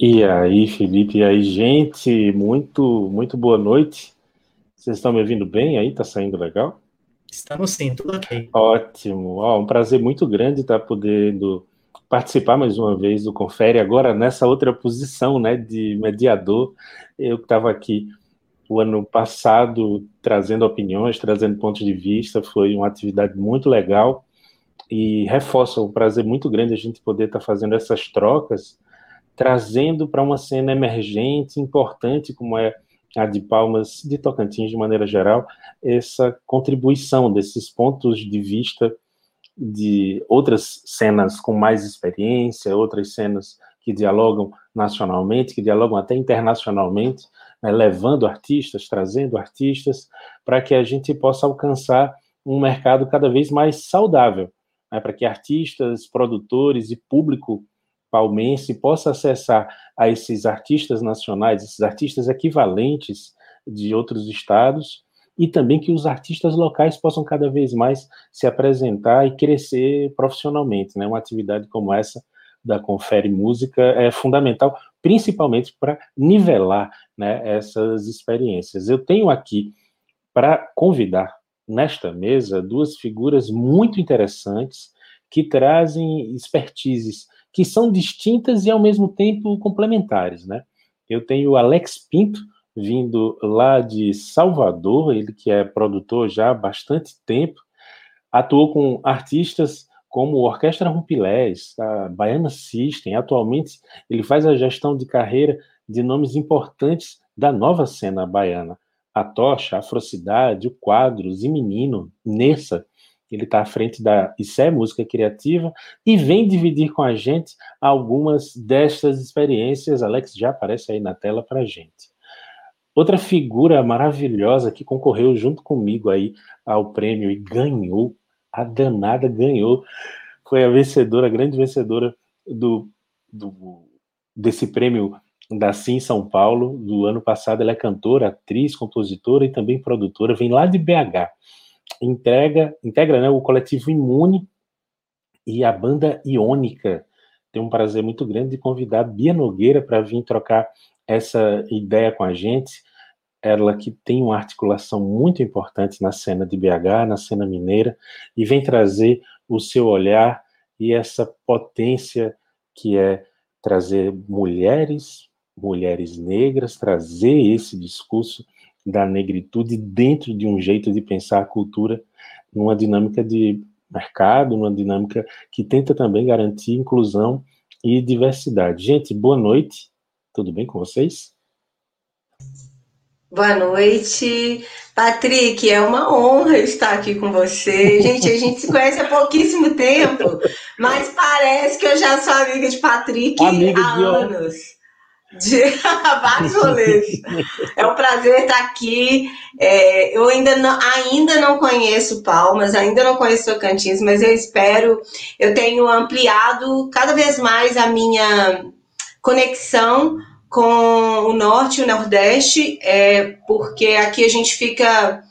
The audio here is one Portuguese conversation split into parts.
E aí, Felipe, e aí, gente, muito, muito boa noite. Vocês estão me ouvindo bem aí? Tá saindo legal? Estamos sim, tudo ok. Ótimo. Ó, um prazer muito grande estar podendo participar mais uma vez do Confere, agora nessa outra posição, né, de mediador. Eu que estava aqui o ano passado trazendo opiniões, trazendo pontos de vista, foi uma atividade muito legal e reforça o prazer muito grande a gente poder estar fazendo essas trocas trazendo para uma cena emergente, importante, como é a de Palmas, de Tocantins, de maneira geral, essa contribuição desses pontos de vista de outras cenas com mais experiência, outras cenas que dialogam nacionalmente, que dialogam até internacionalmente, né, levando artistas, trazendo artistas, para que a gente possa alcançar um mercado cada vez mais saudável, né, para que artistas, produtores e público palmense possa acessar a esses artistas nacionais, esses artistas equivalentes de outros estados, e também que os artistas locais possam cada vez mais se apresentar e crescer profissionalmente. Né? Uma atividade como essa da Confere Música é fundamental, principalmente para nivelar né, essas experiências. Eu tenho aqui para convidar nesta mesa duas figuras muito interessantes que trazem expertises que são distintas e ao mesmo tempo complementares, né? Eu tenho o Alex Pinto, vindo lá de Salvador, ele que é produtor já há bastante tempo, atuou com artistas como Orquestra Rumpilés, a Baiana System, atualmente ele faz a gestão de carreira de nomes importantes da nova cena baiana, a Tocha, a Afrocidade, o Quadros e Menino, Nessa, ele está à frente da ICE Música Criativa e vem dividir com a gente algumas destas experiências. Alex já aparece aí na tela para a gente. Outra figura maravilhosa que concorreu junto comigo aí ao prêmio e ganhou, a danada ganhou, foi a vencedora, a grande vencedora do, do desse prêmio da Sim São Paulo do ano passado. Ela é cantora, atriz, compositora e também produtora, vem lá de BH entrega, integra né, o coletivo Imune e a banda Iônica. Tem um prazer muito grande de convidar Bia Nogueira para vir trocar essa ideia com a gente. Ela que tem uma articulação muito importante na cena de BH, na cena mineira, e vem trazer o seu olhar e essa potência que é trazer mulheres, mulheres negras, trazer esse discurso da negritude dentro de um jeito de pensar a cultura numa dinâmica de mercado, numa dinâmica que tenta também garantir inclusão e diversidade. Gente, boa noite. Tudo bem com vocês? Boa noite, Patrick. É uma honra estar aqui com você. Gente, a gente se conhece há pouquíssimo tempo, mas parece que eu já sou amiga de Patrick amiga há de anos de vários. É um prazer estar aqui. É, eu ainda não, ainda não conheço Palmas, ainda não conheço Tocantins, mas eu espero. Eu tenho ampliado cada vez mais a minha conexão com o Norte e o Nordeste, é, porque aqui a gente fica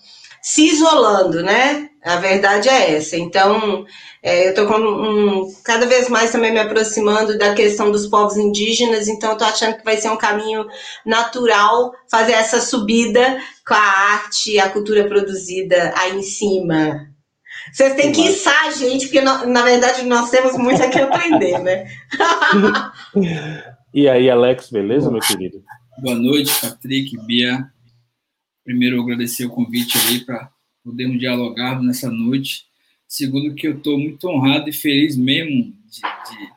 se isolando, né? A verdade é essa. Então, é, eu estou um, cada vez mais também me aproximando da questão dos povos indígenas, então estou achando que vai ser um caminho natural fazer essa subida com a arte, a cultura produzida aí em cima. Vocês têm que içar a gente, porque na verdade nós temos muito a que aprender, né? e aí, Alex, beleza, meu querido? Boa noite, Patrick, Bia. Primeiro, agradecer o convite aí para podermos dialogar nessa noite. Segundo, que eu estou muito honrado e feliz mesmo de, de,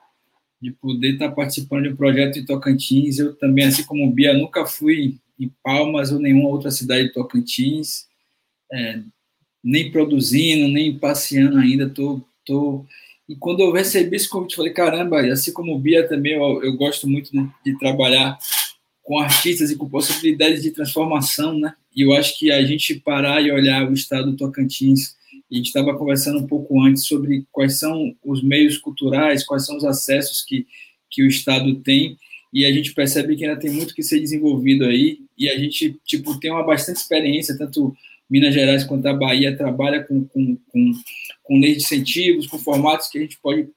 de, poder estar participando de um projeto em Tocantins. Eu também, assim como o Bia, nunca fui em Palmas ou nenhuma outra cidade de Tocantins, é, nem produzindo, nem passeando ainda. Tô, tô... E quando eu recebi esse convite, falei: caramba, assim como o Bia também, eu, eu gosto muito de, de trabalhar com artistas e com possibilidades de transformação, né? E eu acho que a gente parar e olhar o estado do Tocantins a gente estava conversando um pouco antes sobre quais são os meios culturais, quais são os acessos que, que o Estado tem, e a gente percebe que ainda tem muito que ser desenvolvido aí, e a gente tipo tem uma bastante experiência, tanto Minas Gerais quanto a Bahia trabalha com, com, com, com leis de incentivos, com formatos que a gente pode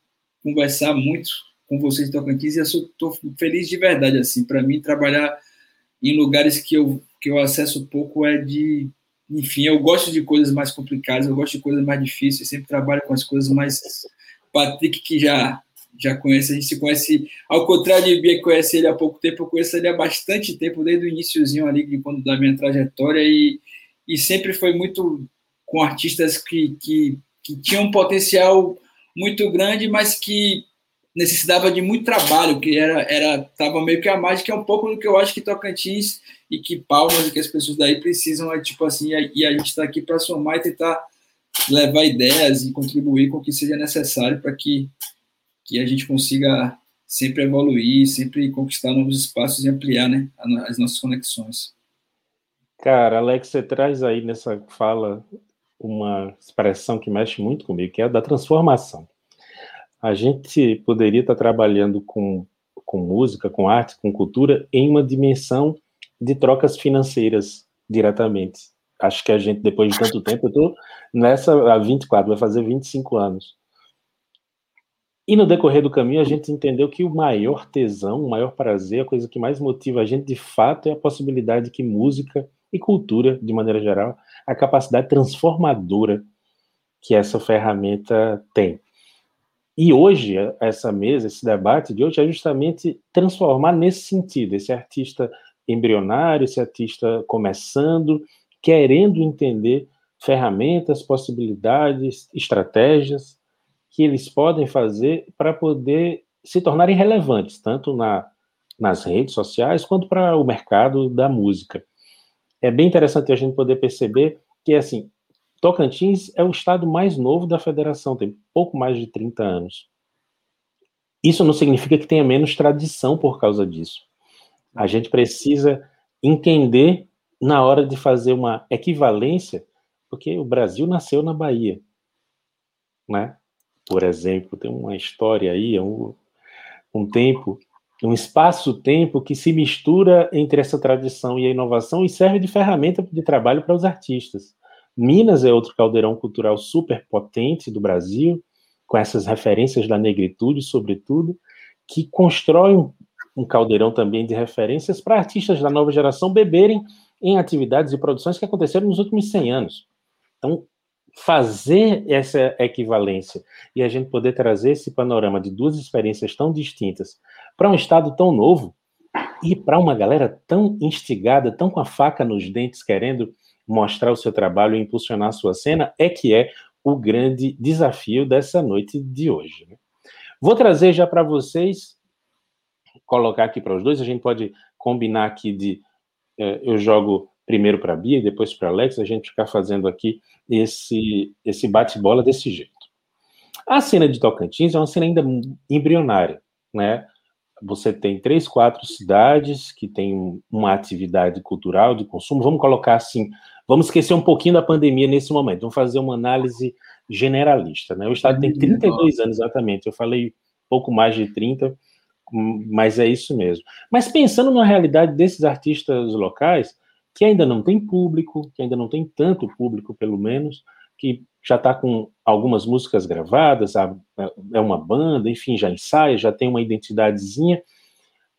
conversar muito com vocês em Tocantins e eu estou feliz de verdade. assim Para mim, trabalhar em lugares que eu, que eu acesso pouco é de. Enfim, eu gosto de coisas mais complicadas, eu gosto de coisas mais difíceis, sempre trabalho com as coisas mais. Patrick, que já já conhece, a gente se conhece, ao contrário de Bia, conhece ele há pouco tempo, eu conheço ele há bastante tempo, desde o iníciozinho ali, quando da minha trajetória, e, e sempre foi muito com artistas que, que, que tinham um potencial muito grande, mas que necessitava de muito trabalho, que era era tava meio que a mágica é um pouco do que eu acho que Tocantins e que Palmas e que as pessoas daí precisam é tipo assim e a gente está aqui para somar e tentar levar ideias e contribuir com o que seja necessário para que que a gente consiga sempre evoluir, sempre conquistar novos espaços e ampliar né, as nossas conexões. Cara, Alex, você traz aí nessa fala uma expressão que mexe muito comigo, que é a da transformação. A gente poderia estar trabalhando com, com música, com arte, com cultura, em uma dimensão de trocas financeiras diretamente. Acho que a gente, depois de tanto tempo, eu estou nessa há 24, vai fazer 25 anos. E no decorrer do caminho, a gente entendeu que o maior tesão, o maior prazer, a coisa que mais motiva a gente de fato é a possibilidade que música e cultura, de maneira geral, a capacidade transformadora que essa ferramenta tem. E hoje, essa mesa, esse debate de hoje é justamente transformar nesse sentido, esse artista embrionário, esse artista começando, querendo entender ferramentas, possibilidades, estratégias que eles podem fazer para poder se tornarem relevantes, tanto na, nas redes sociais quanto para o mercado da música. É bem interessante a gente poder perceber que, assim, Tocantins é o estado mais novo da federação, tem pouco mais de 30 anos. Isso não significa que tenha menos tradição por causa disso. A gente precisa entender na hora de fazer uma equivalência, porque o Brasil nasceu na Bahia, né? por exemplo, tem uma história aí, um, um tempo, um espaço-tempo que se mistura entre essa tradição e a inovação e serve de ferramenta de trabalho para os artistas. Minas é outro caldeirão cultural super potente do Brasil, com essas referências da negritude, sobretudo, que constrói um, caldeirão também de referências para artistas da nova geração beberem em atividades e produções que aconteceram nos últimos 100 anos. Então, fazer essa equivalência e a gente poder trazer esse panorama de duas experiências tão distintas para um estado tão novo e para uma galera tão instigada, tão com a faca nos dentes, querendo mostrar o seu trabalho e impulsionar a sua cena, é que é o grande desafio dessa noite de hoje. Né? Vou trazer já para vocês, colocar aqui para os dois, a gente pode combinar aqui de eh, eu jogo primeiro para a Bia e depois para Alex, a gente ficar fazendo aqui esse, esse bate-bola desse jeito. A cena de Tocantins é uma cena ainda embrionária, né? Você tem três, quatro cidades que têm uma atividade cultural de consumo. Vamos colocar assim, vamos esquecer um pouquinho da pandemia nesse momento. Vamos fazer uma análise generalista, né? O estado tem 32 anos exatamente. Eu falei pouco mais de 30, mas é isso mesmo. Mas pensando na realidade desses artistas locais, que ainda não tem público, que ainda não tem tanto público, pelo menos, que já está com algumas músicas gravadas, é uma banda, enfim, já ensaia, já tem uma identidadezinha.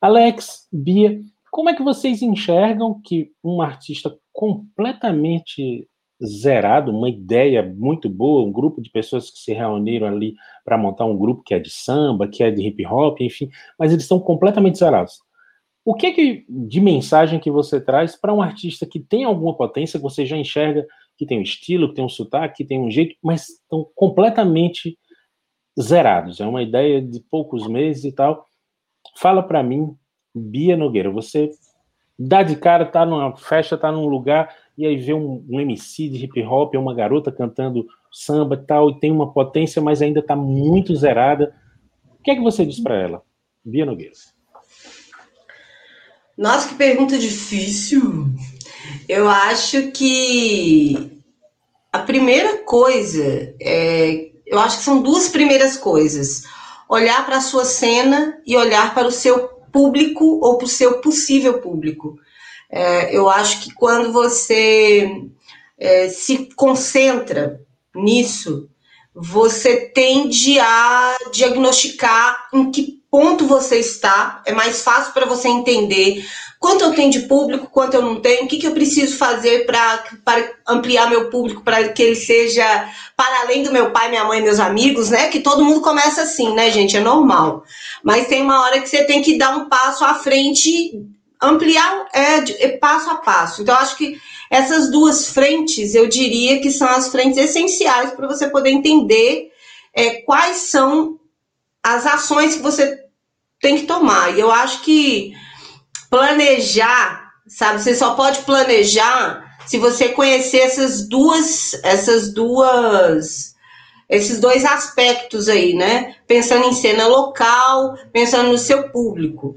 Alex, Bia, como é que vocês enxergam que um artista completamente zerado, uma ideia muito boa, um grupo de pessoas que se reuniram ali para montar um grupo que é de samba, que é de hip hop, enfim, mas eles estão completamente zerados. O que, que de mensagem que você traz para um artista que tem alguma potência, que você já enxerga que tem um estilo, que tem um sotaque, que tem um jeito, mas estão completamente zerados? É uma ideia de poucos meses e tal. Fala para mim, Bia Nogueira, você dá de cara, tá numa festa, tá num lugar e aí vê um, um MC de hip hop, uma garota cantando samba e tal, e tem uma potência, mas ainda está muito zerada. O que é que você diz para ela, Bia Nogueira? Nossa, que pergunta difícil. Eu acho que a primeira coisa, é, eu acho que são duas primeiras coisas: olhar para a sua cena e olhar para o seu público ou para o seu possível público. É, eu acho que quando você é, se concentra nisso, você tende a diagnosticar em que ponto você está, é mais fácil para você entender quanto eu tenho de público, quanto eu não tenho, o que, que eu preciso fazer para ampliar meu público, para que ele seja para além do meu pai, minha mãe, meus amigos, né? Que todo mundo começa assim, né, gente? É normal. Mas tem uma hora que você tem que dar um passo à frente, ampliar é, é passo a passo. Então, acho que essas duas frentes, eu diria que são as frentes essenciais para você poder entender é, quais são as ações que você tem que tomar. E eu acho que planejar, sabe? Você só pode planejar se você conhecer essas duas, essas duas, esses dois aspectos aí, né? Pensando em cena local, pensando no seu público.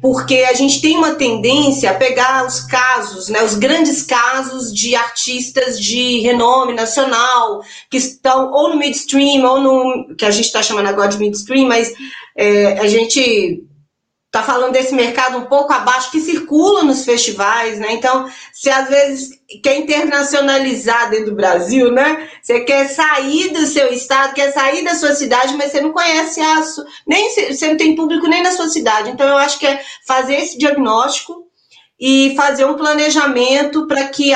Porque a gente tem uma tendência a pegar os casos, né, os grandes casos de artistas de renome nacional, que estão ou no midstream, ou no. que a gente está chamando agora de midstream, mas é, a gente tá falando desse mercado um pouco abaixo que circula nos festivais, né? Então, se às vezes quer internacionalizar dentro do Brasil, né? Você quer sair do seu estado, quer sair da sua cidade, mas você não conhece a nem você não tem público nem na sua cidade. Então, eu acho que é fazer esse diagnóstico e fazer um planejamento para que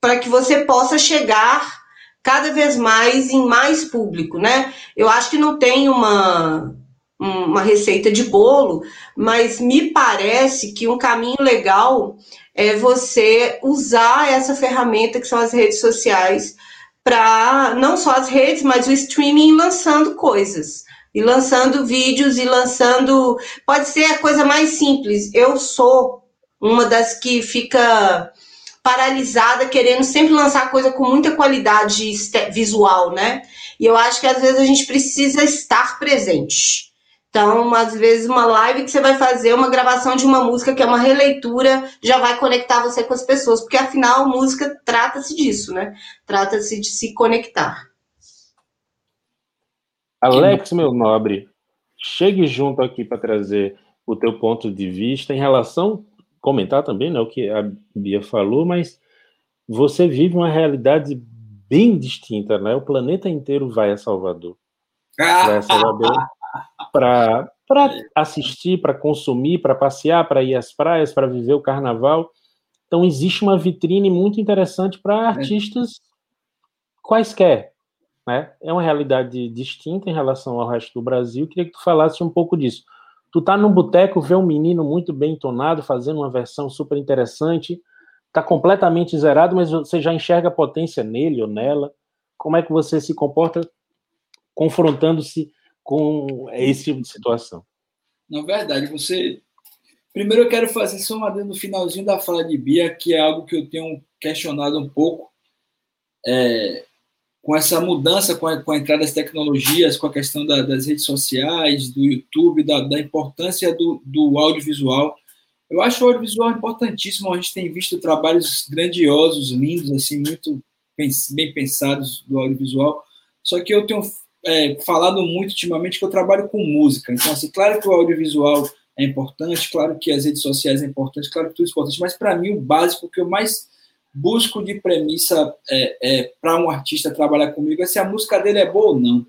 para que você possa chegar cada vez mais em mais público, né? Eu acho que não tem uma uma receita de bolo, mas me parece que um caminho legal é você usar essa ferramenta que são as redes sociais para não só as redes, mas o streaming lançando coisas. E lançando vídeos e lançando. Pode ser a coisa mais simples. Eu sou uma das que fica paralisada, querendo sempre lançar coisa com muita qualidade visual, né? E eu acho que às vezes a gente precisa estar presente. Então, às vezes, uma live que você vai fazer, uma gravação de uma música que é uma releitura, já vai conectar você com as pessoas, porque afinal, música trata-se disso, né? Trata-se de se conectar. Alex, meu nobre, chegue junto aqui para trazer o teu ponto de vista em relação, comentar também, né, o que a Bia falou, mas você vive uma realidade bem distinta, né? O planeta inteiro vai a Salvador. Vai a Salvador para assistir, para consumir, para passear, para ir às praias, para viver o carnaval. Então, existe uma vitrine muito interessante para é. artistas quaisquer. Né? É uma realidade distinta em relação ao resto do Brasil. Queria que tu falasse um pouco disso. Tu tá num boteco, vê um menino muito bem entonado, fazendo uma versão super interessante, tá completamente zerado, mas você já enxerga a potência nele ou nela. Como é que você se comporta confrontando-se com esse tipo de situação. Na verdade, você. Primeiro, eu quero fazer só uma no finalzinho da fala de Bia, que é algo que eu tenho questionado um pouco. É, com essa mudança, com a, com a, entrada das tecnologias, com a questão da, das redes sociais, do YouTube, da, da importância do, do, audiovisual. Eu acho o audiovisual importantíssimo. A gente tem visto trabalhos grandiosos, lindos, assim, muito bem pensados do audiovisual. Só que eu tenho é, falado muito ultimamente que eu trabalho com música. Então, assim, claro que o audiovisual é importante, claro que as redes sociais é importante, claro que tudo é importante, mas para mim o básico que eu mais busco de premissa é, é para um artista trabalhar comigo é se a música dele é boa ou não.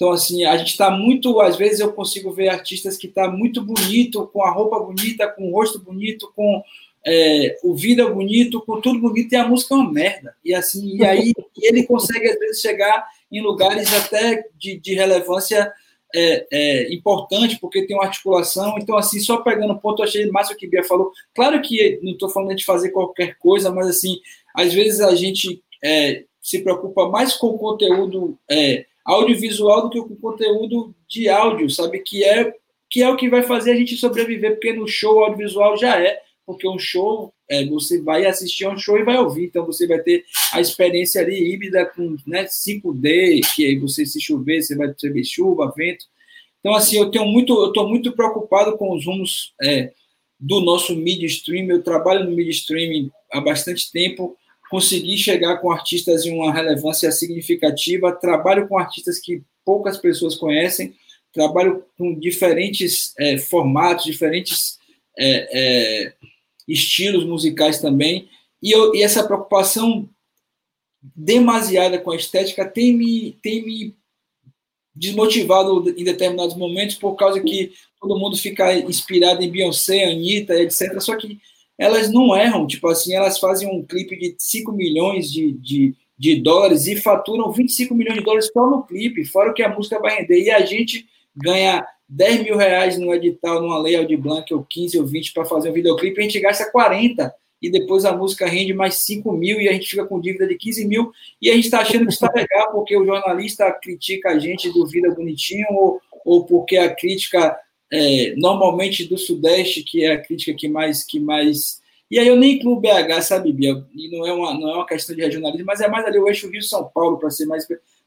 Então, assim, a gente está muito. Às vezes eu consigo ver artistas que estão tá muito bonito, com a roupa bonita, com o rosto bonito, com é, o vídeo é bonito, com tudo bonito, e a música é uma merda. E assim, e aí ele consegue, às vezes, chegar em lugares até de, de relevância é, é, importante, porque tem uma articulação. Então, assim, só pegando o ponto, eu achei mais o que Bia falou. Claro que não estou falando de fazer qualquer coisa, mas, assim, às vezes a gente é, se preocupa mais com o conteúdo é, audiovisual do que com o conteúdo de áudio, sabe? Que é, que é o que vai fazer a gente sobreviver, porque no show audiovisual já é porque um show, é, você vai assistir um show e vai ouvir, então você vai ter a experiência ali híbrida com né, 5D, que aí você se chover, você vai perceber chuva, vento. Então, assim, eu tenho muito, eu estou muito preocupado com os rumos é, do nosso midstream. Eu trabalho no midstream há bastante tempo, consegui chegar com artistas em uma relevância significativa, trabalho com artistas que poucas pessoas conhecem, trabalho com diferentes é, formatos, diferentes é, é estilos musicais também. E, eu, e essa preocupação demasiada com a estética tem me, tem me desmotivado em determinados momentos por causa que todo mundo fica inspirado em Beyoncé, Anitta, etc. Só que elas não erram, tipo assim, elas fazem um clipe de 5 milhões de, de, de dólares e faturam 25 milhões de dólares só no clipe, fora o que a música vai render. E a gente ganha 10 mil reais no edital, numa lei de Blanc, ou 15 ou 20 para fazer um videoclipe, a gente gasta 40 e depois a música rende mais 5 mil e a gente fica com dívida de 15 mil e a gente está achando que está legal porque o jornalista critica a gente do Vida Bonitinho ou, ou porque a crítica é, normalmente do Sudeste, que é a crítica que mais, que mais e aí eu nem incluo BH, sabe, Bia? E não é uma, não é uma questão de regionalismo, mas é mais ali o eixo Rio-São Paulo, para ser mais...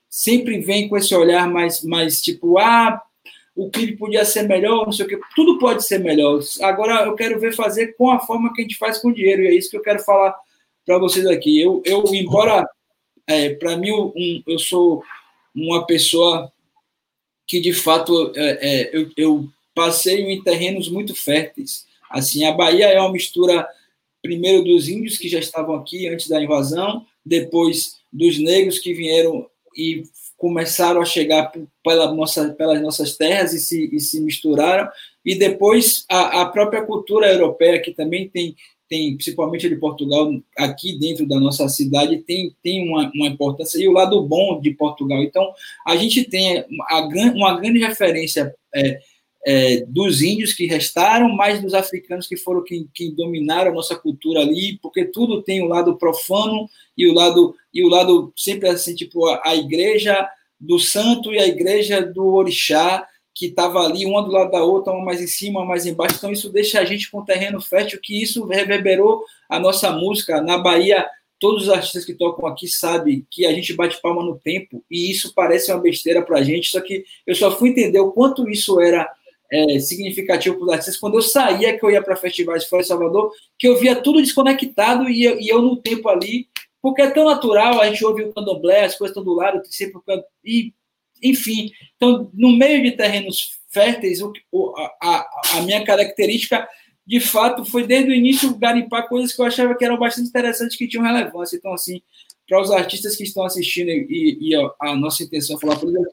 Sempre vem com esse olhar mais, mais tipo, ah, o clipe podia ser melhor, não sei o quê. Tudo pode ser melhor. Agora eu quero ver fazer com a forma que a gente faz com o dinheiro, e é isso que eu quero falar para vocês aqui. Eu, eu embora, é, para mim, um, eu sou uma pessoa que, de fato, é, é, eu, eu passeio em terrenos muito férteis. Assim, a Bahia é uma mistura, primeiro, dos índios que já estavam aqui antes da invasão, depois dos negros que vieram e começaram a chegar pela nossa, pelas nossas terras e se, e se misturaram, e depois a, a, própria cultura europeia, que também tem, tem, principalmente de Portugal, aqui dentro da nossa cidade, tem, tem uma, uma importância, e o lado bom de Portugal. Então, a gente tem uma grande referência é, é, dos índios que restaram, mais dos africanos que foram quem, dominaram a nossa cultura ali, porque tudo tem o lado profano e o lado e o lado sempre assim tipo a, a igreja do santo e a igreja do orixá que estava ali uma do lado da outra, uma mais em cima, uma mais embaixo. Então isso deixa a gente com terreno fértil, que isso reverberou a nossa música na Bahia. Todos os artistas que tocam aqui sabem que a gente bate palma no tempo e isso parece uma besteira para a gente. Só que eu só fui entender o quanto isso era é, significativo para os artistas quando eu saía, que eu ia para festivais fora de Salvador, que eu via tudo desconectado e eu, e eu no tempo ali porque é tão natural, a gente ouve o candomblé, as coisas estão do lado, sempre e enfim. Então, no meio de terrenos férteis, o, a, a, minha característica, de fato, foi desde o início garimpar coisas que eu achava que eram bastante interessantes, que tinham relevância. Então, assim, para os artistas que estão assistindo, e, e a, a, nossa intenção é falar por eles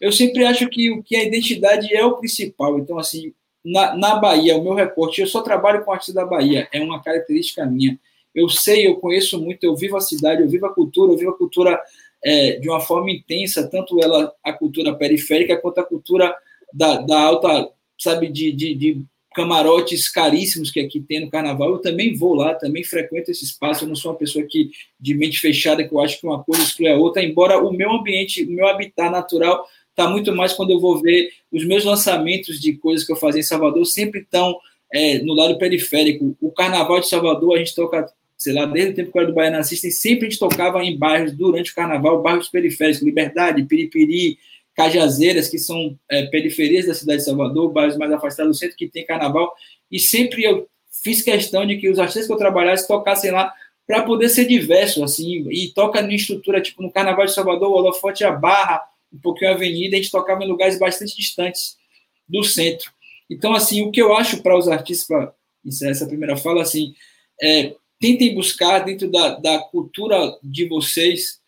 eu sempre acho que o que a identidade é o principal. Então, assim, na, na Bahia, o meu recorte, eu só trabalho com artistas da Bahia, é uma característica minha eu sei, eu conheço muito, eu vivo a cidade, eu vivo a cultura, eu vivo a cultura é, de uma forma intensa, tanto ela, a cultura periférica, quanto a cultura da, da alta, sabe, de, de, de camarotes caríssimos que aqui tem no carnaval. Eu também vou lá, também frequento esse espaço. Eu não sou uma pessoa que de mente fechada, que eu acho que uma coisa exclui a outra, embora o meu ambiente, o meu habitat natural está muito mais quando eu vou ver os meus lançamentos de coisas que eu fazia em Salvador, sempre estão é, no lado periférico. O carnaval de Salvador, a gente toca sei lá, desde o tempo que eu era do Baiana System, sempre a gente tocava em bairros durante o carnaval, bairros periféricos, Liberdade, Piripiri, Cajazeiras, que são é, periferias da cidade de Salvador, bairros mais afastados do centro que tem carnaval, e sempre eu fiz questão de que os artistas que eu trabalhasse tocassem lá para poder ser diverso, assim, e toca em estrutura, tipo, no Carnaval de Salvador, o holofote a Barra, um pouquinho a Avenida, a gente tocava em lugares bastante distantes do centro. Então, assim, o que eu acho para os artistas, para encerrar essa primeira fala, assim, é, tentem buscar dentro da, da cultura de vocês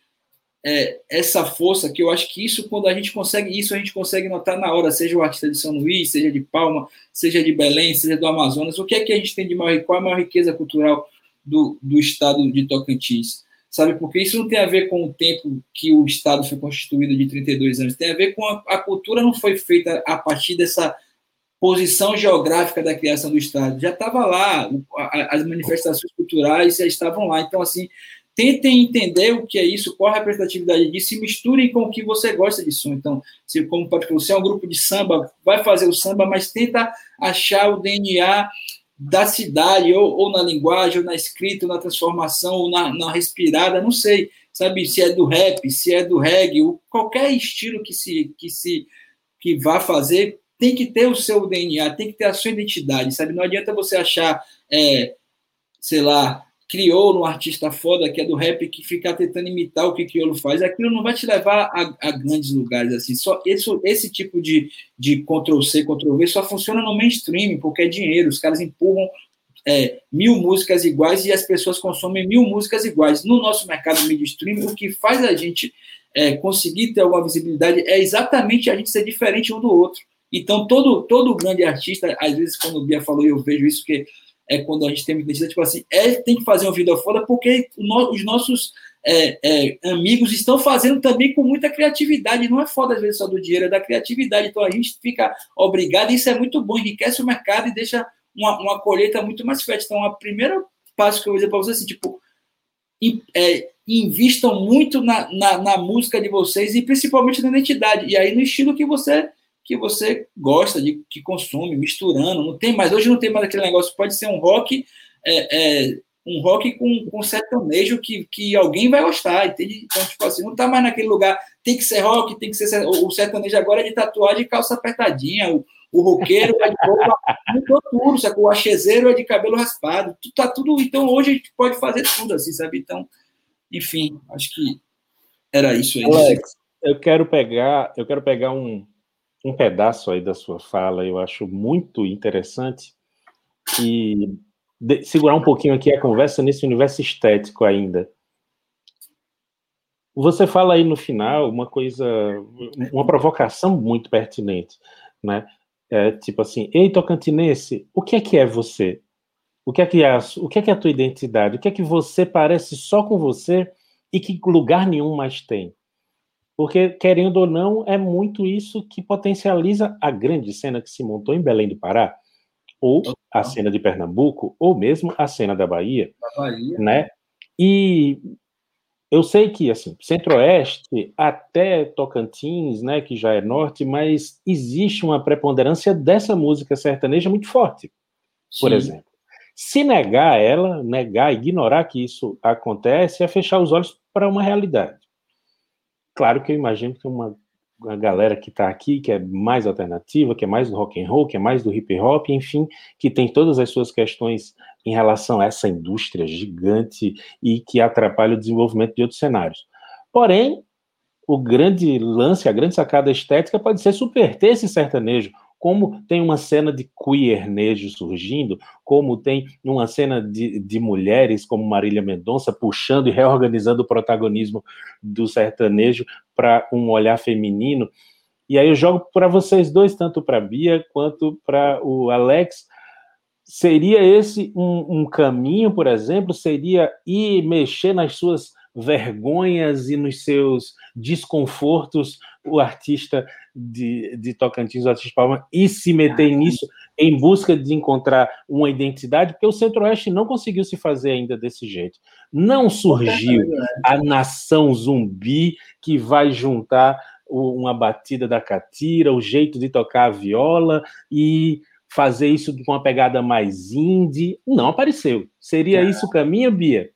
é, essa força, que eu acho que isso, quando a gente consegue isso, a gente consegue notar na hora, seja o artista de São Luís, seja de Palma, seja de Belém, seja do Amazonas, o que é que a gente tem de maior, qual é a maior riqueza cultural do, do estado de Tocantins? Sabe, porque isso não tem a ver com o tempo que o estado foi constituído de 32 anos, tem a ver com a, a cultura não foi feita a partir dessa posição geográfica da criação do Estado. Já estava lá, as manifestações culturais já estavam lá. Então, assim, tentem entender o que é isso, qual a representatividade disso, e misturem com o que você gosta de som. Então, se como pode você é um grupo de samba, vai fazer o samba, mas tenta achar o DNA da cidade, ou, ou na linguagem, ou na escrita, ou na transformação, ou na, na respirada, não sei, sabe, se é do rap, se é do reggae, qualquer estilo que se que se que vá fazer, tem que ter o seu DNA, tem que ter a sua identidade, sabe? Não adianta você achar, é, sei lá, crioulo, um artista foda que é do rap, que ficar tentando imitar o que crioulo faz, aquilo não vai te levar a, a grandes lugares, assim. Só esse, esse tipo de, de Ctrl-C, Ctrl-V só funciona no mainstream, porque é dinheiro, os caras empurram é, mil músicas iguais e as pessoas consomem mil músicas iguais. No nosso mercado midstream, o que faz a gente é, conseguir ter alguma visibilidade é exatamente a gente ser diferente um do outro. Então, todo, todo grande artista, às vezes, quando o Bia falou, eu vejo isso, que é quando a gente tem identidade, tipo assim, é, tem que fazer uma vida fora, porque os nossos é, é, amigos estão fazendo também com muita criatividade. Não é foda, às vezes, só do dinheiro, é da criatividade. Então, a gente fica obrigado, isso é muito bom, enriquece o mercado e deixa uma, uma colheita muito mais fértil. Então, a primeira passo que eu vou dizer para vocês, assim, tipo, é, invistam muito na, na, na, música de vocês e principalmente na identidade. E aí no estilo que você que você gosta, de que consome, misturando. Não tem mais, hoje não tem mais aquele negócio, pode ser um rock, é, é, um rock com, com sertanejo que, que alguém vai gostar, entende? Então, tipo assim, não tá mais naquele lugar, tem que ser rock, tem que ser. O sertanejo agora é de tatuagem e calça apertadinha, o, o roqueiro é de roupa, mudou tudo? O achezeiro é de cabelo raspado, tá tudo. Então hoje a gente pode fazer tudo assim, sabe? Então, enfim, acho que era isso aí. Alex, eu quero pegar, eu quero pegar um, um pedaço aí da sua fala, eu acho muito interessante, e de, segurar um pouquinho aqui a conversa nesse universo estético ainda. Você fala aí no final uma coisa, uma provocação muito pertinente, né? É, tipo assim, ei, tocantinense, o que é que é você? O que é que é, o que é que é a tua identidade? O que é que você parece só com você e que lugar nenhum mais tem? Porque, querendo ou não, é muito isso que potencializa a grande cena que se montou em Belém do Pará, ou a cena de Pernambuco, ou mesmo a cena da Bahia. Da Bahia. Né? E eu sei que, assim, Centro-Oeste até Tocantins, né, que já é norte, mas existe uma preponderância dessa música sertaneja muito forte, por Sim. exemplo. Se negar ela, negar, ignorar que isso acontece, é fechar os olhos para uma realidade. Claro que eu imagino que uma, uma galera que está aqui, que é mais alternativa, que é mais do rock and roll, que é mais do hip hop, enfim, que tem todas as suas questões em relação a essa indústria gigante e que atrapalha o desenvolvimento de outros cenários. Porém, o grande lance, a grande sacada estética pode ser subverter esse sertanejo, como tem uma cena de queernejo surgindo, como tem uma cena de, de mulheres como Marília Mendonça puxando e reorganizando o protagonismo do sertanejo para um olhar feminino. E aí eu jogo para vocês dois, tanto para Bia quanto para o Alex. Seria esse um, um caminho, por exemplo? Seria ir mexer nas suas vergonhas e nos seus desconfortos o artista de, de Tocantins, o artista Palma, e se meter nisso em busca de encontrar uma identidade, porque o Centro-Oeste não conseguiu se fazer ainda desse jeito. Não surgiu a nação zumbi que vai juntar uma batida da catira, o jeito de tocar a viola e fazer isso com uma pegada mais indie. Não apareceu. Seria isso o caminho, Bia?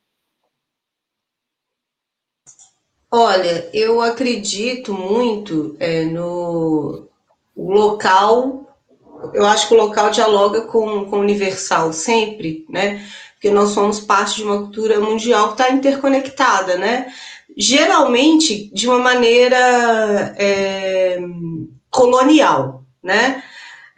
Olha, eu acredito muito é, no local. Eu acho que o local dialoga com, com o universal sempre, né? Porque nós somos parte de uma cultura mundial que está interconectada, né? Geralmente de uma maneira é, colonial, né?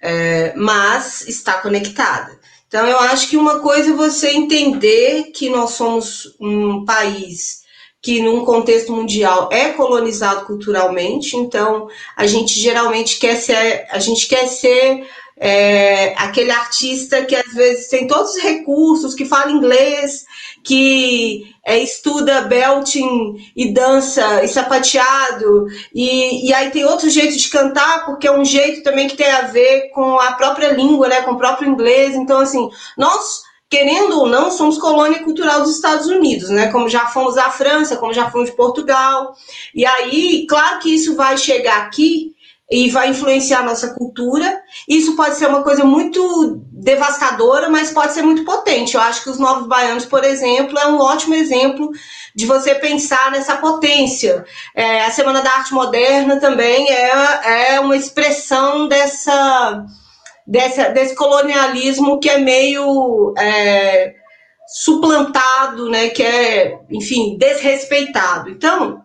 É, mas está conectada. Então, eu acho que uma coisa é você entender que nós somos um país que num contexto mundial é colonizado culturalmente, então a gente geralmente quer ser, a gente quer ser é, aquele artista que às vezes tem todos os recursos, que fala inglês, que é, estuda belting e dança e sapateado, e, e aí tem outro jeito de cantar, porque é um jeito também que tem a ver com a própria língua, né, com o próprio inglês. Então, assim, nós querendo ou não, somos colônia cultural dos Estados Unidos, né? Como já fomos da França, como já fomos de Portugal. E aí, claro que isso vai chegar aqui e vai influenciar a nossa cultura. Isso pode ser uma coisa muito devastadora, mas pode ser muito potente. Eu acho que os Novos Baianos, por exemplo, é um ótimo exemplo de você pensar nessa potência. É, a Semana da Arte Moderna também é, é uma expressão dessa desse, desse colonialismo que é meio é, suplantado, né, que é, enfim, desrespeitado. Então,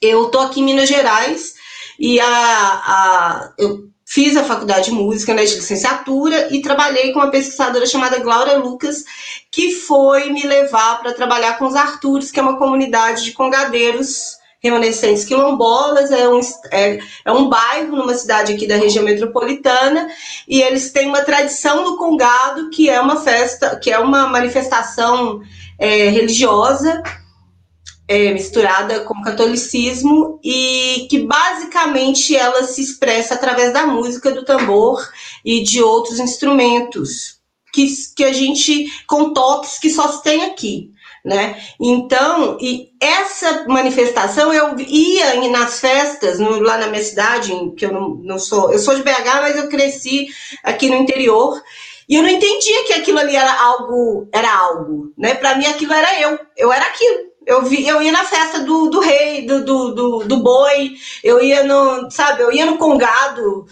eu estou aqui em Minas Gerais e a, a, eu fiz a faculdade de música, né, de licenciatura, e trabalhei com uma pesquisadora chamada Glória Lucas, que foi me levar para trabalhar com os Artures, que é uma comunidade de congadeiros remanescentes quilombolas, é um, é, é um bairro numa cidade aqui da região metropolitana, e eles têm uma tradição do Congado, que é uma festa, que é uma manifestação é, religiosa é, misturada com o catolicismo e que basicamente ela se expressa através da música, do tambor e de outros instrumentos que, que a gente com toques que só se tem aqui. Né? Então, e essa manifestação eu ia nas festas no, lá na minha cidade, que eu não, não sou, eu sou de BH, mas eu cresci aqui no interior. E eu não entendia que aquilo ali era algo, era algo, né? Para mim aquilo era eu, eu era aquilo. Eu, vi, eu ia na festa do, do rei, do, do, do, do boi, eu ia no, sabe, eu ia no congado,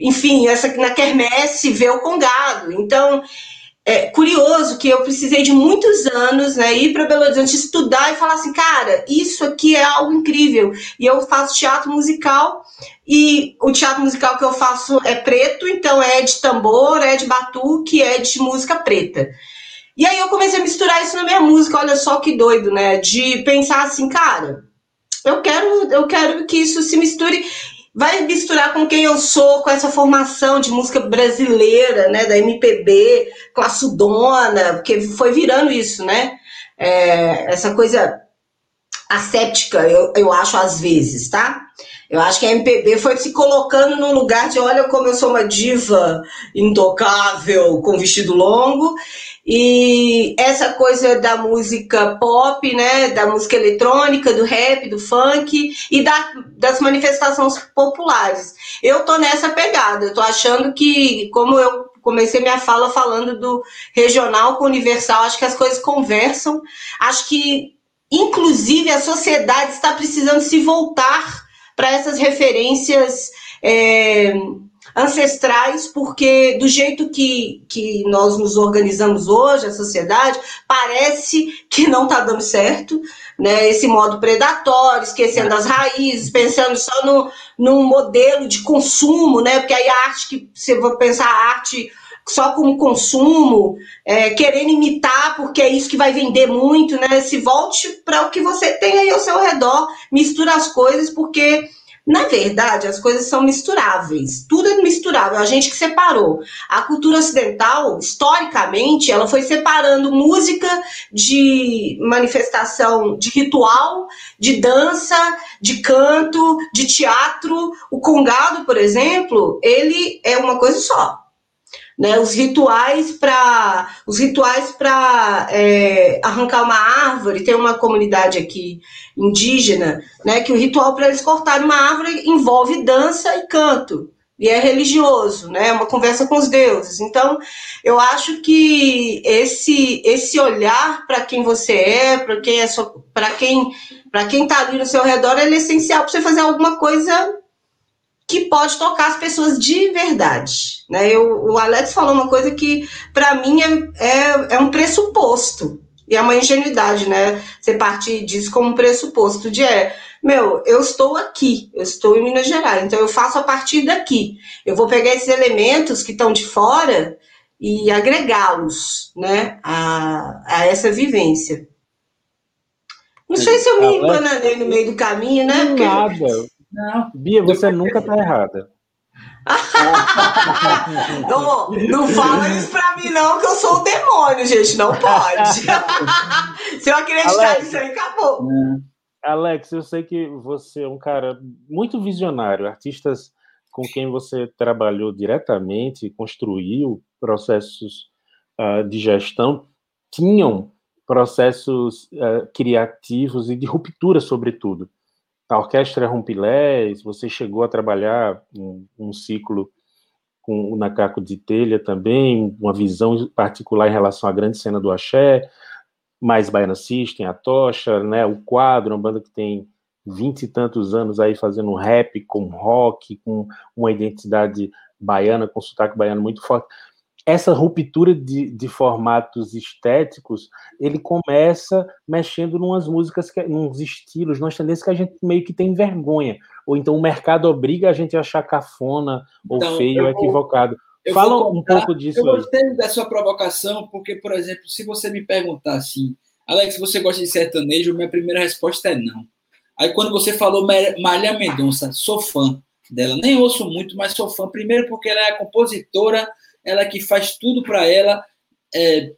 enfim, essa na quermesse ver o congado. Então, é curioso que eu precisei de muitos anos, né, ir para Belo Horizonte estudar e falar assim, cara, isso aqui é algo incrível. E eu faço teatro musical e o teatro musical que eu faço é preto, então é de tambor, é de batuque, é de música preta. E aí eu comecei a misturar isso na minha música, olha só que doido, né? De pensar assim, cara, eu quero, eu quero que isso se misture, vai misturar com quem eu sou, com essa formação de música brasileira, né? Da MPB, classudona, porque foi virando isso, né? É, essa coisa asséptica, eu, eu acho, às vezes, tá? Eu acho que a MPB foi se colocando num lugar de olha como eu sou uma diva intocável com vestido longo e essa coisa da música pop, né, da música eletrônica, do rap, do funk e da, das manifestações populares. Eu tô nessa pegada, eu tô achando que, como eu comecei minha fala falando do regional com universal, acho que as coisas conversam, acho que, inclusive, a sociedade está precisando se voltar para essas referências. É, ancestrais, porque do jeito que, que nós nos organizamos hoje, a sociedade, parece que não está dando certo, né? Esse modo predatório, esquecendo as raízes, pensando só no, num modelo de consumo, né? Porque aí a arte que você vai pensar a arte só como consumo, é, querendo imitar, porque é isso que vai vender muito, né? Se volte para o que você tem aí ao seu redor, mistura as coisas, porque na verdade, as coisas são misturáveis. Tudo é misturável. A gente que separou. A cultura ocidental, historicamente, ela foi separando música de manifestação, de ritual, de dança, de canto, de teatro. O congado, por exemplo, ele é uma coisa só né? Os rituais para os rituais para é, arrancar uma árvore. Tem uma comunidade aqui indígena, né? Que o ritual para eles cortarem uma árvore envolve dança e canto e é religioso, né? É uma conversa com os deuses. Então, eu acho que esse esse olhar para quem você é, para quem é para quem para quem está ali no seu redor, é essencial para você fazer alguma coisa que pode tocar as pessoas de verdade. Né? Eu, o Alex falou uma coisa que, para mim, é, é, é, um pressuposto. E é uma ingenuidade, né? Você partir disso como um pressuposto de é, meu, eu estou aqui, eu estou em Minas Gerais, então eu faço a partir daqui. Eu vou pegar esses elementos que estão de fora e agregá-los né, a, a essa vivência. Não sei se eu me embananei no meio do caminho, né? Porque... Nada. Não. Bia, você nunca está errada. não, não fala isso pra mim, não, que eu sou o demônio, gente. Não pode. Se eu acreditar nisso aí, acabou. Alex, eu sei que você é um cara muito visionário, artistas com quem você trabalhou diretamente, construiu processos uh, de gestão, tinham processos uh, criativos e de ruptura, sobretudo a Orquestra Rompilés, você chegou a trabalhar um, um ciclo com o Nacaco de Telha também, uma visão particular em relação à grande cena do axé, mais Baiana System, a Tocha, né, o Quadro, uma banda que tem vinte e tantos anos aí fazendo rap com rock, com uma identidade baiana, com sotaque baiano muito forte essa ruptura de, de, formatos estéticos, ele começa mexendo numas músicas, que, nos estilos, nas tendências que a gente meio que tem vergonha. Ou então o mercado obriga a gente a achar cafona ou então, feio ou equivocado. Fala um pouco disso. Eu gostei aí. da sua provocação, porque, por exemplo, se você me perguntar assim, Alex, você gosta de sertanejo? Minha primeira resposta é não. Aí quando você falou Maria Mendonça, sou fã dela. Nem ouço muito, mas sou fã. Primeiro porque ela é a compositora, ela que faz tudo para ela. É,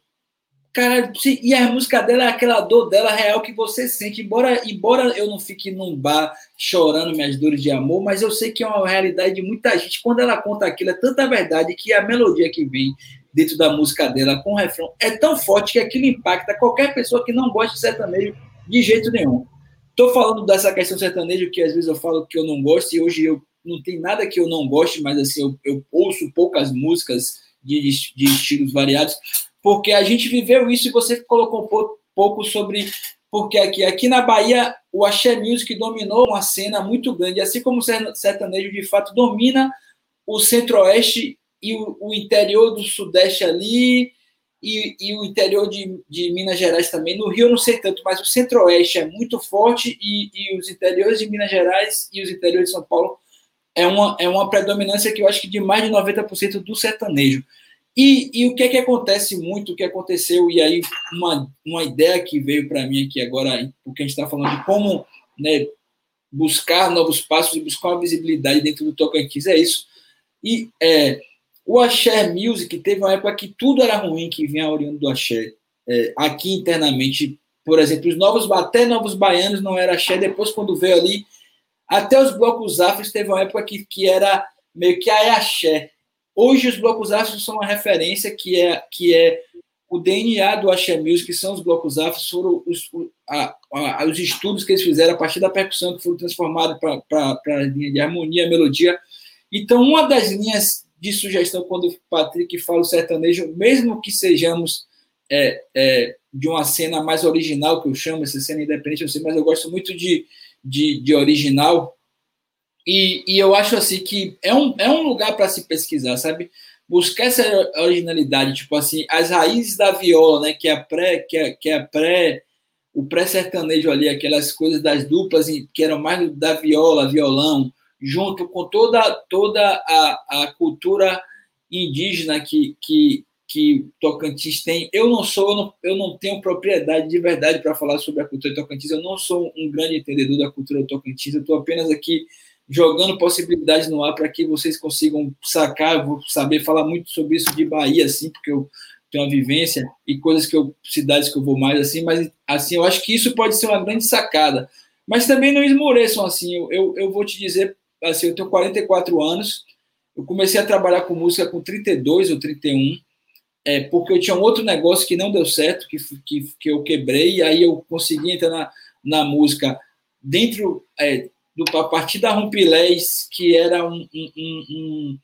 cara, e a música dela é aquela dor dela real que você sente. Embora, embora eu não fique num bar chorando minhas dores de amor, mas eu sei que é uma realidade de muita gente. Quando ela conta aquilo, é tanta verdade que a melodia que vem dentro da música dela com o refrão é tão forte que aquilo impacta qualquer pessoa que não gosta de sertanejo de jeito nenhum. Estou falando dessa questão sertanejo que às vezes eu falo que eu não gosto e hoje eu não tem nada que eu não goste, mas assim eu, eu ouço poucas músicas de, de, estilos variados, porque a gente viveu isso e você colocou um pouco, pouco sobre porque aqui, aqui na Bahia o axé music dominou uma cena muito grande, assim como o sertanejo de fato domina o centro-oeste e o, o, interior do sudeste ali e, e o interior de, de, Minas Gerais também. No Rio eu não sei tanto, mas o centro-oeste é muito forte e, e os interiores de Minas Gerais e os interiores de São Paulo é uma, é uma predominância que eu acho que de mais de 90% do sertanejo. E, e o que é que acontece muito, o que aconteceu, e aí uma, uma ideia que veio para mim aqui agora, porque a gente está falando de como né, buscar novos passos e buscar uma visibilidade dentro do Tocantins, é isso. E é, o Axé Music teve uma época que tudo era ruim que vinha oriundo do Axé. É, aqui internamente, por exemplo, os novos, até novos baianos não era Axé, depois quando veio ali até os blocos afros teve uma época que, que era meio que a axé. Hoje os blocos afros são uma referência que é, que é o DNA do axé music, que são os blocos afros, foram os, a, a, os estudos que eles fizeram a partir da percussão que foram transformados para a linha de harmonia, melodia. Então, uma das linhas de sugestão, quando o Patrick fala o sertanejo, mesmo que sejamos é, é, de uma cena mais original, que eu chamo, essa cena independente, eu sei, mas eu gosto muito de, de, de original. E, e eu acho assim que é um, é um lugar para se pesquisar, sabe? Buscar essa originalidade, tipo assim, as raízes da viola, né? Que é pré, que é, que é pré, o pré-sertanejo ali, aquelas coisas das duplas que eram mais da viola, violão, junto com toda, toda a, a cultura indígena que, que, que Tocantins tem. Eu não sou, eu não, eu não tenho propriedade de verdade para falar sobre a cultura de Tocantins. Eu não sou um grande entendedor da cultura de Tocantins. Eu estou apenas aqui jogando possibilidades no ar para que vocês consigam sacar. Vou saber falar muito sobre isso de Bahia, assim, porque eu tenho uma vivência e coisas que eu cidades que eu vou mais assim. Mas assim, eu acho que isso pode ser uma grande sacada. Mas também não esmoreçam assim. Eu, eu, eu vou te dizer, assim, eu tenho 44 anos. Eu comecei a trabalhar com música com 32 ou 31 é, porque eu tinha um outro negócio que não deu certo, que, que, que eu quebrei, e aí eu consegui entrar na, na música dentro é, do a partir da Rumpilés, que era um, um, um,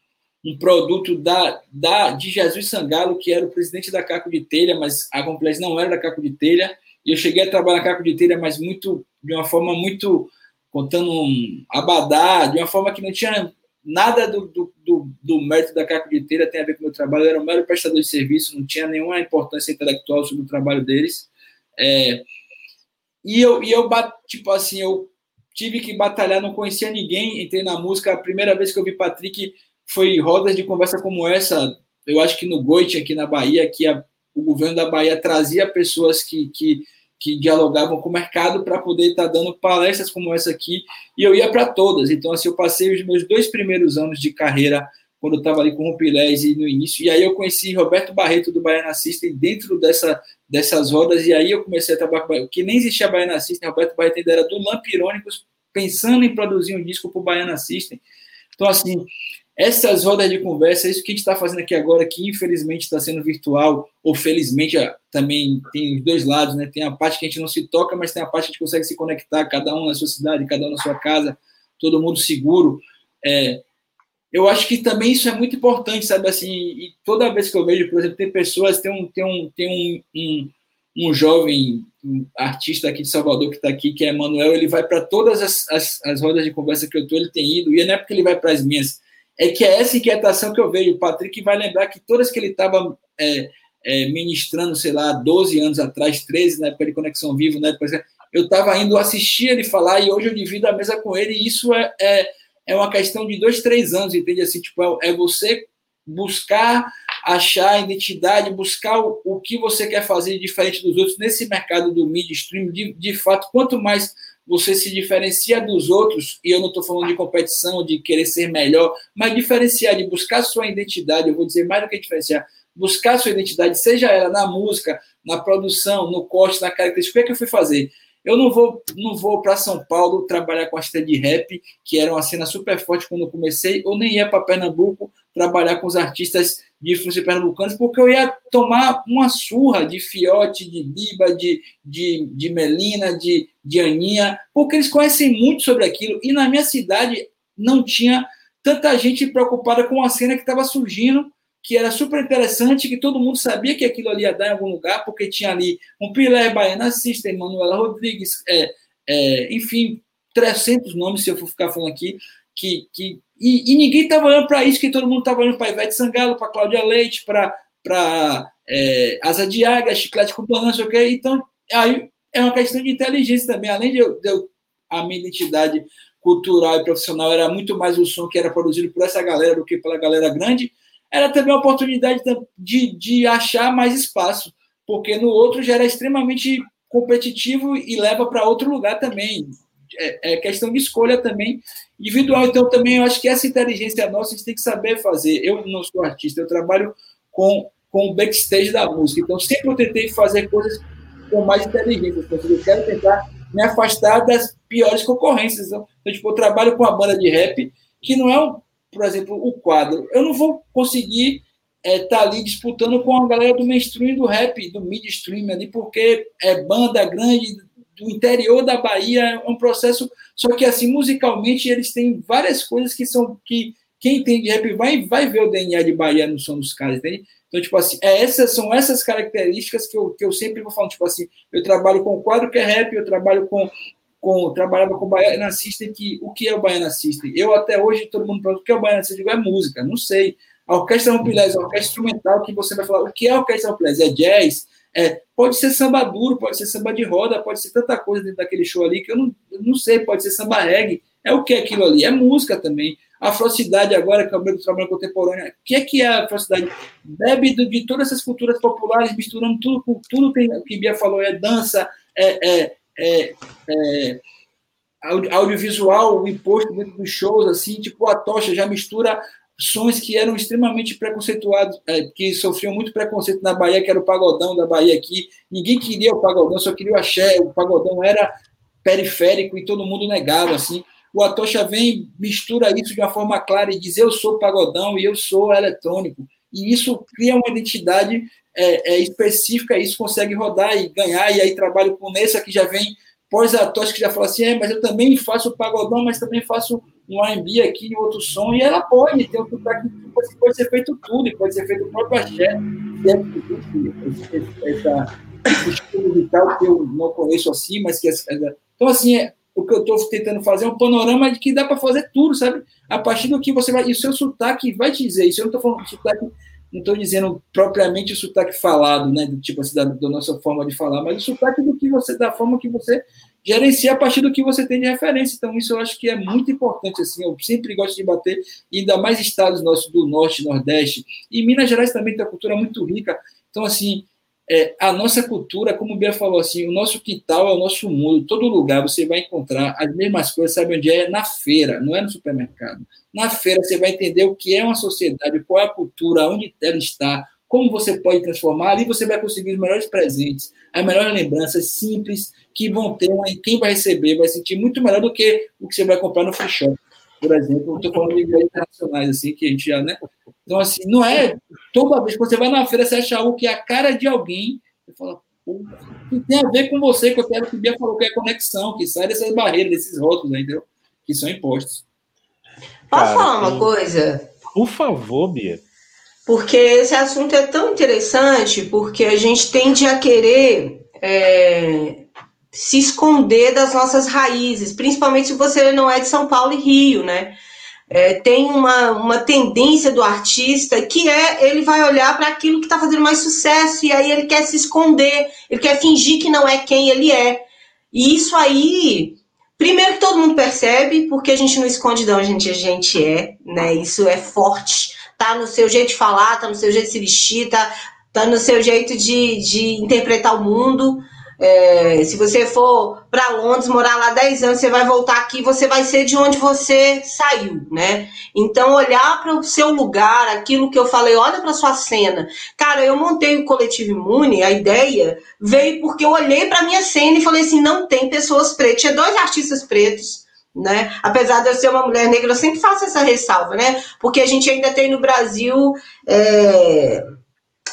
um, produto da, da, de Jesus Sangalo, que era o presidente da Caco de Telha, mas a Rumpilés não era da Caco de Telha, e eu cheguei a trabalhar na Caco de Telha, mas muito de uma forma muito contando um abadá, de uma forma que não tinha nada do, do, do, do mérito da Cacoliteira tem a ver com o meu trabalho. Eu era um mero prestador de serviço, não tinha nenhuma importância intelectual sobre o trabalho deles. É, e eu, e eu tipo assim, eu tive que batalhar, não conhecia ninguém, entrei na música. A primeira vez que eu vi Patrick foi rodas de conversa como essa. Eu acho que no Goit, aqui na Bahia, que a, o governo da Bahia trazia pessoas que, que que dialogavam com o mercado para poder estar tá dando palestras como essa aqui, e eu ia para todas. Então, assim, eu passei os meus dois primeiros anos de carreira, quando eu estava ali com o Pilés e no início, e aí eu conheci Roberto Barreto do Baiana System dentro dessa, dessas rodas, e aí eu comecei a trabalhar com que nem existia Baiana System, Roberto Barreto ainda era do Lampirônicos, pensando em produzir um disco para o Baiana System. Então, assim, essas rodas de conversa, isso que a gente está fazendo aqui agora, que infelizmente está sendo virtual, ou felizmente ah, também tem os dois lados, né? Tem a parte que a gente não se toca, mas tem a parte que a gente consegue se conectar, cada um na sua cidade, cada um na sua casa, todo mundo seguro. É, eu acho que também isso é muito importante, sabe? Assim, e toda vez que eu vejo, por exemplo, tem pessoas, tem um, tem um, tem um, um, um jovem um artista aqui de Salvador que está aqui, que é Manuel, ele vai para todas as, as, as rodas de conversa que eu estou, ele tem ido, e não é porque ele vai para as minhas é que é essa inquietação que eu vejo. O Patrick vai lembrar que todas que ele estava é, é, ministrando, sei lá, 12 anos atrás, 13, na época de Conexão Vivo, né? Eu estava indo assistir ele falar e hoje eu divido a mesa com ele, e isso é, é, é uma questão de dois, três anos, entende? Assim, tipo, é, é você buscar achar a identidade, buscar o, o que você quer fazer diferente dos outros nesse mercado do midstream. De, de fato, quanto mais você se diferencia dos outros, e eu não estou falando de competição, de querer ser melhor, mas diferenciar, de buscar sua identidade, eu vou dizer mais do que diferenciar, buscar sua identidade, seja ela na música, na produção, no corte, na característica, o que, é que eu fui fazer? Eu não vou, não vou para São Paulo trabalhar com a cena de rap, que era uma cena super forte quando eu comecei, ou nem ia para Pernambuco trabalhar com os artistas de influência pernambucanos, porque eu ia tomar uma surra de Fiote, de Biba, de, de, de Melina, de, de Aninha, porque eles conhecem muito sobre aquilo, e na minha cidade não tinha tanta gente preocupada com a cena que estava surgindo, que era super interessante, que todo mundo sabia que aquilo ali ia dar em algum lugar, porque tinha ali um Pilé, Baiana System, Manuela Rodrigues, é, é, enfim, 300 nomes, se eu for ficar falando aqui, que, que e, e ninguém estava olhando para isso, que todo mundo estava olhando para Ivete Sangalo, para Cláudia Leite, para é, Asa de Águia, Chiclete com Banana, sei o quê. Então, aí é uma questão de inteligência também. Além de eu, de a minha identidade cultural e profissional era muito mais o som que era produzido por essa galera do que pela galera grande, era também uma oportunidade de, de achar mais espaço, porque no outro já era extremamente competitivo e leva para outro lugar também. É, é, questão de escolha também individual. Então, também eu acho que essa inteligência nossa a gente tem que saber fazer. Eu não sou artista, eu trabalho com, com o backstage da música. Então, sempre eu tentei fazer coisas com mais inteligência. Eu quero tentar me afastar das piores concorrências. Então, tipo, eu trabalho com a banda de rap, que não é por exemplo, o quadro. Eu não vou conseguir estar é, tá ali disputando com a galera do mainstream do rap, do midstream ali, porque é banda grande do interior da Bahia, é um processo. Só que assim, musicalmente, eles têm várias coisas que são que quem entende rap vai, vai ver o DNA de Bahia no som dos caras, entende? Então, tipo assim, é essas, são essas características que eu, que eu sempre vou falando, tipo assim, eu trabalho com quadro que é rap, eu trabalho com com, trabalhava com Baiana System, que o que é o Baiana System? Eu até hoje, todo mundo pergunta o que é o Baiana System, eu digo, é música, não sei. A orquestra Rampilés é uma orquestra instrumental que você vai falar, o que é a orquestra Rampilés? É jazz? É, pode ser samba duro, pode ser samba de roda, pode ser tanta coisa dentro daquele show ali que eu não, eu não sei, pode ser samba reggae. É o que é aquilo ali? É música também. A afrocidade agora, que é o meu trabalho contemporâneo, o que é que é a afrocidade? Bebe de todas essas culturas populares, misturando tudo com tudo que, que Bia falou, é dança, é, é é, é, audiovisual, o imposto dentro dos shows, assim, tipo a tocha já mistura sons que eram extremamente preconceituados, é, que sofriam muito preconceito na Bahia, que era o pagodão da Bahia aqui. Ninguém queria o pagodão, só queria o axé. O pagodão era periférico e todo mundo negava, assim. O Atocha vem, mistura isso de uma forma clara e diz: eu sou pagodão e eu sou eletrônico. E isso cria uma identidade é, é, específica, isso consegue rodar e ganhar, e aí trabalho com Nessa, que já vem pós-atos, que já fala assim, é, mas eu também faço pagodão, mas também faço um R&B aqui, outro som, e ela pode ter um sotaque, pode, pode ser feito tudo, e pode ser feito o próprio axé, essa, esse estilo que eu não conheço assim, mas que... Então, assim, é, o que eu estou tentando fazer é um panorama de que dá para fazer tudo, sabe? A partir do que você vai... E o seu sotaque vai te dizer isso. Eu não estou falando sotaque não estou dizendo propriamente o sotaque falado, né, tipo assim, da, da, nossa forma de falar, mas o sotaque do que você, da forma que você gerencia a partir do que você tem de referência. Então, isso eu acho que é muito importante, assim, eu sempre gosto de bater, ainda mais estados nossos do Norte, Nordeste, e Minas Gerais também tem uma cultura muito rica. Então, assim, é, a nossa cultura, como o Bia falou assim, o nosso quintal é o nosso mundo. Todo lugar você vai encontrar as mesmas coisas, sabe onde é? Na feira, não é no supermercado. Na feira você vai entender o que é uma sociedade, qual é a cultura, onde ela está, como você pode transformar. Ali você vai conseguir os melhores presentes, as melhores lembranças simples que vão ter, quem vai receber vai sentir muito melhor do que o que você vai comprar no free shop por exemplo, estou falando de igrejas internacionais, assim, que a gente já, né? Então, assim, não é toda vez que você vai na feira, você acha algo que é a cara de alguém, você fala, pô, que tem a ver com você, que eu quero que o Bia falou que é conexão, que sai dessas barreiras, desses rótulos, né, entendeu? Que são impostos. Posso Cara, falar uma coisa? Por favor, Bia. Porque esse assunto é tão interessante, porque a gente tende a querer é, se esconder das nossas raízes, principalmente se você não é de São Paulo e Rio, né? É, tem uma, uma tendência do artista que é ele vai olhar para aquilo que está fazendo mais sucesso e aí ele quer se esconder, ele quer fingir que não é quem ele é. E isso aí, primeiro todo mundo percebe, porque a gente não esconde de onde a gente é, né? Isso é forte, tá no seu jeito de falar, tá no seu jeito de se vestir, tá, tá no seu jeito de, de interpretar o mundo. É, se você for para Londres, morar lá 10 anos, você vai voltar aqui, você vai ser de onde você saiu, né? Então, olhar para o seu lugar, aquilo que eu falei, olha para sua cena. Cara, eu montei o Coletivo Imune, a ideia veio porque eu olhei para minha cena e falei assim: não tem pessoas pretas. Tinha dois artistas pretos, né? Apesar de eu ser uma mulher negra, eu sempre faço essa ressalva, né? Porque a gente ainda tem no Brasil. É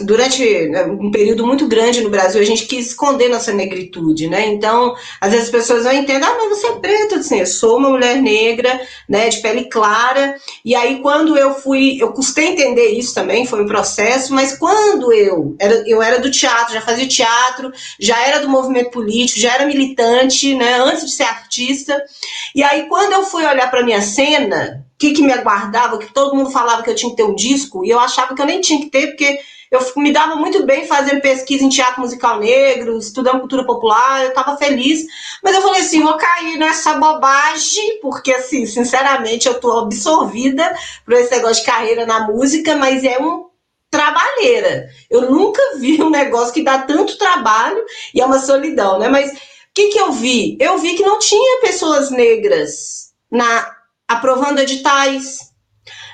durante né, um período muito grande no Brasil, a gente quis esconder nossa negritude, né? Então, às vezes as pessoas não entendem, ah, mas você é preta, assim, eu sou uma mulher negra, né, de pele clara, e aí quando eu fui, eu custei entender isso também, foi um processo, mas quando eu era, eu era do teatro, já fazia teatro, já era do movimento político, já era militante, né, antes de ser artista, e aí quando eu fui olhar para minha cena, o que, que me aguardava, que todo mundo falava que eu tinha que ter um disco, e eu achava que eu nem tinha que ter, porque eu me dava muito bem fazendo pesquisa em teatro musical negro, estudando cultura popular, eu estava feliz. Mas eu falei assim, vou cair nessa bobagem, porque assim, sinceramente, eu estou absorvida por esse negócio de carreira na música, mas é um trabalheira. Eu nunca vi um negócio que dá tanto trabalho e é uma solidão, né? Mas o que, que eu vi? Eu vi que não tinha pessoas negras na aprovando editais,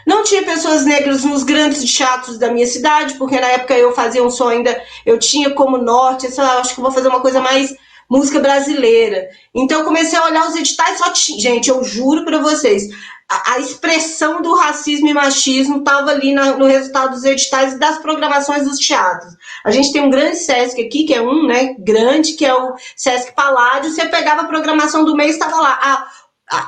não tinha pessoas negras nos grandes teatros da minha cidade, porque na época eu fazia um som ainda, eu tinha como norte, eu acho que vou fazer uma coisa mais música brasileira. Então eu comecei a olhar os editais, só tinha, gente, eu juro para vocês, a, a, expressão do racismo e machismo estava ali na, no resultado dos editais e das programações dos teatros. A gente tem um grande Sesc aqui, que é um, né, grande, que é o Sesc Paládio, você pegava a programação do mês, estava lá, a, a,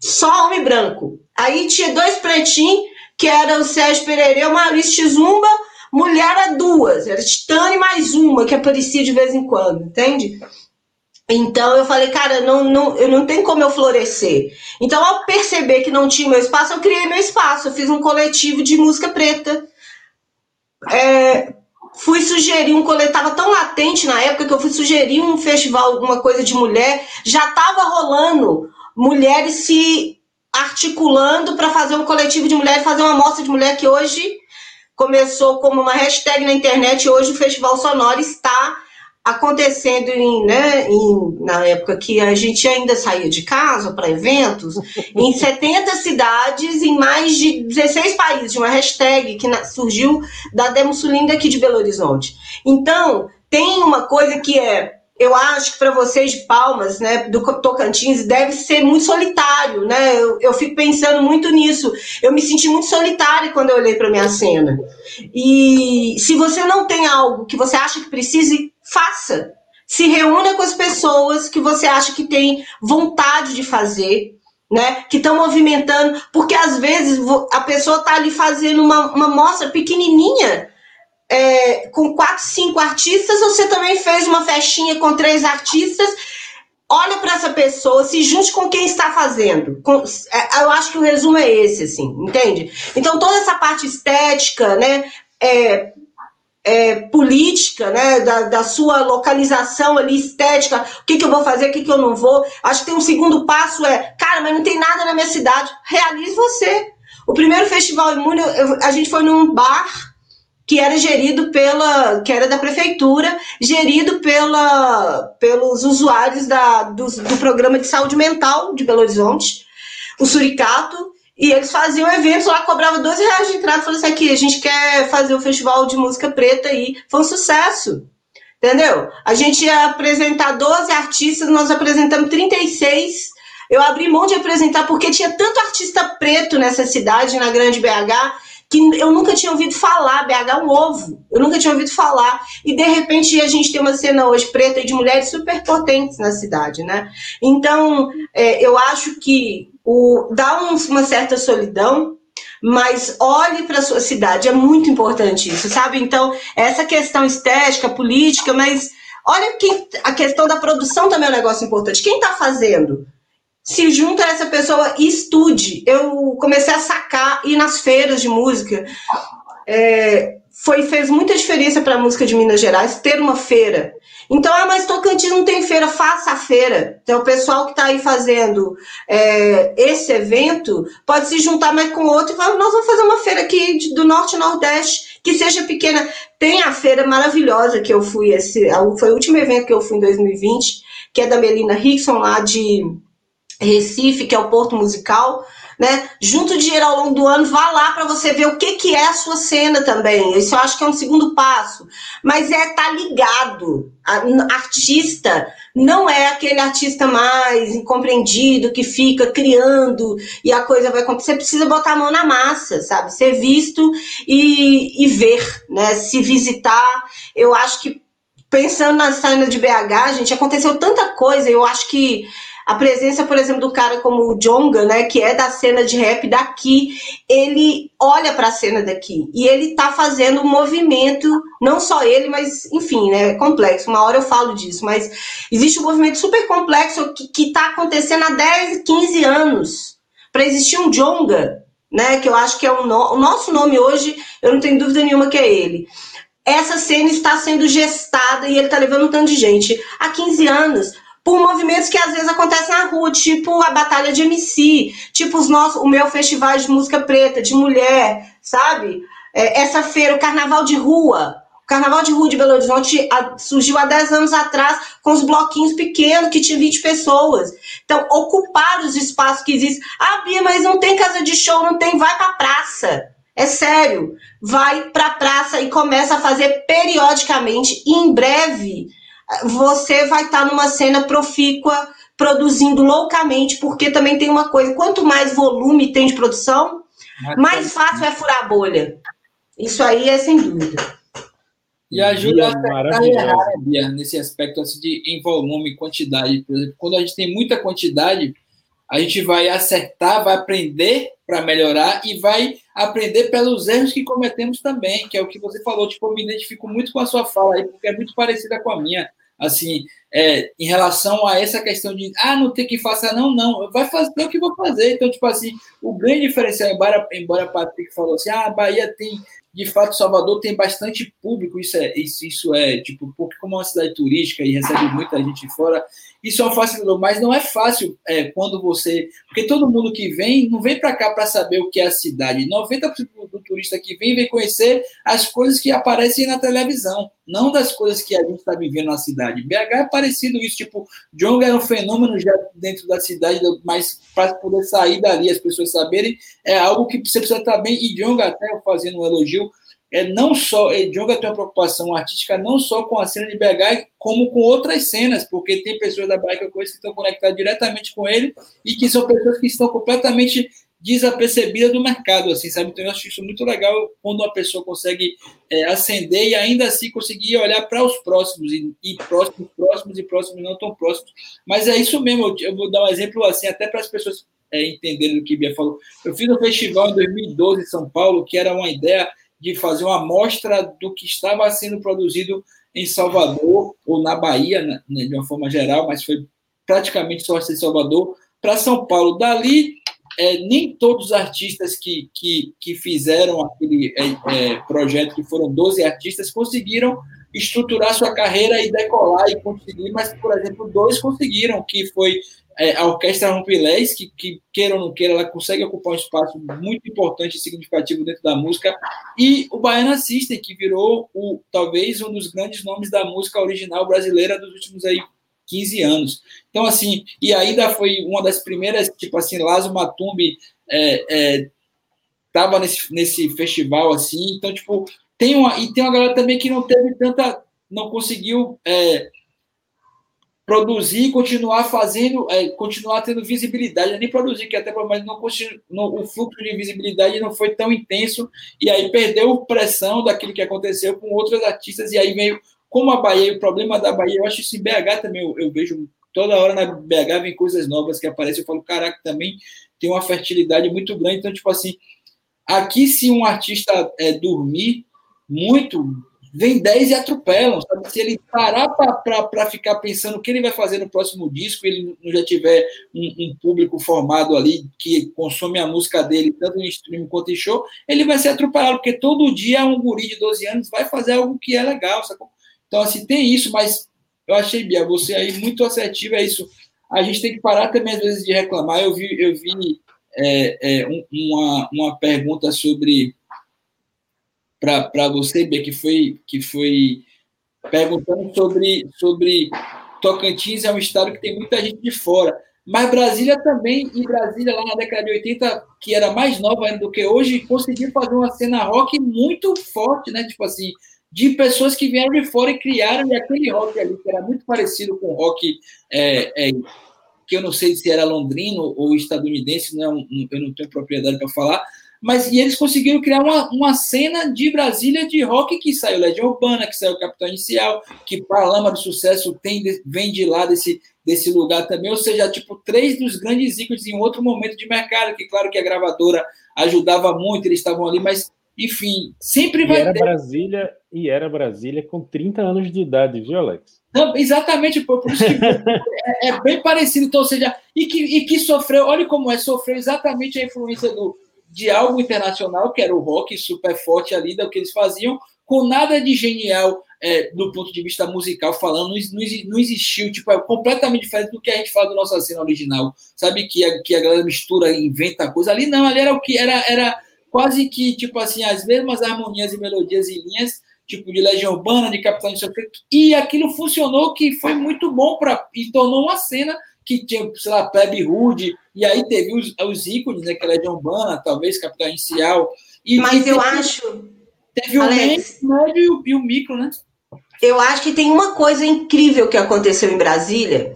só homem branco. Aí tinha dois pretinhos, que era o Sérgio Pereira e o Maurício Zumba, mulher era duas, era Titane mais uma, que aparecia de vez em quando, entende? Então eu falei, cara, não, não, eu não tenho como eu florescer. Então, ao perceber que não tinha meu espaço, eu criei meu espaço. Eu fiz um coletivo de música preta. É, fui sugerir um coletivo, estava tão latente na época que eu fui sugerir um festival, alguma coisa de mulher, já estava rolando mulheres se articulando para fazer um coletivo de mulheres, fazer uma mostra de mulher que hoje começou como uma hashtag na internet, hoje o Festival Sonoro está acontecendo em, né, em, na época que a gente ainda saía de casa para eventos, em 70 cidades, em mais de 16 países, uma hashtag que surgiu da Demussulinda aqui de Belo Horizonte. Então, tem uma coisa que é eu acho que para vocês de Palmas, né, do Tocantins, deve ser muito solitário, né? Eu, eu fico pensando muito nisso. Eu me senti muito solitária quando eu olhei para minha cena. E se você não tem algo que você acha que precise, faça. Se reúna com as pessoas que você acha que tem vontade de fazer, né? Que estão movimentando, porque às vezes a pessoa está ali fazendo uma, uma mostra pequenininha é, com quatro, cinco artistas, você também fez uma festinha com três artistas. Olha para essa pessoa, se junte com quem está fazendo. Com, é, eu acho que o resumo é esse, assim, entende? Então, toda essa parte estética, né? É, é, política, né, da, da, sua localização ali estética, o que, que eu vou fazer, o que, que eu não vou. Acho que tem um segundo passo é, cara, mas não tem nada na minha cidade. Realize você. O primeiro festival imune, eu, a gente foi num bar que era gerido pela, que era da prefeitura, gerido pela, pelos usuários da, do, do programa de saúde mental de Belo Horizonte, o Suricato, e eles faziam eventos lá, cobravam 12 reais de entrada, falaram assim, aqui, a gente quer fazer o festival de música preta aí, foi um sucesso, entendeu? A gente ia apresentar 12 artistas, nós apresentamos 36, eu abri mão de apresentar porque tinha tanto artista preto nessa cidade, na grande BH, que eu nunca tinha ouvido falar, BH é um ovo, eu nunca tinha ouvido falar. E de repente a gente tem uma cena hoje preta de mulheres super potentes na cidade, né? Então é, eu acho que o, dá um, uma certa solidão, mas olhe para a sua cidade, é muito importante isso, sabe? Então, essa questão estética, política, mas olha quem, a questão da produção também é um negócio importante. Quem está fazendo? Se junta a essa pessoa e estude. Eu comecei a sacar, ir nas feiras de música. É, foi, fez muita diferença para a música de Minas Gerais ter uma feira. Então, ah, mas Tocantins não tem feira, faça a feira. Então, o pessoal que está aí fazendo é, esse evento pode se juntar mais com outro e falar: nós vamos fazer uma feira aqui do Norte e Nordeste que seja pequena. Tem a feira maravilhosa que eu fui, esse, foi o último evento que eu fui em 2020, que é da Melina Rickson, lá de Recife, que é o Porto Musical né? Junto dinheiro ao longo do ano, vá lá para você ver o que, que é a sua cena também. Isso eu acho que é um segundo passo. Mas é estar tá ligado. Artista não é aquele artista mais incompreendido que fica criando e a coisa vai acontecer. Você precisa botar a mão na massa, sabe? Ser visto e, e ver, né? Se visitar. Eu acho que pensando na cena de BH, gente, aconteceu tanta coisa. Eu acho que a presença, por exemplo, do cara como o Jonga, né, que é da cena de rap daqui, ele olha para a cena daqui e ele tá fazendo um movimento, não só ele, mas enfim, né, complexo. Uma hora eu falo disso, mas existe um movimento super complexo que, que tá acontecendo há 10, 15 anos. Para existir um Jonga, né, que eu acho que é o, no, o nosso nome hoje, eu não tenho dúvida nenhuma que é ele essa cena está sendo gestada e ele está levando um tanto de gente há 15 anos por movimentos que às vezes acontecem na rua, tipo a batalha de MC, tipo os nossos, o meu festival de música preta, de mulher, sabe? É, essa feira, o carnaval de rua. O carnaval de rua de Belo Horizonte surgiu há 10 anos atrás com os bloquinhos pequenos que tinha 20 pessoas. Então, ocupar os espaços que existem. Ah, Bia, mas não tem casa de show, não tem, vai pra praça. É sério. Vai pra praça e começa a fazer periodicamente. E em breve você vai estar tá numa cena profícua, produzindo loucamente, porque também tem uma coisa: quanto mais volume tem de produção, mais fácil é furar a bolha. Isso aí é sem dúvida. E ajuda a nesse aspecto assim, de em volume, quantidade. Por exemplo, quando a gente tem muita quantidade, a gente vai acertar, vai aprender para melhorar e vai aprender pelos erros que cometemos também, que é o que você falou. Tipo, eu me identifico muito com a sua fala aí, porque é muito parecida com a minha assim, é, em relação a essa questão de, ah, não tem que fazer, não, não, vai fazer o que vou fazer. Então, tipo assim, o grande diferencial, embora, embora Patrick falou assim, ah, a Bahia tem, de fato, Salvador tem bastante público, isso é, isso, isso é, tipo, porque como é uma cidade turística e recebe muita gente fora, isso é um facilitador, mas não é fácil é, quando você. Porque todo mundo que vem, não vem para cá para saber o que é a cidade. 90% do turista que vem, vem conhecer as coisas que aparecem na televisão, não das coisas que a gente está vivendo na cidade. BH é parecido isso, tipo, Jong era um fenômeno já dentro da cidade, mas para poder sair dali, as pessoas saberem, é algo que você precisa estar bem. E Jong, até fazendo um elogio, é não só Djonga tem uma preocupação artística não só com a cena de BH, como com outras cenas, porque tem pessoas da Bahia que eu conheço que estão conectadas diretamente com ele e que são pessoas que estão completamente desapercebidas do mercado, assim, sabe? Então eu acho isso muito legal quando uma pessoa consegue é, ascender e ainda assim conseguir olhar para os próximos e, e, próximos, próximos e próximos não tão próximos. Mas é isso mesmo. Eu, eu vou dar um exemplo assim, até para as pessoas é, entenderem o que Bia falou. Eu fiz um festival em 2012 em São Paulo que era uma ideia de fazer uma amostra do que estava sendo produzido em Salvador ou na Bahia, né, de uma forma geral, mas foi praticamente só em Salvador, para São Paulo. Dali, é, nem todos os artistas que, que, que fizeram aquele é, é, projeto, que foram 12 artistas, conseguiram estruturar sua carreira e decolar e conseguir, mas, por exemplo, dois conseguiram, que foi é, a Orquestra Rompilés, que, que queira ou não queira, ela consegue ocupar um espaço muito importante e significativo dentro da música, e o Baiana System, que virou o, talvez um dos grandes nomes da música original brasileira dos últimos aí 15 anos. Então, assim, e ainda foi uma das primeiras, tipo assim, Lazo Matumbi é, é, nesse, nesse festival, assim, então, tipo, tem uma, e tem uma galera também que não teve tanta, não conseguiu é, produzir, continuar fazendo, é, continuar tendo visibilidade, nem produzir, que até mas não, não, o fluxo de visibilidade não foi tão intenso, e aí perdeu pressão daquilo que aconteceu com outros artistas, e aí veio, como a Bahia, o problema da Bahia, eu acho isso em BH também, eu, eu vejo toda hora na BH vem coisas novas que aparecem, eu falo, caraca, também tem uma fertilidade muito grande, então, tipo assim, aqui se um artista é, dormir muito, vem 10 e atropelam. Sabe? Se ele parar para ficar pensando o que ele vai fazer no próximo disco, ele não já tiver um, um, público formado ali que consome a música dele, tanto em streaming quanto em show, ele vai ser atropelado, porque todo dia um guri de 12 anos vai fazer algo que é legal. Então, assim, tem isso, mas eu achei, Bia, você aí muito assertiva, é isso. A gente tem que parar também, às vezes, de reclamar. Eu vi, eu vi é, é, um, uma, uma pergunta sobre para você, Bia, que foi, que foi perguntando sobre, sobre Tocantins, é um estado que tem muita gente de fora. Mas Brasília também, e Brasília lá na década de 80, que era mais nova ainda do que hoje, conseguiu fazer uma cena rock muito forte, né? Tipo assim, de pessoas que vieram de fora e criaram, e aquele rock ali, que era muito parecido com o rock é, é, que eu não sei se era londrino ou estadunidense, não, é eu não tenho propriedade para falar, mas e eles conseguiram criar uma, uma cena de Brasília de rock que saiu Legião Urbana, que saiu Capitão Inicial, que Paralama do Sucesso tem, vem de lá desse, desse lugar também, ou seja, tipo, três dos grandes ícones em outro momento de mercado, que claro que a gravadora ajudava muito, eles estavam ali, mas enfim, sempre vai e era ter... Brasília e era Brasília com 30 anos de idade, viu, Alex? Não, exatamente, por, por isso que é, é, bem parecido, então, ou seja, e que, e que sofreu, olha como é, sofreu exatamente a influência do, de algo internacional, que era o rock super forte ali, do que eles faziam, com nada de genial é, do ponto de vista musical falando, não, não, existiu, tipo, é completamente diferente do que a gente fala do nossa cena original, sabe, que a, que a galera mistura, inventa coisa, ali não, ali era o que, era, era quase que, tipo assim, as mesmas harmonias e melodias e linhas, tipo de Legião Urbana, de Capitão de e aquilo funcionou que foi muito bom para e tornou uma cena que tinha, sei lá, Plebe Rude, e aí teve os, os ícones, né, que Legião Urbana, talvez Capitão Inicial. E, Mas e eu teve, acho. Teve o médio e o, e o micro, né? Eu acho que tem uma coisa incrível que aconteceu em Brasília,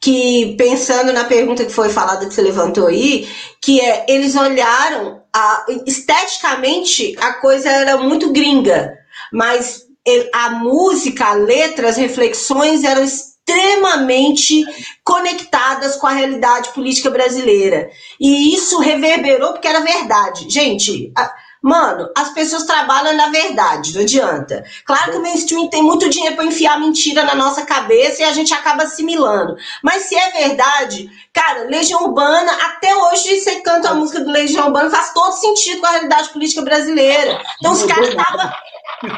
que pensando na pergunta que foi falada que você levantou aí, que é eles olharam a, esteticamente a coisa era muito gringa, mas a música, a letra, as reflexões eram extremamente conectadas com a realidade política brasileira. E isso reverberou porque era verdade. Gente, a, Mano, as pessoas trabalham na verdade, não adianta. Claro que o mainstream tem muito dinheiro para enfiar mentira na nossa cabeça e a gente acaba assimilando. Mas se é verdade, cara, Legião Urbana, até hoje você canta a música do Legião Urbana, faz todo sentido com a realidade política brasileira. Então os caras estavam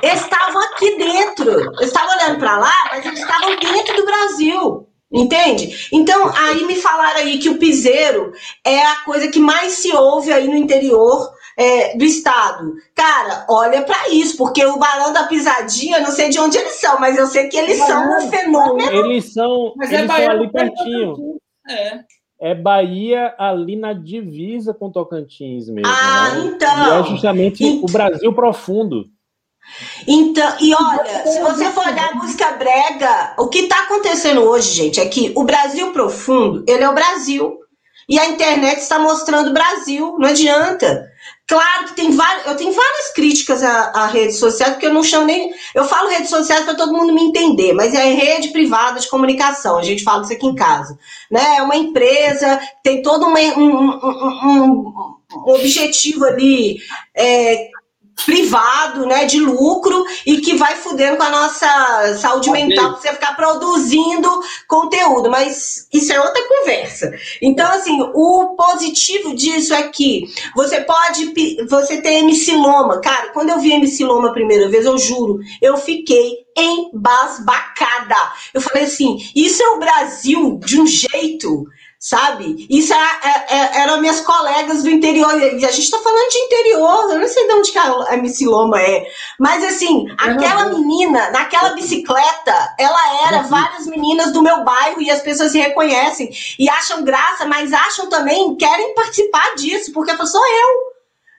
estavam aqui dentro. Estavam olhando para lá, mas eles estavam dentro do Brasil. Entende? Então, aí me falaram aí que o piseiro é a coisa que mais se ouve aí no interior é, do estado. Cara, olha para isso, porque o Barão da Pisadinha, eu não sei de onde eles são, mas eu sei que eles são um fenômeno. Eles são, mas é eles é Bahia, são ali pertinho. É. É Bahia ali na divisa com Tocantins mesmo. Ah, né? então. E é justamente então, o Brasil profundo. Então, e olha, se você for olhar a música brega, o que está acontecendo hoje, gente, é que o Brasil profundo, ele é o Brasil. E a internet está mostrando o Brasil, não adianta. Claro que tem várias, eu tenho várias críticas à, à rede social, porque eu não chamo nem. Eu falo redes sociais para todo mundo me entender, mas é rede privada de comunicação, a gente fala isso aqui em casa. Né? É uma empresa, tem todo uma, um, um, um, um objetivo ali é, privado, né, de lucro e que vai fudendo com a nossa saúde okay. mental você ficar produzindo conteúdo, mas isso é outra conversa. Então, assim, o positivo disso é que você pode, você tem MC Loma, cara, quando eu vi MC Loma a primeira vez, eu juro, eu fiquei embasbacada. Eu falei assim, isso é o Brasil de um jeito sabe? Isso era, é, é, eram minhas colegas do interior, e a gente tá falando de interior, eu não sei de onde que a Loma é, mas assim, aquela menina, naquela bicicleta, ela era várias meninas do meu bairro e as pessoas se reconhecem e acham graça, mas acham também, querem participar disso, porque sou eu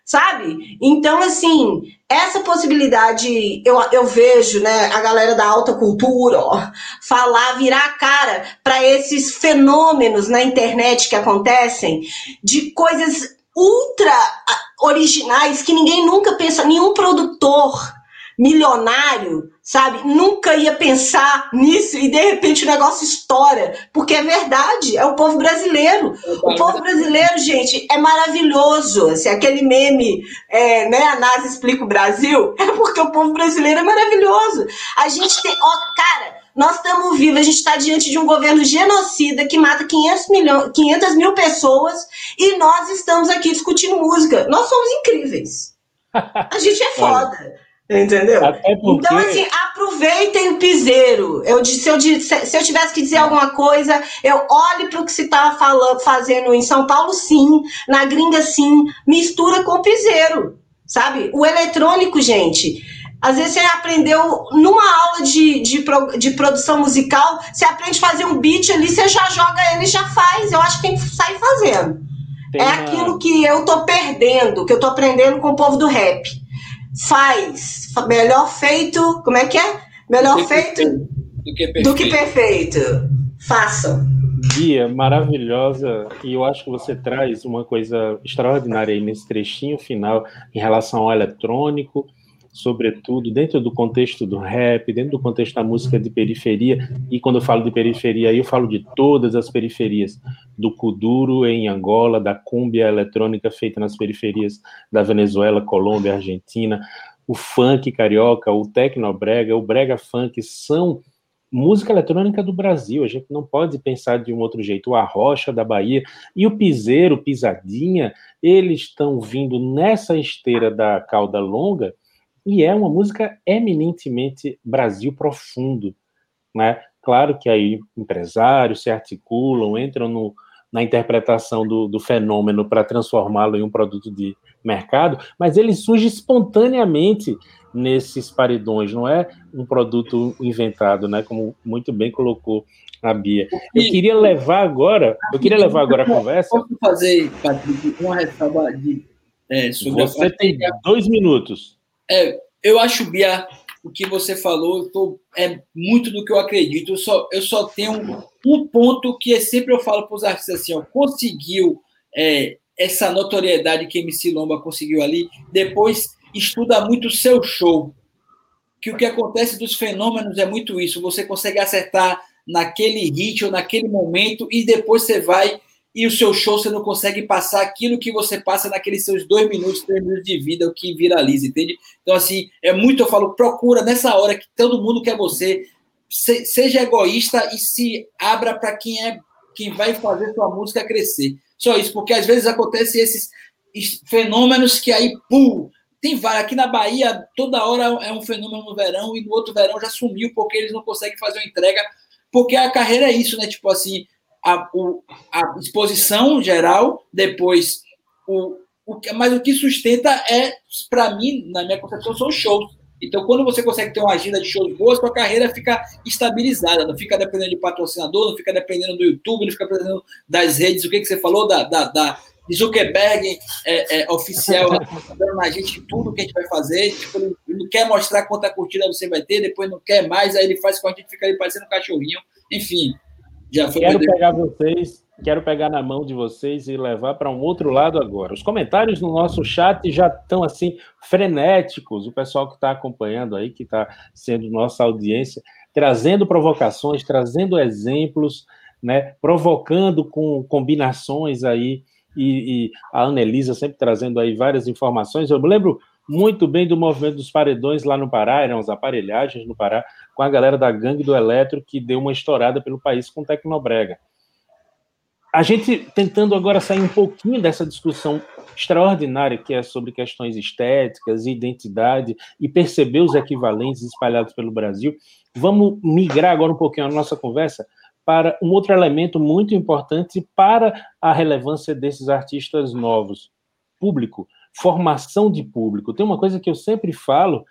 sabe? Então, assim, essa possibilidade eu, eu vejo, né, a galera da alta cultura ó, falar, virar a cara para esses fenômenos na internet que acontecem de coisas ultra ah, originais que ninguém nunca pensa, nenhum produtor milionário, sabe? Nunca ia pensar nisso e de repente o negócio estoura, porque é verdade, é o povo brasileiro. O povo brasileiro, gente, é maravilhoso. Assim, aquele meme, é, né? A NASA explica o Brasil, é porque o povo brasileiro é maravilhoso. A gente tem, ó, cara, nós estamos vivos, a gente está diante de um governo genocida que mata 500, milhões, 500 mil pessoas e nós estamos aqui discutindo música. Nós somos incríveis. A gente é foda. Entendeu? Porque... Então, assim, aproveitem o piseiro. Eu, se, eu, se eu tivesse que dizer alguma coisa, eu olhe para o que se está falando, fazendo em São Paulo, sim, na gringa, sim, mistura com o piseiro. sabe? O eletrônico, gente, às vezes você aprendeu numa aula de, de, de produção musical, você aprende a fazer um beat ali, você já joga ele e já faz. Eu acho que tem que sair fazendo. Tem é uma... aquilo que eu tô perdendo, que eu tô aprendendo com o povo do rap. Faz. Melhor feito. Como é que é? Melhor do feito do que perfeito. Do que perfeito. Façam. Bia, maravilhosa, e eu acho que você traz uma coisa extraordinária aí nesse trechinho final em relação ao eletrônico, sobretudo dentro do contexto do rap, dentro do contexto da música de periferia, e quando eu falo de periferia, eu falo de todas as periferias, do kuduro em Angola, da cúmbia eletrônica feita nas periferias da Venezuela, Colômbia, Argentina, o funk carioca, o tecnobrega, o brega funk são música eletrônica do Brasil, a gente não pode pensar de um outro jeito. O Arrocha da Bahia e o Piseiro, Pisadinha, eles estão vindo nessa esteira da cauda longa e é uma música eminentemente Brasil profundo, né? Claro que aí empresários se articulam, entram no, na interpretação do, do fenômeno para transformá-lo em um produto de mercado, mas ele surge espontaneamente nesses paredões, não é um produto inventado, né? Como muito bem colocou a Bia. Eu queria levar agora, eu queria levar agora a conversa. Posso fazer, Patrick, uma ressalva de é, sobre Você tem dois minutos. É, eu acho, Bia, o que você falou tô, é muito do que eu acredito. Eu só, eu só tenho um ponto que é sempre eu falo para os artistas assim, ó, conseguiu é, essa notoriedade que MC Lomba conseguiu ali, depois estuda muito o seu show. Que o que acontece dos fenômenos é muito isso. Você consegue acertar naquele ou naquele momento e depois você vai e o seu show você não consegue passar aquilo que você passa naqueles seus dois minutos, três minutos de vida, o que viraliza, entende? Então, assim, é muito, eu falo, procura nessa hora que todo mundo quer você, se, seja egoísta e se abra para quem é quem vai fazer sua música crescer. Só isso, porque às vezes acontece esses fenômenos que aí, pum, tem vários. Aqui na Bahia, toda hora é um fenômeno no verão e no outro verão já sumiu porque eles não conseguem fazer uma entrega. Porque a carreira é isso, né? Tipo assim, a, o, a exposição geral, depois o, o mas o que sustenta é, para mim, na minha concepção, são shows. Então, quando você consegue ter uma agenda de shows boas, sua carreira fica estabilizada, não fica dependendo de patrocinador, não fica dependendo do YouTube, não fica dependendo das redes, o que, que você falou, da, da, da Zuckerberg é, é, oficial, dando na gente tudo que a gente vai fazer. Tipo, ele não quer mostrar quanta curtida você vai ter, depois não quer mais, aí ele faz com a gente fica ali parecendo um cachorrinho. Enfim, já foi. Quero pegar vocês, quero pegar na mão de vocês e levar para um outro lado agora. Os comentários no nosso chat já estão assim frenéticos. O pessoal que está acompanhando aí, que está sendo nossa audiência, trazendo provocações, trazendo exemplos, né, provocando com combinações aí e, e a Anelisa sempre trazendo aí várias informações. Eu me lembro muito bem do movimento dos paredões lá no Pará, eram as aparelhagens no Pará, com a galera da gangue do Eletro, que deu uma estourada pelo país com Tecnobrega. A gente tentando agora sair um pouquinho dessa discussão extraordinária que é sobre questões estéticas, identidade e perceber os equivalentes espalhados pelo Brasil, vamos migrar agora um pouquinho a nossa conversa para um outro elemento muito importante para a relevância desses artistas novos: público, formação de público. Tem uma coisa que eu sempre falo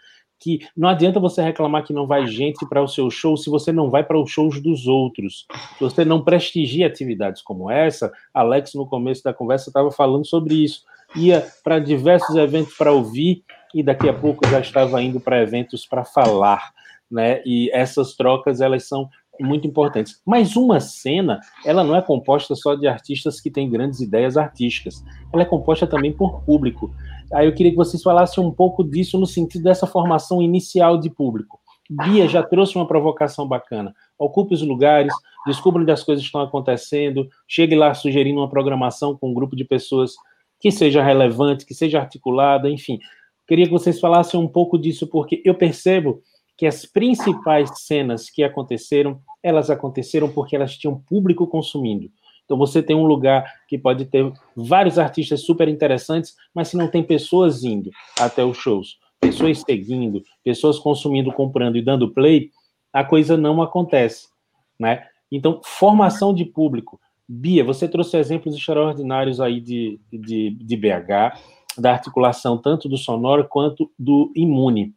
que não adianta você reclamar que não vai gente para o seu show se você não vai para os shows dos outros. Se você não prestigia atividades como essa, Alex no começo da conversa estava falando sobre isso. Ia para diversos eventos para ouvir e daqui a pouco já estava indo para eventos para falar, né? E essas trocas elas são muito importantes. Mas uma cena, ela não é composta só de artistas que têm grandes ideias artísticas. Ela é composta também por público. Aí eu queria que vocês falassem um pouco disso no sentido dessa formação inicial de público. Bia já trouxe uma provocação bacana. Ocupe os lugares, descubra onde as coisas estão acontecendo, chegue lá sugerindo uma programação com um grupo de pessoas que seja relevante, que seja articulada, enfim. Queria que vocês falassem um pouco disso, porque eu percebo que as principais cenas que aconteceram, elas aconteceram porque elas tinham público consumindo. Então você tem um lugar que pode ter vários artistas super interessantes, mas se não tem pessoas indo até os shows, pessoas seguindo, pessoas consumindo, comprando e dando play, a coisa não acontece, né? Então, formação de público. Bia, você trouxe exemplos extraordinários aí de, de, de BH. da articulação tanto do sonoro quanto do imune.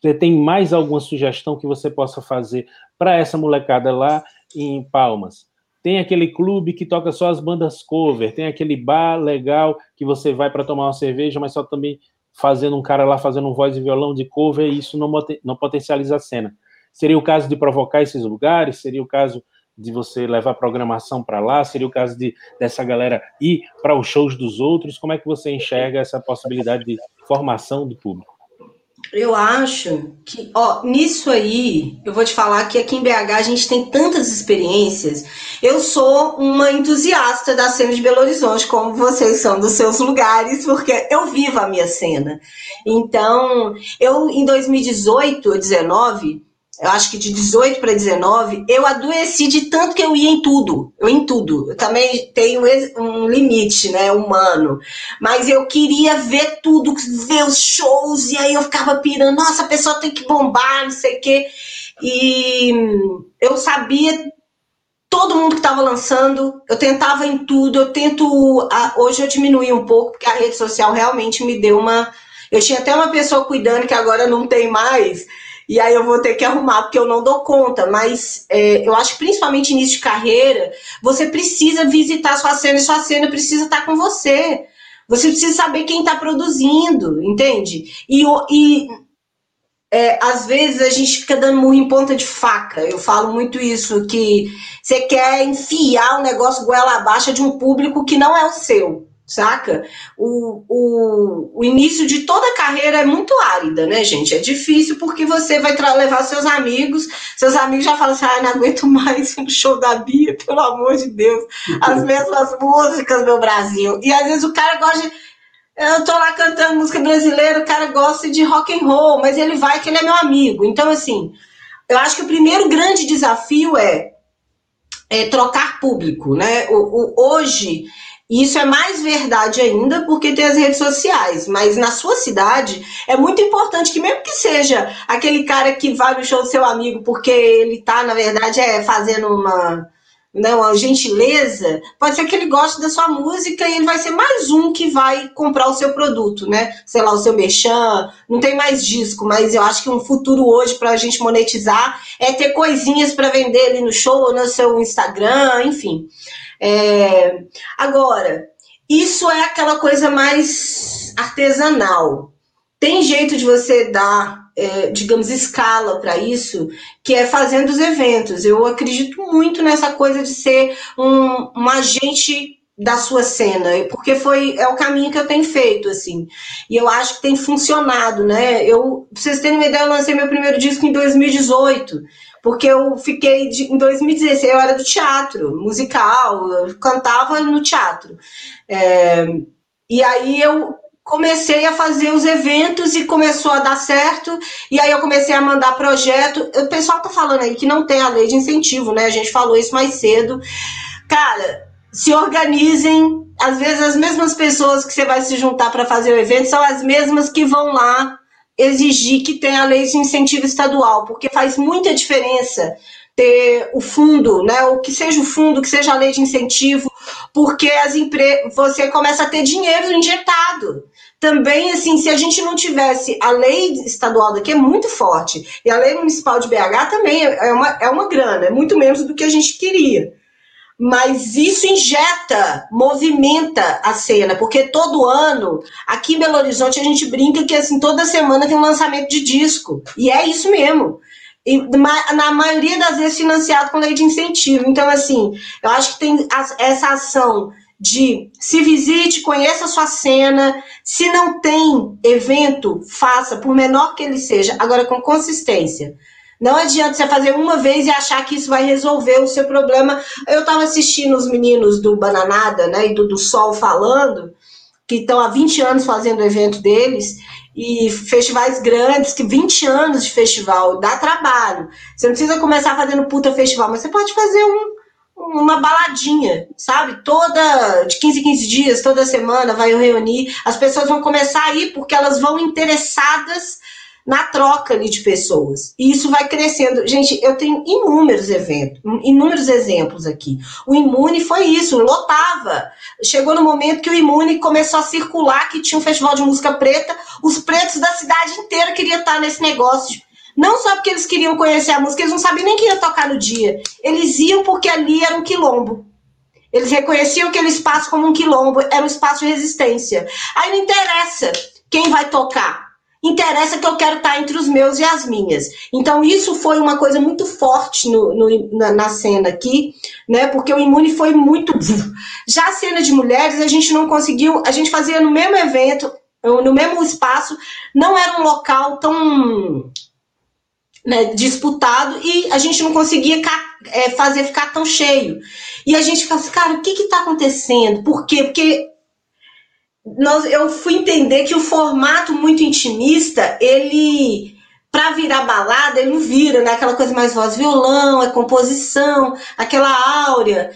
Você tem mais alguma sugestão que você possa fazer para essa molecada lá em Palmas? Tem aquele clube que toca só as bandas cover, tem aquele bar legal que você vai para tomar uma cerveja, mas só também fazendo um cara lá fazendo um voz e violão de cover, e isso não, não potencializa a cena. Seria o caso de provocar esses lugares? Seria o caso de você levar programação para lá? Seria o caso de dessa galera ir para os shows dos outros? Como é que você enxerga essa possibilidade de formação do público? Eu acho que, ó, nisso aí, eu vou te falar que aqui em BH a gente tem tantas experiências. Eu sou uma entusiasta da cena de Belo Horizonte, como vocês são dos seus lugares, porque eu vivo a minha cena. Então, eu em 2018 ou 2019, eu acho que de 18 para 19, eu adoeci de tanto que eu ia em tudo, eu em tudo. Eu também tenho um limite, né, humano. Mas eu queria ver tudo, ver os shows, e aí eu ficava pirando, nossa, a pessoa tem que bombar, não sei o quê. E eu sabia todo mundo que estava lançando, eu tentava em tudo, eu tento. Hoje eu diminuí um pouco, porque a rede social realmente me deu uma. Eu tinha até uma pessoa cuidando que agora não tem mais e aí eu vou ter que arrumar, porque eu não dou conta. Mas é, eu acho que principalmente início de carreira, você precisa visitar sua cena e sua cena precisa estar com você. Você precisa saber quem está produzindo, entende? E, e é, às vezes a gente fica dando murro em ponta de faca. Eu falo muito isso, que você quer enfiar o negócio goela abaixo de um público que não é o seu saca? O, o, o início de toda carreira é muito árida, né, gente? É difícil porque você vai levar seus amigos, seus amigos já falam assim, ah, não aguento mais o show da Bia, pelo amor de Deus, as mesmas músicas, meu Brasil. E às vezes o cara gosta de... Eu tô lá cantando música brasileira, o cara gosta de rock and roll, mas ele vai que ele é meu amigo. Então, assim, eu acho que o primeiro grande desafio é, é trocar público, né? O, o, hoje e isso é mais verdade ainda porque tem as redes sociais. Mas na sua cidade é muito importante que, mesmo que seja aquele cara que vai no show do seu amigo porque ele tá, na verdade, é fazendo uma, né, uma gentileza, pode ser que ele goste da sua música e ele vai ser mais um que vai comprar o seu produto, né? Sei lá, o seu merchan, não tem mais disco, mas eu acho que um futuro hoje para a gente monetizar é ter coisinhas para vender ali no show no seu Instagram, enfim. É... Agora, isso é aquela coisa mais artesanal. Tem jeito de você dar, é, digamos, escala para isso, que é fazendo os eventos. Eu acredito muito nessa coisa de ser um, um agente da sua cena, porque foi é o caminho que eu tenho feito assim. E eu acho que tem funcionado, né? Eu, pra vocês terem uma ideia, eu lancei meu primeiro disco em 2018. Porque eu fiquei de, em 2016, eu era do teatro musical, eu cantava no teatro. É, e aí eu comecei a fazer os eventos e começou a dar certo. E aí eu comecei a mandar projeto. O pessoal tá falando aí que não tem a lei de incentivo, né? A gente falou isso mais cedo. Cara, se organizem. Às vezes as mesmas pessoas que você vai se juntar para fazer o evento são as mesmas que vão lá exigir que tenha lei de incentivo estadual, porque faz muita diferença ter o fundo, né? O que seja o fundo, que seja a lei de incentivo, porque as empresas você começa a ter dinheiro injetado. Também, assim, se a gente não tivesse a lei estadual daqui é muito forte, e a lei municipal de BH também é uma, é uma grana, é muito menos do que a gente queria mas isso injeta, movimenta a cena, porque todo ano, aqui em Belo Horizonte, a gente brinca que assim, toda semana tem um lançamento de disco. E é isso mesmo. E, na maioria das vezes financiado com lei de incentivo. Então, assim, eu acho que tem essa ação de se visite, conheça a sua cena. Se não tem evento, faça, por menor que ele seja, agora com consistência. Não adianta você fazer uma vez e achar que isso vai resolver o seu problema. Eu estava assistindo os meninos do Bananada, né, e do, do Sol falando, que estão há 20 anos fazendo o evento deles, e festivais grandes, que 20 anos de festival, dá trabalho. Você não precisa começar fazendo puta festival, mas você pode fazer um, uma baladinha, sabe? Toda, de 15 em 15 dias, toda semana vai reunir. As pessoas vão começar a ir porque elas vão interessadas na troca ali de pessoas. E isso vai crescendo. Gente, eu tenho inúmeros eventos, inúmeros exemplos aqui. O Imune foi isso, lotava. Chegou no momento que o Imune começou a circular, que tinha um festival de música preta, os pretos da cidade inteira queriam estar nesse negócio. Não só porque eles queriam conhecer a música, eles não sabiam nem que ia tocar no dia. Eles iam porque ali era um quilombo. Eles reconheciam aquele espaço como um quilombo, era um espaço de resistência. Aí não interessa quem vai tocar. Interessa que eu quero estar entre os meus e as minhas. Então, isso foi uma coisa muito forte no, no, na, na, cena aqui, né? Porque o imune foi muito. Já a cena de mulheres, a gente não conseguiu. A gente fazia no mesmo evento, no mesmo espaço, não era um local tão né, disputado e a gente não conseguia é, fazer ficar tão cheio. E a gente ficava assim, cara, o que está acontecendo? Por quê? Porque nós, eu fui entender que o formato muito intimista, ele para virar balada, ele não vira, né? Aquela coisa mais voz violão, é composição, aquela áurea.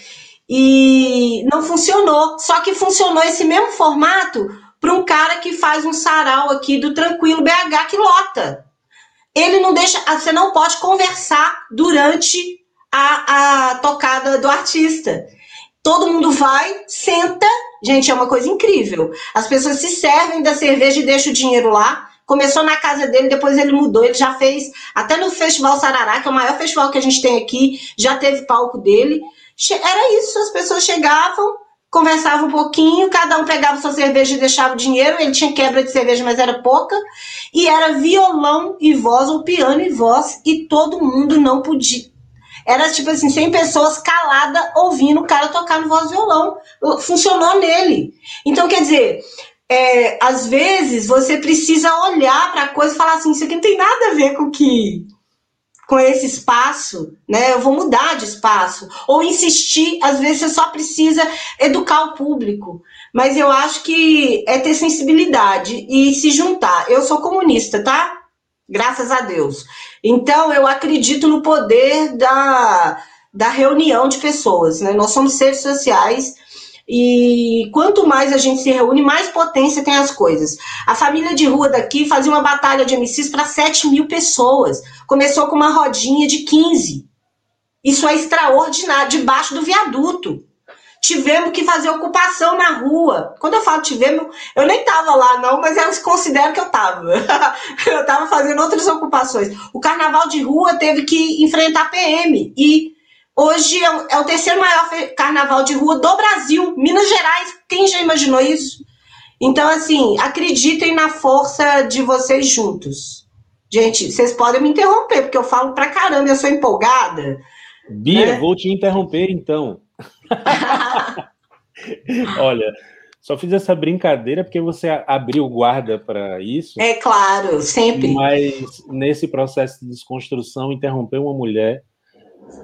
E não funcionou. Só que funcionou esse mesmo formato para um cara que faz um sarau aqui do Tranquilo BH que lota. Ele não deixa, você não pode conversar durante a, a tocada do artista. Todo mundo vai, senta Gente, é uma coisa incrível. As pessoas se servem da cerveja e deixam o dinheiro lá. Começou na casa dele, depois ele mudou. Ele já fez, até no Festival Sarará, que é o maior festival que a gente tem aqui, já teve palco dele. Era isso, as pessoas chegavam, conversavam um pouquinho, cada um pegava sua cerveja e deixava o dinheiro. Ele tinha quebra de cerveja, mas era pouca. E era violão e voz, ou piano e voz, e todo mundo não podia era tipo assim, 100 pessoas caladas ouvindo o cara tocar no voz violão. Funcionou nele. Então, quer dizer, é, às vezes você precisa olhar para a coisa e falar assim: isso aqui não tem nada a ver com que com esse espaço, né? Eu vou mudar de espaço. Ou insistir, às vezes você só precisa educar o público. Mas eu acho que é ter sensibilidade e se juntar. Eu sou comunista, tá? Graças a Deus. Então, eu acredito no poder da, da reunião de pessoas. Né? Nós somos seres sociais e quanto mais a gente se reúne, mais potência tem as coisas. A família de rua daqui fazia uma batalha de MCs para 7 mil pessoas. Começou com uma rodinha de 15. Isso é extraordinário, debaixo do viaduto tivemos que fazer ocupação na rua. Quando eu falo tivemos, eu nem estava lá não, mas elas consideram que eu estava. eu estava fazendo outras ocupações. O carnaval de rua teve que enfrentar PM e hoje é o terceiro maior carnaval de rua do Brasil, Minas Gerais. Quem já imaginou isso? Então, assim, acreditem na força de vocês juntos. Gente, vocês podem me interromper, porque eu falo pra caramba, eu sou empolgada. Bia, né? vou te interromper então. Olha, só fiz essa brincadeira porque você abriu guarda para isso. É claro, sempre. Mas nesse processo de desconstrução, interromper uma mulher,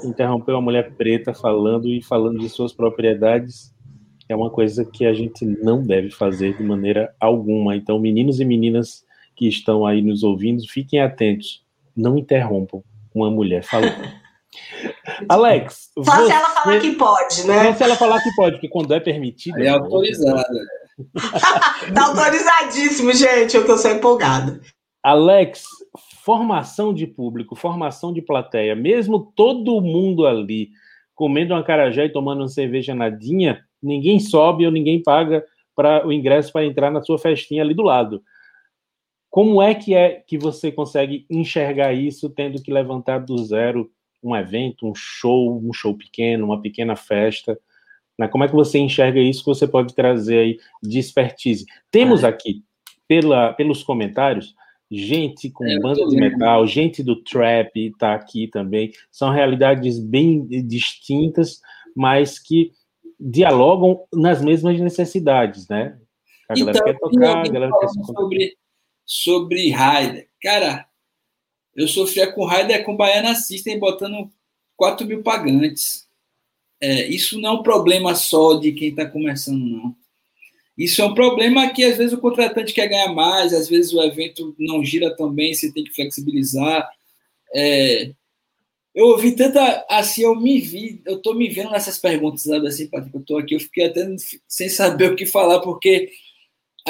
interromper uma mulher preta falando e falando de suas propriedades é uma coisa que a gente não deve fazer de maneira alguma. Então, meninos e meninas que estão aí nos ouvindo, fiquem atentos. Não interrompam uma mulher falando. Alex. Só você... se ela falar que pode, né? Só se ela falar que pode, porque quando é permitido. É autorizada. tá autorizadíssimo, gente. Eu tô só empolgado. Alex, formação de público, formação de plateia, mesmo todo mundo ali comendo uma carajé e tomando uma cerveja nadinha, ninguém sobe ou ninguém paga para o ingresso para entrar na sua festinha ali do lado. Como é que é que você consegue enxergar isso tendo que levantar do zero um evento, um show, um show pequeno, uma pequena festa. Né? Como é que você enxerga isso que você pode trazer aí de expertise? Temos é. aqui, pela, pelos comentários, gente com é, banda de metal, gente do trap está aqui também. São realidades bem distintas, mas que dialogam nas mesmas necessidades, né? A galera então, quer tocar, a galera quer sobre, sobre Raider. Cara, eu sofria com Raider com Baiana System botando 4 mil pagantes. É, isso não é um problema só de quem está começando, não. Isso é um problema que às vezes o contratante quer ganhar mais, às vezes o evento não gira tão bem, você tem que flexibilizar. É, eu ouvi tanta. Assim, eu me vi, eu tô me vendo nessas perguntas, sabe assim, Patrick? Eu tô aqui, eu fiquei até sem saber o que falar, porque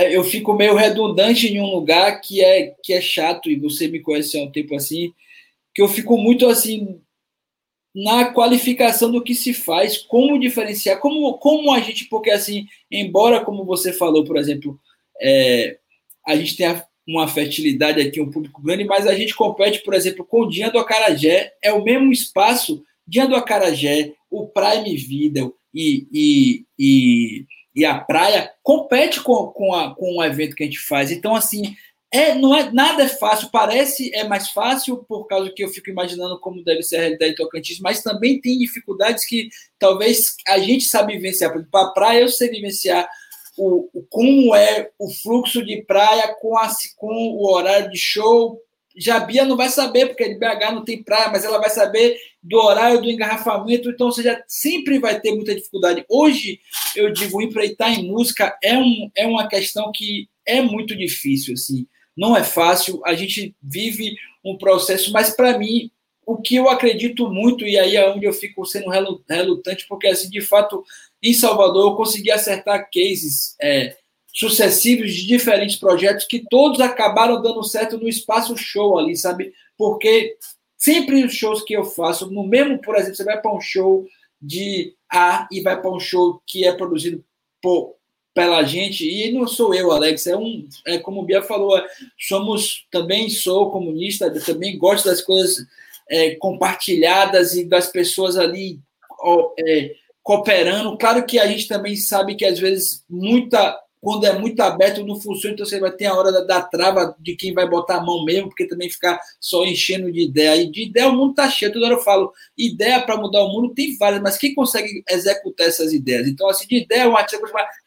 eu fico meio redundante em um lugar que é que é chato e você me conhece há um tempo assim, que eu fico muito assim na qualificação do que se faz, como diferenciar, como, como a gente, porque assim, embora, como você falou, por exemplo, é, a gente tenha uma fertilidade aqui, um público grande, mas a gente compete, por exemplo, com o Dia do Acarajé, é o mesmo espaço, Dia do Acarajé, o Prime Video e, e, e, e a praia compete com, com, a, com o evento que a gente faz. Então, assim, é, não é, nada é fácil, parece é mais fácil por causa que eu fico imaginando como deve ser a realidade de Tocantins, mas também tem dificuldades que talvez a gente sabe vivenciar. Exemplo, a praia eu sei vivenciar o, o, como é o fluxo de praia com, a, com o horário de show. Já a Bia não vai saber, porque de BH não tem praia, mas ela vai saber do horário do engarrafamento, então você já sempre vai ter muita dificuldade. Hoje, eu digo, empreitar em música é, um, é uma questão que é muito difícil, assim, não é fácil, a gente vive um processo, mas para mim, o que eu acredito muito, e aí é onde eu fico sendo relutante, porque, assim, de fato, em Salvador, eu consegui acertar cases é, sucessivos de diferentes projetos que todos acabaram dando certo no espaço show ali, sabe? Porque sempre os shows que eu faço, no mesmo, por exemplo, você vai para um show de A e vai para um show que é produzido por, pela gente, e não sou eu, Alex, é um, é como o Bia falou, é, somos, também sou comunista, também gosto das coisas é, compartilhadas e das pessoas ali ó, é, cooperando. Claro que a gente também sabe que às vezes muita quando é muito aberto não funciona, então você vai ter a hora da, da, trava de quem vai botar a mão mesmo, porque também ficar só enchendo de ideia. E de ideia o mundo está cheio, toda hora eu falo, ideia para mudar o mundo tem várias, mas quem consegue executar essas ideias? Então, assim, de ideia, uma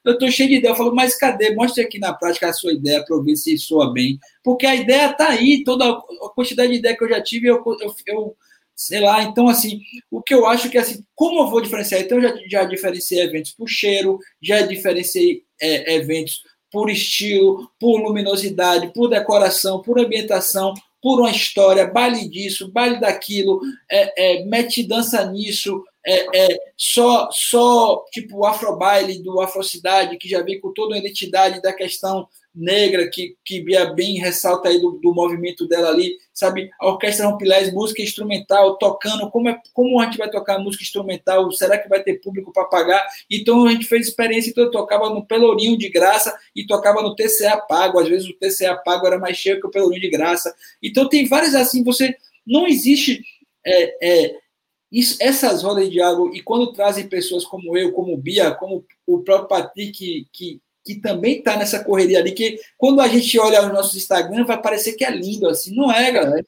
eu estou cheio de ideia, eu falo, mas cadê? Mostre aqui na prática a sua ideia para eu ver se soa bem. Porque a ideia está aí, toda a quantidade de ideia que eu já tive, eu, eu, eu sei lá. Então, assim, o que eu acho que, assim, como eu vou diferenciar? Então, eu já, já diferenciei eventos por cheiro, já diferenciei é, eventos por estilo, por luminosidade, por decoração, por ambientação, por uma história, baile disso, baile daquilo, é, é, mete dança nisso, é, é, só, só tipo o baile do Afrocidade, que já vem com toda a identidade da questão negra que, que Bia bem ressalta aí do, do movimento dela ali, sabe? A Orquestra Rompilés, música instrumental, tocando, como, é, como a gente vai tocar música instrumental? Será que vai ter público para pagar? Então a gente fez experiência, então eu tocava no Pelourinho de graça e tocava no TCA pago, às vezes o TCA pago era mais cheio que o Pelourinho de graça. Então tem várias assim, você não existe é, é, isso, essas rodas de água, e quando trazem pessoas como eu, como Bia, como o próprio Patrick, que, que também está nessa correria ali, que quando a gente olha os nossos Instagram, vai parecer que é lindo, assim, não é, galera.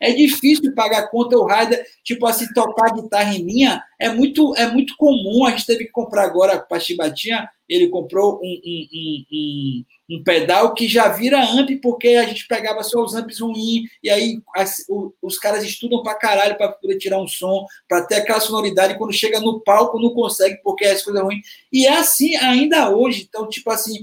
É difícil pagar conta, o Raider, tipo assim, tocar guitarra em linha, é muito, é muito comum, a gente teve que comprar agora para Chibatinha, ele comprou um, um, um, um, pedal que já vira amp, porque a gente pegava só os amps ruins, e aí as, o, os caras estudam para caralho para poder tirar um som, para ter aquela sonoridade, quando chega no palco não consegue, porque as coisas ruins. E é assim ainda hoje, então, tipo assim,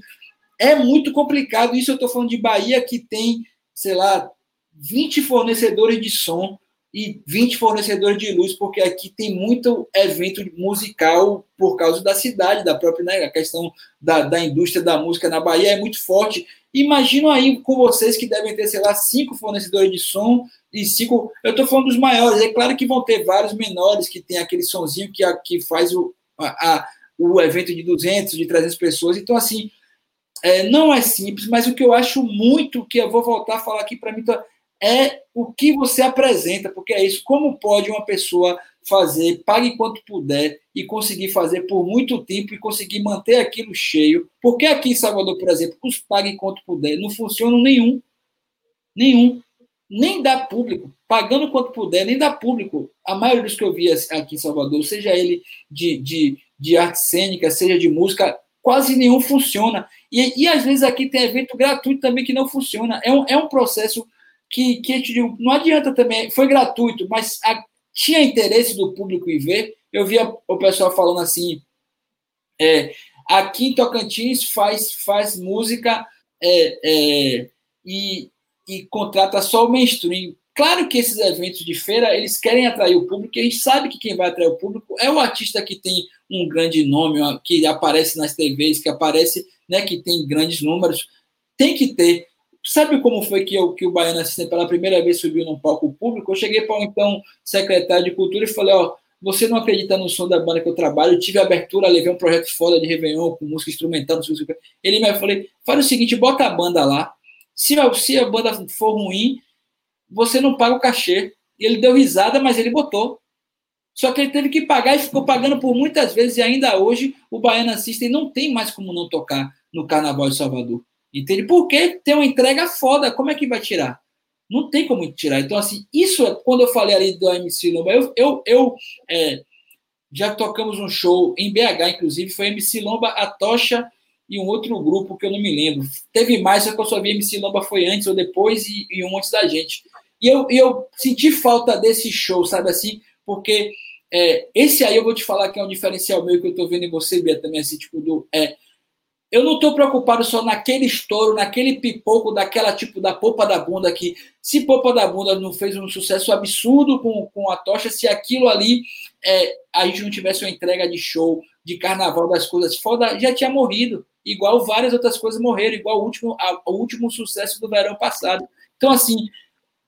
é muito complicado. Isso eu estou falando de Bahia, que tem, sei lá, 20 fornecedores de som, e 20 fornecedores de luz, porque aqui tem muito evento musical por causa da cidade, da própria né, a questão da, da indústria da música na Bahia é muito forte. Imagino aí com vocês que devem ter, sei lá, cinco fornecedores de som e cinco. Eu estou falando dos maiores, é claro que vão ter vários menores que tem aquele sonzinho que, que faz o, a, o evento de 200, de 300 pessoas. Então, assim, é, não é simples, mas o que eu acho muito, que eu vou voltar a falar aqui para mim, então, é o que você apresenta, porque é isso. Como pode uma pessoa fazer, pague quanto puder e conseguir fazer por muito tempo e conseguir manter aquilo cheio? Porque aqui em Salvador, por exemplo, os pague quanto puder, não funciona nenhum. Nenhum. Nem dá público. Pagando quanto puder, nem dá público. A maioria dos que eu vi aqui em Salvador, seja ele de, de, de arte cênica, seja de música, quase nenhum funciona. E, e às vezes aqui tem evento gratuito também que não funciona. É um, é um processo que, que te digo, não adianta também, foi gratuito, mas a, tinha interesse do público em ver. Eu via o pessoal falando assim, é, aqui em Tocantins faz, faz música é, é, e, e contrata só o mainstream. Claro que esses eventos de feira, eles querem atrair o público, e a gente sabe que quem vai atrair o público é o artista que tem um grande nome, que aparece nas TVs, que aparece, né, que tem grandes números. Tem que ter. Sabe como foi que, eu, que o Baiano Assistente pela primeira vez subiu num palco público? Eu cheguei para o então secretário de Cultura e falei, ó, você não acredita no som da banda que eu trabalho, eu tive abertura, levei um projeto foda de Réveillon com música instrumental, não sei o que. Ele me falou, faz o seguinte, bota a banda lá, se, se a banda for ruim, você não paga o cachê. Ele deu risada, mas ele botou. Só que ele teve que pagar e ficou pagando por muitas vezes, e ainda hoje o Baiana System não tem mais como não tocar no Carnaval de Salvador. Entende? Porque tem uma entrega foda, como é que vai tirar? Não tem como tirar. Então, assim, isso quando eu falei ali do MC Lomba, eu, eu, eu é, já tocamos um show em BH, inclusive, foi MC Lomba, a Tocha e um outro grupo que eu não me lembro. Teve mais, só que eu só vi MC Lomba foi antes ou depois e, e um antes da gente. E eu, eu senti falta desse show, sabe assim? Porque é, esse aí eu vou te falar que é um diferencial meu que eu tô vendo em você, Bia, também, assim, tipo, do. É, eu não estou preocupado só naquele estouro, naquele pipoco daquela tipo da popa da bunda que se popa da bunda não fez um sucesso absurdo com, com a tocha, se aquilo ali é, a gente não tivesse uma entrega de show, de carnaval das coisas foda, já tinha morrido. Igual várias outras coisas morreram, igual o último, a, o último sucesso do verão passado. Então, assim,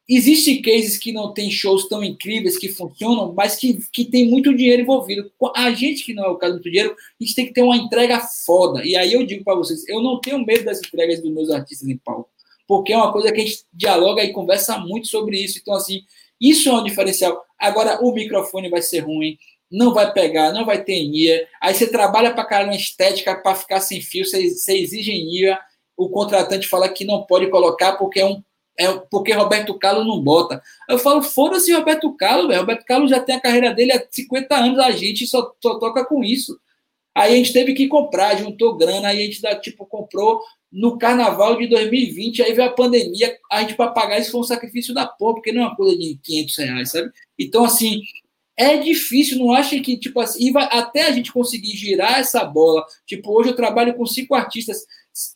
Existem cases que não tem shows tão incríveis, que funcionam, mas que, que tem muito dinheiro envolvido. A gente que não é o caso do dinheiro, a gente tem que ter uma entrega foda. E aí eu digo para vocês, eu não tenho medo das entregas dos meus artistas em palco, porque é uma coisa que a gente dialoga e conversa muito sobre isso. Então, assim, isso é um diferencial. Agora, o microfone vai ser ruim, não vai pegar, não vai ter NIA. Aí você trabalha para cara uma estética para ficar sem fio, você, você exige NIA. O contratante fala que não pode colocar porque é um é porque Roberto Carlos não bota. Eu falo, foda-se Roberto Carlos, velho. Roberto Carlos já tem a carreira dele há 50 anos, a gente só, só toca com isso. Aí a gente teve que comprar, juntou grana, aí a gente tipo, comprou no carnaval de 2020, aí veio a pandemia, a gente para pagar isso foi um sacrifício da porra, porque não é uma coisa de 500 reais, sabe? Então, assim, é difícil, não acha que, tipo assim, até a gente conseguir girar essa bola. Tipo, hoje eu trabalho com cinco artistas.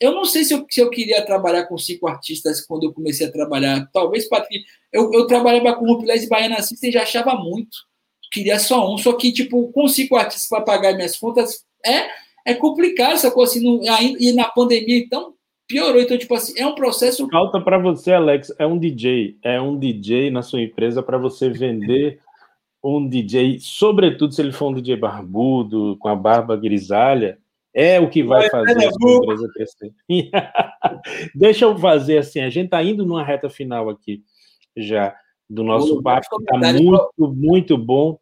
Eu não sei se eu, se eu queria trabalhar com cinco artistas quando eu comecei a trabalhar. Talvez, Patrícia, eu, eu trabalhava com o Pilés e Baiana System e já achava muito. Queria só um, só que, tipo, com cinco artistas para pagar minhas contas é, é complicado essa coisa assim. No, e na pandemia, então, piorou. Então, tipo assim, é um processo. Falta para você, Alex, é um DJ. É um DJ na sua empresa para você vender um DJ, sobretudo se ele for um DJ barbudo, com a barba grisalha, é o que vai fazer a empresa crescer. Deixa eu fazer assim, a gente está indo numa reta final aqui já do nosso papo, está muito, muito bom.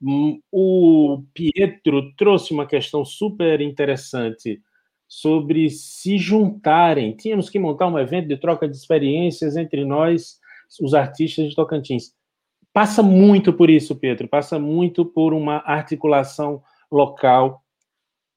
Hum, o Pietro trouxe uma questão super interessante sobre se juntarem. Tínhamos que montar um evento de troca de experiências entre nós, os artistas de Tocantins. Passa muito por isso, Pedro, passa muito por uma articulação local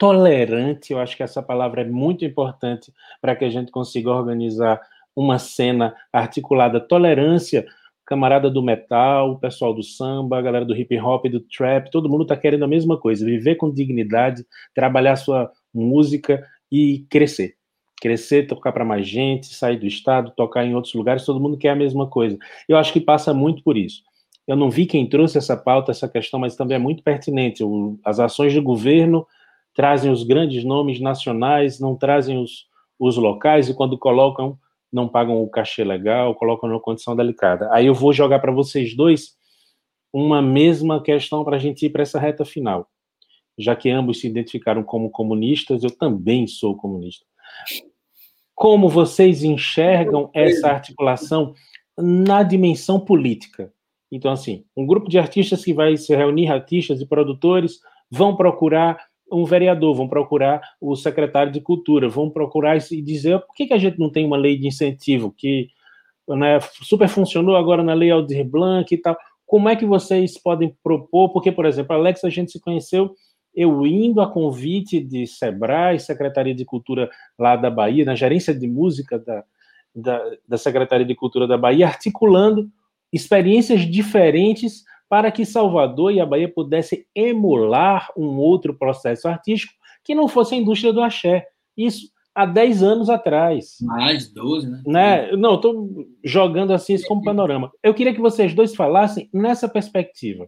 tolerante. Eu acho que essa palavra é muito importante para que a gente consiga organizar uma cena articulada. Tolerância, camarada do metal, o pessoal do samba, a galera do hip hop, do trap, todo mundo está querendo a mesma coisa: viver com dignidade, trabalhar sua música e crescer. Crescer, tocar para mais gente, sair do estado, tocar em outros lugares, todo mundo quer a mesma coisa. Eu acho que passa muito por isso. Eu não vi quem trouxe essa pauta, essa questão, mas também é muito pertinente. As ações do governo trazem os grandes nomes nacionais, não trazem os, os locais, e quando colocam, não pagam o cachê legal, colocam numa condição delicada. Aí eu vou jogar para vocês dois uma mesma questão para a gente ir para essa reta final. Já que ambos se identificaram como comunistas, eu também sou comunista. Como vocês enxergam essa articulação na dimensão política? Então, assim, um grupo de artistas que vai se reunir, artistas e produtores, vão procurar um vereador, vão procurar o secretário de Cultura, vão procurar e dizer por que, que a gente não tem uma lei de incentivo que né, super funcionou agora na lei Aldir Blanc e tal. Como é que vocês podem propor? Porque, por exemplo, Alex, a gente se conheceu eu indo a convite de Sebrae, Secretaria de Cultura lá da Bahia, na gerência de música da, da, da Secretaria de Cultura da Bahia, articulando experiências diferentes para que Salvador e a Bahia pudessem emular um outro processo artístico que não fosse a indústria do axé. Isso há 10 anos atrás. Mais, 12, né? né? Não, estou jogando assim isso como panorama. Eu queria que vocês dois falassem nessa perspectiva.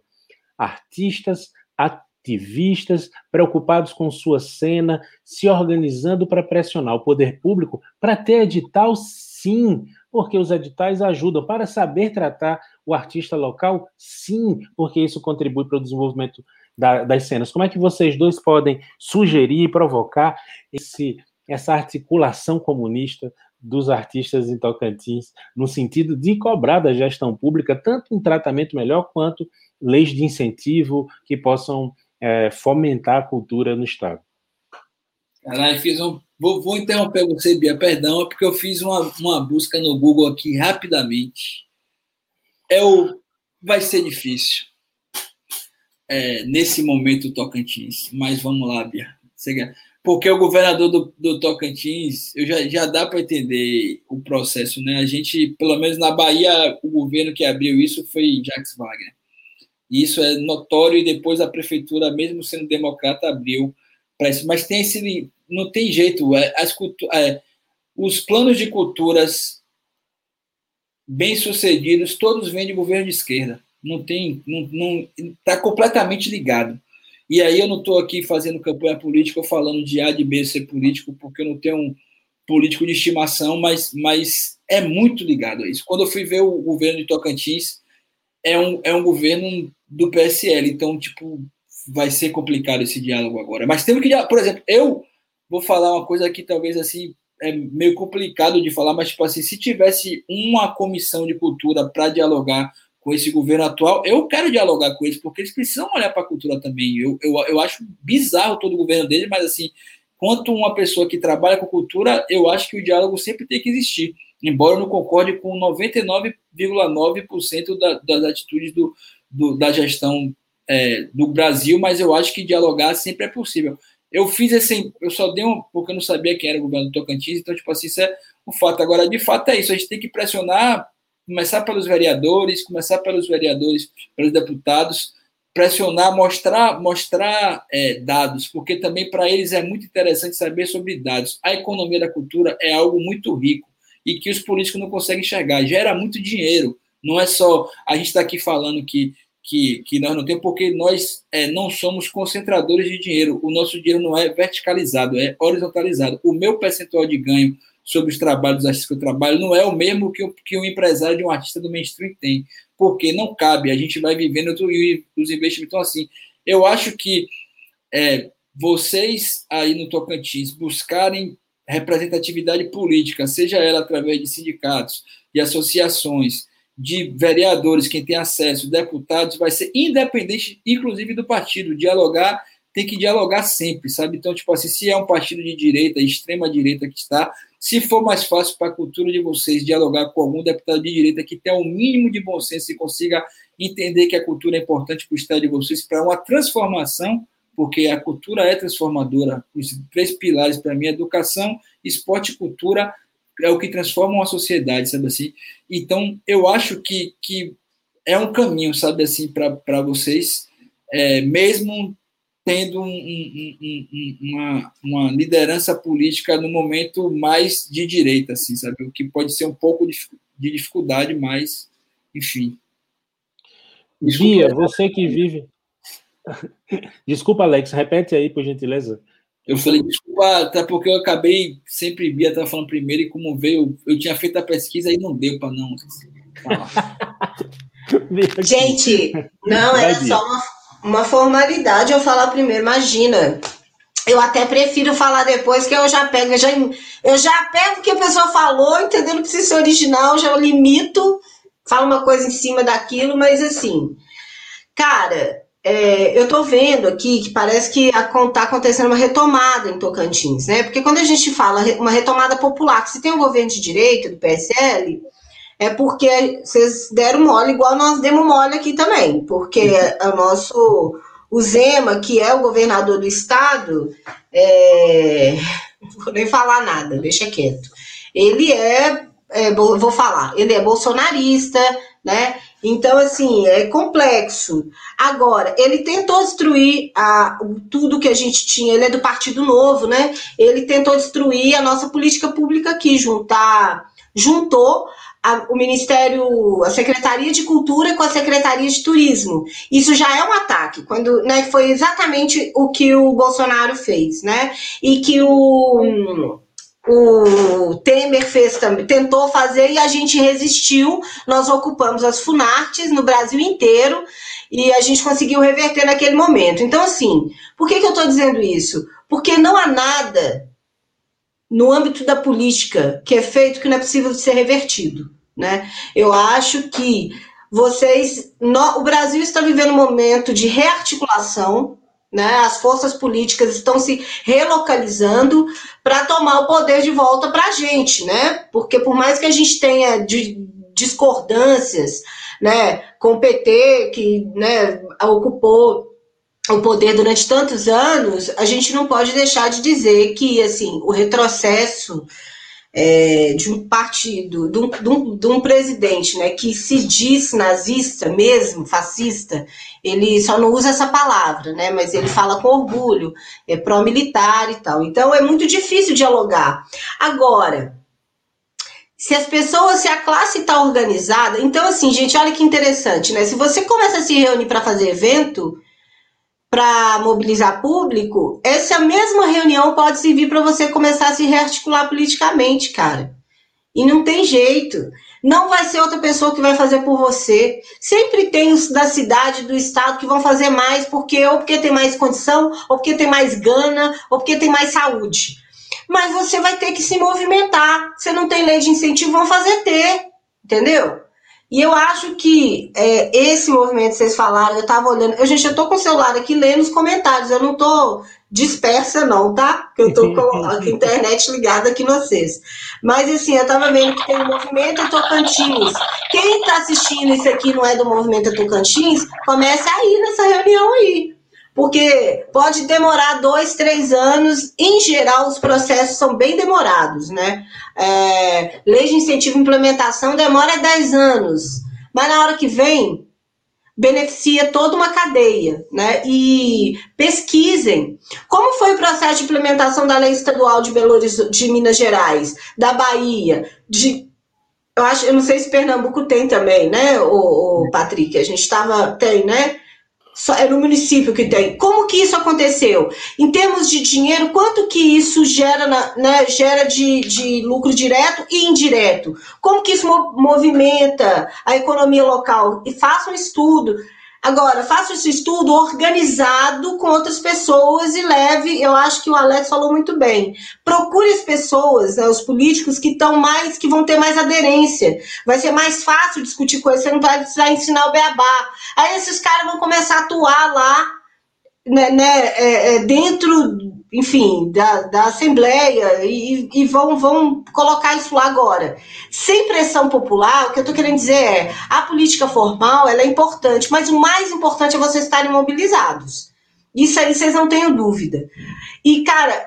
Artistas, ativistas, preocupados com sua cena, se organizando para pressionar o poder público para ter edital, sim, porque os editais ajudam para saber tratar o artista local, sim, porque isso contribui para o desenvolvimento da, das cenas. Como é que vocês dois podem sugerir e provocar esse, essa articulação comunista dos artistas em Tocantins, no sentido de cobrar da gestão pública tanto um tratamento melhor quanto leis de incentivo que possam é, fomentar a cultura no Estado? Caralho, fiz um. Vou, vou interromper você, Bia, perdão, é porque eu fiz uma, uma busca no Google aqui rapidamente. É o. Vai ser difícil. É, nesse momento, Tocantins. Mas vamos lá, Bia. Porque o governador do, do Tocantins, eu já, já dá para entender o processo, né? A gente, pelo menos na Bahia, o governo que abriu isso foi Jacques Wagner. Isso é notório, e depois a prefeitura, mesmo sendo democrata, abriu para isso. Mas tem esse. Não tem jeito. É, as é, os planos de culturas bem-sucedidos, todos vêm de governo de esquerda. Não tem. Não está completamente ligado. E aí eu não estou aqui fazendo campanha política ou falando de A, de B ser político, porque eu não tenho um político de estimação, mas, mas é muito ligado a isso. Quando eu fui ver o governo de Tocantins, é um, é um governo do PSL, então, tipo, vai ser complicado esse diálogo agora. Mas temos que, por exemplo, eu vou falar uma coisa que talvez assim é meio complicado de falar, mas tipo assim, se tivesse uma comissão de cultura para dialogar com esse governo atual, eu quero dialogar com eles, porque eles precisam olhar para a cultura também. Eu, eu, eu acho bizarro todo o governo dele, mas assim, quanto uma pessoa que trabalha com cultura, eu acho que o diálogo sempre tem que existir, embora eu não concorde com 99,9% da, das atitudes do, do, da gestão é, do Brasil, mas eu acho que dialogar sempre é possível. Eu fiz esse, eu só dei um, porque eu não sabia quem era o governo do Tocantins, então, tipo assim, isso é um fato. Agora, de fato, é isso, a gente tem que pressionar, começar pelos vereadores, começar pelos vereadores, pelos deputados, pressionar, mostrar, mostrar é, dados, porque também para eles é muito interessante saber sobre dados. A economia da cultura é algo muito rico e que os políticos não conseguem enxergar, gera muito dinheiro. Não é só a gente está aqui falando que que, que nós não temos, porque nós é, não somos concentradores de dinheiro. O nosso dinheiro não é verticalizado, é horizontalizado. O meu percentual de ganho sobre os trabalhos artistas que eu trabalho não é o mesmo que o, que o empresário de um artista do mainstream tem, porque não cabe, a gente vai vivendo e os investimentos. Então, assim, eu acho que é, vocês aí no Tocantins buscarem representatividade política, seja ela através de sindicatos, de associações, de vereadores, quem tem acesso, deputados, vai ser independente, inclusive do partido. Dialogar tem que dialogar sempre, sabe? Então, tipo assim, se é um partido de direita, extrema direita que está, se for mais fácil para a cultura de vocês dialogar com algum deputado de direita que tenha o um mínimo de bom senso e consiga entender que a cultura é importante para o estado de vocês, para uma transformação, porque a cultura é transformadora. Os três pilares para mim: educação, esporte e cultura é o que transforma uma sociedade, sabe assim? Então, eu acho que, que é um caminho, sabe assim, para vocês, é, mesmo tendo um, um, um, uma, uma liderança política no momento mais de direita, assim, sabe? O que pode ser um pouco de, de dificuldade, mas, enfim. Bia, você que vive. Desculpa, Alex, repete aí, por gentileza. Eu falei, desculpa, até porque eu acabei, sempre Bia estava falando primeiro, e como veio, eu tinha feito a pesquisa e não deu para não. Gente, não, era só uma, uma formalidade eu falar primeiro, imagina. Eu até prefiro falar depois, que eu já pego, eu já, eu já pego o que a pessoa falou, entendeu? Não precisa ser original, já limito, falo uma coisa em cima daquilo, mas assim, cara, é, eu estou vendo aqui que parece que está acontecendo uma retomada em Tocantins, né? Porque quando a gente fala uma retomada popular, que se tem um governo de direita, do PSL, é porque vocês deram mole igual nós demos mole aqui também, porque o nosso o Zema, que é o governador do estado, é, não vou nem falar nada, deixa quieto. Ele é, é vou falar, ele é bolsonarista, né? Então, assim, é complexo. Agora, ele tentou destruir a, tudo que a gente tinha. Ele é do Partido Novo, né? Ele tentou destruir a nossa política pública aqui, juntar, juntou a, o Ministério, a Secretaria de Cultura com a Secretaria de Turismo. Isso já é um ataque, quando né, foi exatamente o que o Bolsonaro fez, né? E que o o Temer fez tentou fazer e a gente resistiu. Nós ocupamos as Funartes no Brasil inteiro e a gente conseguiu reverter naquele momento. Então, assim, por que, que eu estou dizendo isso? Porque não há nada no âmbito da política que é feito que não é possível ser revertido. Né? Eu acho que vocês. No, o Brasil está vivendo um momento de rearticulação né? As forças políticas estão se relocalizando para tomar o poder de volta para a gente, né? Porque por mais que a gente tenha de, discordâncias, né, com o PT que, né, ocupou o poder durante tantos anos, a gente não pode deixar de dizer que assim o retrocesso é, de um partido, de um, de, um, de um, presidente né, que se diz nazista mesmo, fascista, ele só não usa essa palavra, né, mas ele fala com orgulho, é pró-militar e tal. Então é muito difícil dialogar. Agora, se as pessoas, se a classe está organizada, então assim, gente, olha que interessante, né? Se você começa a se reunir para fazer evento, para mobilizar público, essa mesma reunião pode servir para você começar a se rearticular politicamente, cara. E não tem jeito. Não vai ser outra pessoa que vai fazer por você. Sempre tem os da cidade, do estado que vão fazer mais, porque ou porque tem mais condição, ou porque tem mais gana, ou porque tem mais saúde. Mas você vai ter que se movimentar. Você não tem lei de incentivo, vão fazer ter. Entendeu? E eu acho que é, esse movimento que vocês falaram, eu estava olhando. Eu, gente, eu tô com o celular aqui lendo os comentários, eu não tô dispersa, não, tá? Porque eu tô com a internet ligada aqui no vocês. Mas assim, eu estava vendo que tem o movimento Tocantins. Quem está assistindo isso aqui não é do movimento Tocantins, comece a ir nessa reunião aí porque pode demorar dois, três anos. Em geral, os processos são bem demorados, né? É, lei de incentivo e implementação demora dez anos, mas na hora que vem, beneficia toda uma cadeia, né? E pesquisem como foi o processo de implementação da lei estadual de Belo Horizonte, de Minas Gerais, da Bahia, de eu acho, eu não sei se Pernambuco tem também, né, o, o Patrick, a gente estava tem, né? Só é no município que tem. Como que isso aconteceu? Em termos de dinheiro, quanto que isso gera, na, né, gera de, de lucro direto e indireto? Como que isso movimenta a economia local? E faça um estudo. Agora, faça esse estudo organizado com outras pessoas e leve, eu acho que o Alex falou muito bem. Procure as pessoas, né, os políticos que estão mais, que vão ter mais aderência. Vai ser mais fácil discutir eles, você não vai precisar ensinar o beabá. Aí esses caras vão começar a atuar lá, né, né é, é, dentro enfim, da, da Assembleia e, e, vão, vão colocar isso lá agora. Sem pressão popular, o que eu estou querendo dizer é, a política formal ela é importante, mas o mais importante é vocês estarem mobilizados. Isso aí vocês não tenham dúvida. E, cara,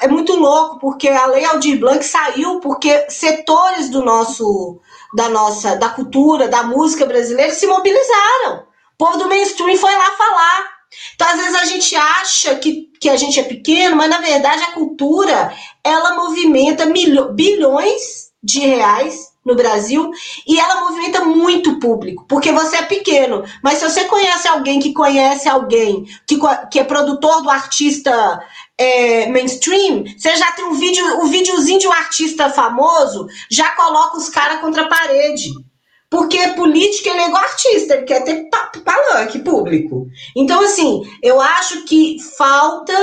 é muito louco, porque a Lei Aldir Blanc saiu porque setores do nosso, da nossa, da cultura, da música brasileira se mobilizaram. O povo do mainstream foi lá falar. Então, às vezes, a gente acha que, que a gente é pequeno, mas na verdade a cultura ela movimenta bilhões de reais no Brasil e ela movimenta muito público, porque você é pequeno. Mas se você conhece alguém que conhece alguém que, que é produtor do artista é, mainstream, você já tem um vídeo, um videozinho de um artista famoso, já coloca os caras contra a parede. Porque política ele é igual artista, ele quer ter palanque público. Então, assim, eu acho que falta,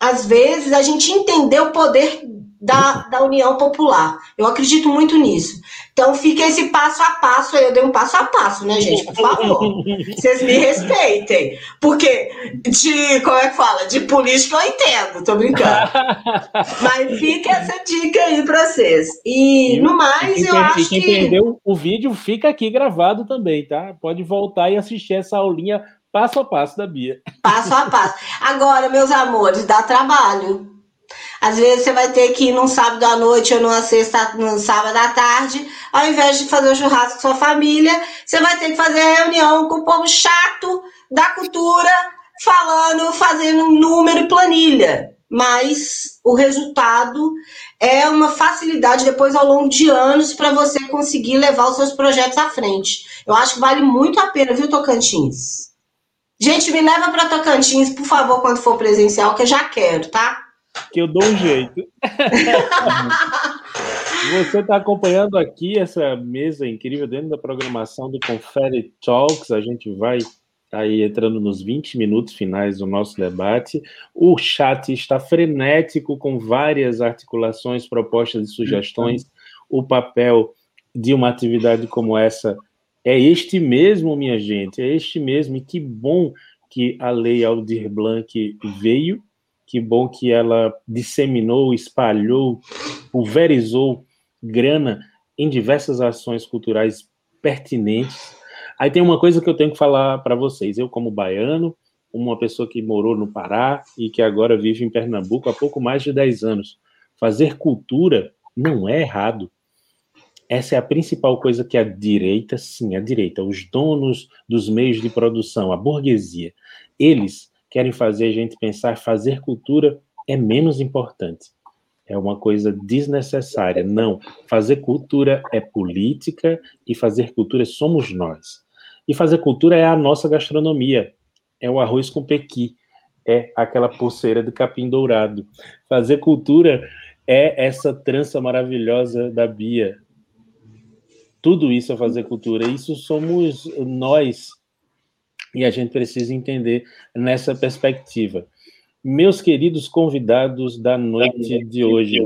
às vezes, a gente entender o poder da, da União Popular. Eu acredito muito nisso. Então fica esse passo a passo aí. Eu dei um passo a passo, né, gente? Por favor. Vocês me respeitem. Porque de, como é que fala? De política eu entendo, tô brincando. Mas fica essa dica aí pra vocês. E no mais, eu acho que. Quem entendeu o vídeo fica aqui gravado também, tá? Pode voltar e assistir essa aulinha passo a passo da Bia. Passo a passo. Agora, meus amores, dá trabalho. Às vezes você vai ter que ir num sábado à noite ou numa sexta, num sábado à tarde, ao invés de fazer o churrasco com sua família, você vai ter que fazer reunião com o povo chato da cultura, falando, fazendo número e planilha. Mas o resultado é uma facilidade depois ao longo de anos para você conseguir levar os seus projetos à frente. Eu acho que vale muito a pena, viu, Tocantins? Gente, me leva para Tocantins, por favor, quando for presencial, que eu já quero, tá? Que eu dou um jeito. Você está acompanhando aqui essa mesa incrível dentro da programação do Confere Talks. A gente vai aí entrando nos 20 minutos finais do nosso debate. O chat está frenético com várias articulações, propostas e sugestões. O papel de uma atividade como essa é este mesmo, minha gente, é este mesmo. E que bom que a Lei Aldir Blanc veio, que bom que ela disseminou, espalhou, pulverizou grana em diversas ações culturais pertinentes Aí tem uma coisa que eu tenho que falar para vocês. Eu, como baiano, uma pessoa que morou no Pará e que agora vive em Pernambuco há pouco mais de 10 anos, fazer cultura não é errado. Essa é a principal coisa que a direita, sim, a direita, os donos dos meios de produção, a burguesia, eles querem fazer a gente pensar fazer cultura é menos importante. É uma coisa desnecessária. Não. Fazer cultura é política e fazer cultura somos nós. E fazer cultura é a nossa gastronomia. É o arroz com pequi, é aquela pulseira de capim dourado. Fazer cultura é essa trança maravilhosa da Bia. Tudo isso é fazer cultura. Isso somos nós. E a gente precisa entender nessa perspectiva. Meus queridos convidados da noite de hoje,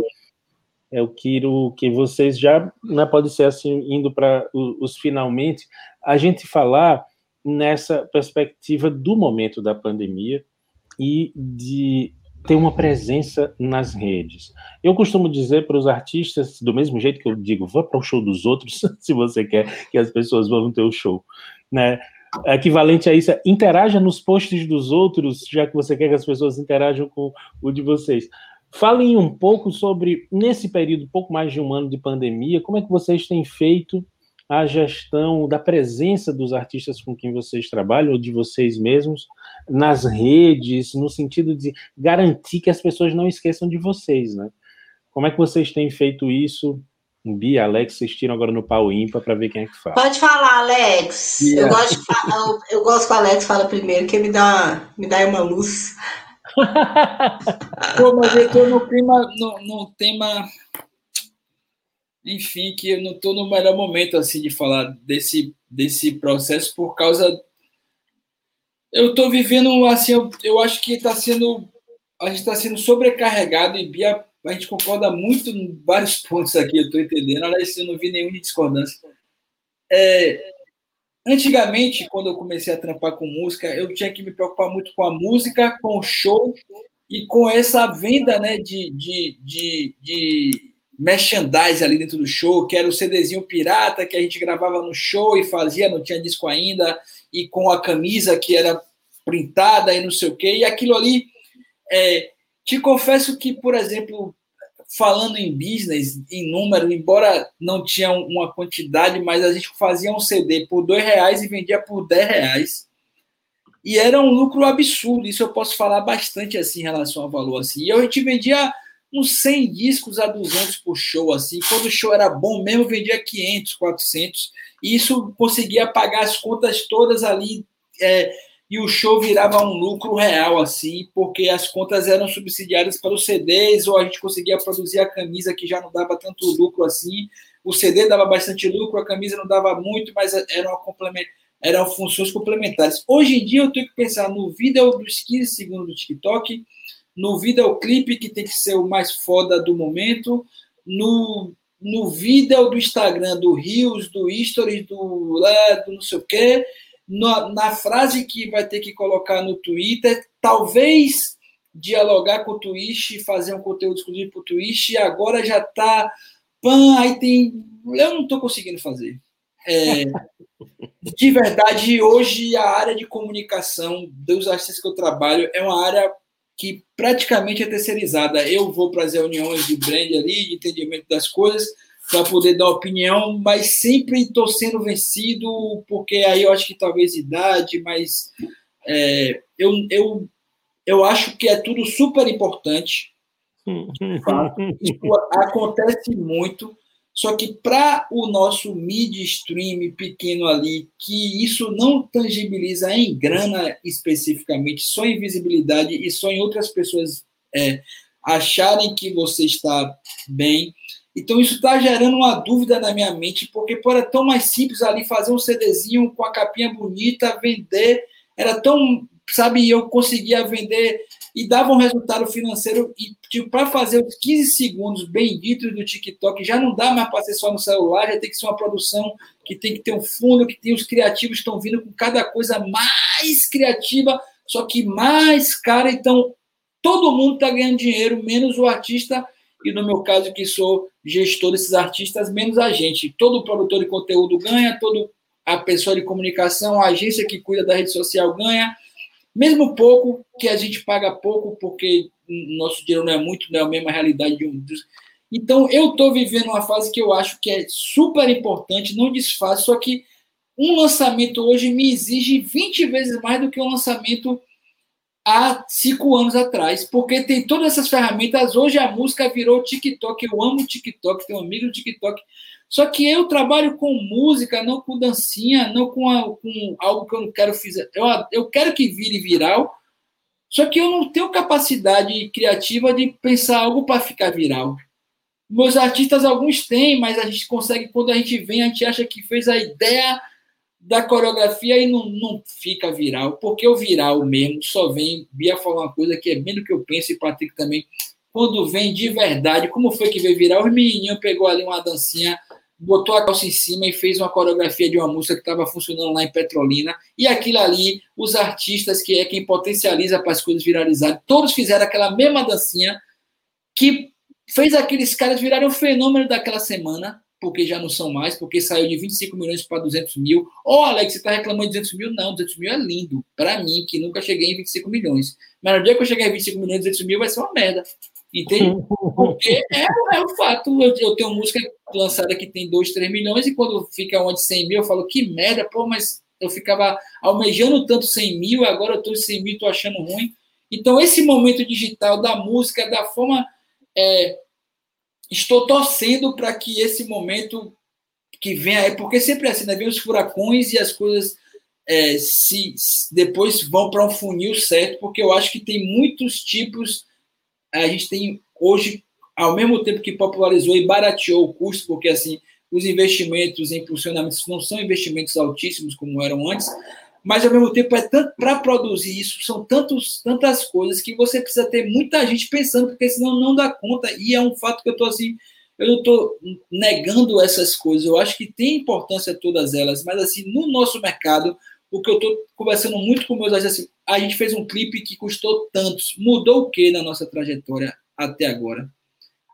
eu quero que vocês já, não pode ser assim, indo para os, finalmente, a gente falar nessa perspectiva do momento da pandemia e de ter uma presença nas redes. Eu costumo dizer para os artistas, do mesmo jeito que eu digo, vá para o show dos outros, se você quer que as pessoas vão no teu show, né? Equivalente a isso é interaja nos posts dos outros, já que você quer que as pessoas interajam com o de vocês. Falem um pouco sobre, nesse período, pouco mais de um ano de pandemia, como é que vocês têm feito a gestão da presença dos artistas com quem vocês trabalham, ou de vocês mesmos, nas redes, no sentido de garantir que as pessoas não esqueçam de vocês, né? Como é que vocês têm feito isso? Bia, Alex, vocês tiram agora no pau ímpar para ver quem é que fala. Pode falar, Alex. Eu gosto, de falar, eu, eu, gosto que o Alex fala primeiro, que me dá, me dá uma luz. Pô, mas eu estou no clima, no, no, tema, enfim, que eu não estou no melhor momento assim de falar desse, desse processo por causa. Eu estou vivendo assim, eu, eu acho que está sendo a gente está sendo sobrecarregado e Bia, a gente concorda muito em vários pontos aqui, eu estou entendendo. Aliás, eu não vi nenhuma discordância. É, Antigamente, quando eu comecei a trampar com música, eu tinha que me preocupar muito com a música, com o show e com essa venda né, de, de, de, de merchandise ali dentro do show, que era o CDzinho pirata que a gente gravava no show e fazia, não tinha disco ainda, e com a camisa que era printada e não sei o quê. E aquilo ali, é, te confesso que, por exemplo, falando em business, em número, embora não tinha uma quantidade, mas a gente fazia um CD por dois reais e vendia por dez reais. E era um lucro absurdo, isso eu posso falar bastante assim em relação ao valor. Assim. E a gente vendia uns 100 discos a 200 por show, assim. Quando o show era bom mesmo, vendia 500, 400. E isso conseguia pagar as contas todas ali é, e o show virava um lucro real, assim, porque as contas eram subsidiadas para os CDs, ou a gente conseguia produzir a camisa que já não dava tanto lucro assim. O CD dava bastante lucro, a camisa não dava muito, mas eram, eram funções complementares. Hoje em dia eu tenho que pensar no vídeo dos 15 segundos do TikTok, no videoclipe que tem que ser o mais foda do momento, no, no vídeo do Instagram, do Rios, do Stories, do, do não sei o quê, na, na frase que vai ter que colocar no Twitter, talvez dialogar com o Twitch, fazer um conteúdo exclusivo para o Twitch, e agora já está. Pan, aí tem. Eu não estou conseguindo fazer. É, de verdade, hoje a área de comunicação dos artistas que eu trabalho é uma área que praticamente é terceirizada. Eu vou para as reuniões de brand ali, de entendimento das coisas, para poder dar opinião, mas sempre estou sendo vencido, porque aí eu acho que talvez idade, mas é, eu, eu, eu acho que é tudo super importante. Isso acontece muito, só que para o nosso mid-stream pequeno ali, que isso não tangibiliza em grana especificamente, só em visibilidade e só em outras pessoas é, acharem que você está bem. Então isso está gerando uma dúvida na minha mente, porque pô, era tão mais simples ali fazer um CDzinho com a capinha bonita, vender, era tão, sabe, eu conseguia vender e dava um resultado financeiro. E tipo, para fazer os 15 segundos benditos do TikTok, já não dá mais para ser só no celular, já tem que ser uma produção que tem que ter um fundo, que tem os criativos estão vindo com cada coisa mais criativa, só que mais cara. Então, todo mundo está ganhando dinheiro, menos o artista. E no meu caso, que sou gestor desses artistas, menos a gente. Todo produtor de conteúdo ganha, todo a pessoa de comunicação, a agência que cuida da rede social ganha, mesmo pouco, que a gente paga pouco, porque nosso dinheiro não é muito, não é a mesma realidade de um. Então, eu estou vivendo uma fase que eu acho que é super importante, não desfaz, só que um lançamento hoje me exige 20 vezes mais do que um lançamento há cinco anos atrás, porque tem todas essas ferramentas. Hoje a música virou TikTok. Eu amo TikTok, tenho um amigo do TikTok. Só que eu trabalho com música, não com dancinha, não com, a, com algo que eu não quero fazer. Eu, eu quero que vire viral, só que eu não tenho capacidade criativa de pensar algo para ficar viral. Meus artistas, alguns têm, mas a gente consegue, quando a gente vem, a gente acha que fez a ideia da coreografia e não, não fica viral, porque o viral mesmo só vem. Bia falou uma coisa que é bem do que eu penso, e Patrick também. Quando vem de verdade, como foi que veio viral? O menininho pegou ali uma dancinha botou a calça em cima e fez uma coreografia de uma música que estava funcionando lá em Petrolina. E aquilo ali, os artistas, que é quem potencializa para as coisas viralizarem, todos fizeram aquela mesma dancinha que fez aqueles caras virarem um fenômeno daquela semana, porque já não são mais, porque saiu de 25 milhões para 200 mil. Ô, oh, Alex, você está reclamando de 200 mil? Não, 200 mil é lindo. Para mim, que nunca cheguei em 25 milhões. Mas no dia que eu chegar em 25 milhões, 200 mil vai ser uma merda. Entende? Porque é, é o fato. Eu, eu, tenho música lançada que tem 2, 3 milhões, e quando fica onde 100 mil, eu falo, que merda, pô, mas eu ficava almejando tanto 100 mil, agora eu estou em 100 mil, estou achando ruim. Então, esse momento digital da música, da forma. É, estou torcendo para que esse momento que venha, porque sempre é assim, né? Vem os furacões e as coisas é, se depois vão para um funil certo, porque eu acho que tem muitos tipos a gente tem hoje, ao mesmo tempo que popularizou e barateou o custo, porque assim os investimentos em funcionamentos não são investimentos altíssimos como eram antes, mas ao mesmo tempo é tanto para produzir isso são tantos, tantas coisas que você precisa ter muita gente pensando porque senão não dá conta e é um fato que eu estou assim eu não estou negando essas coisas eu acho que tem importância todas elas mas assim no nosso mercado o que eu estou conversando muito com meus agentes, assim, a gente fez um clipe que custou tantos. Mudou o que na nossa trajetória até agora?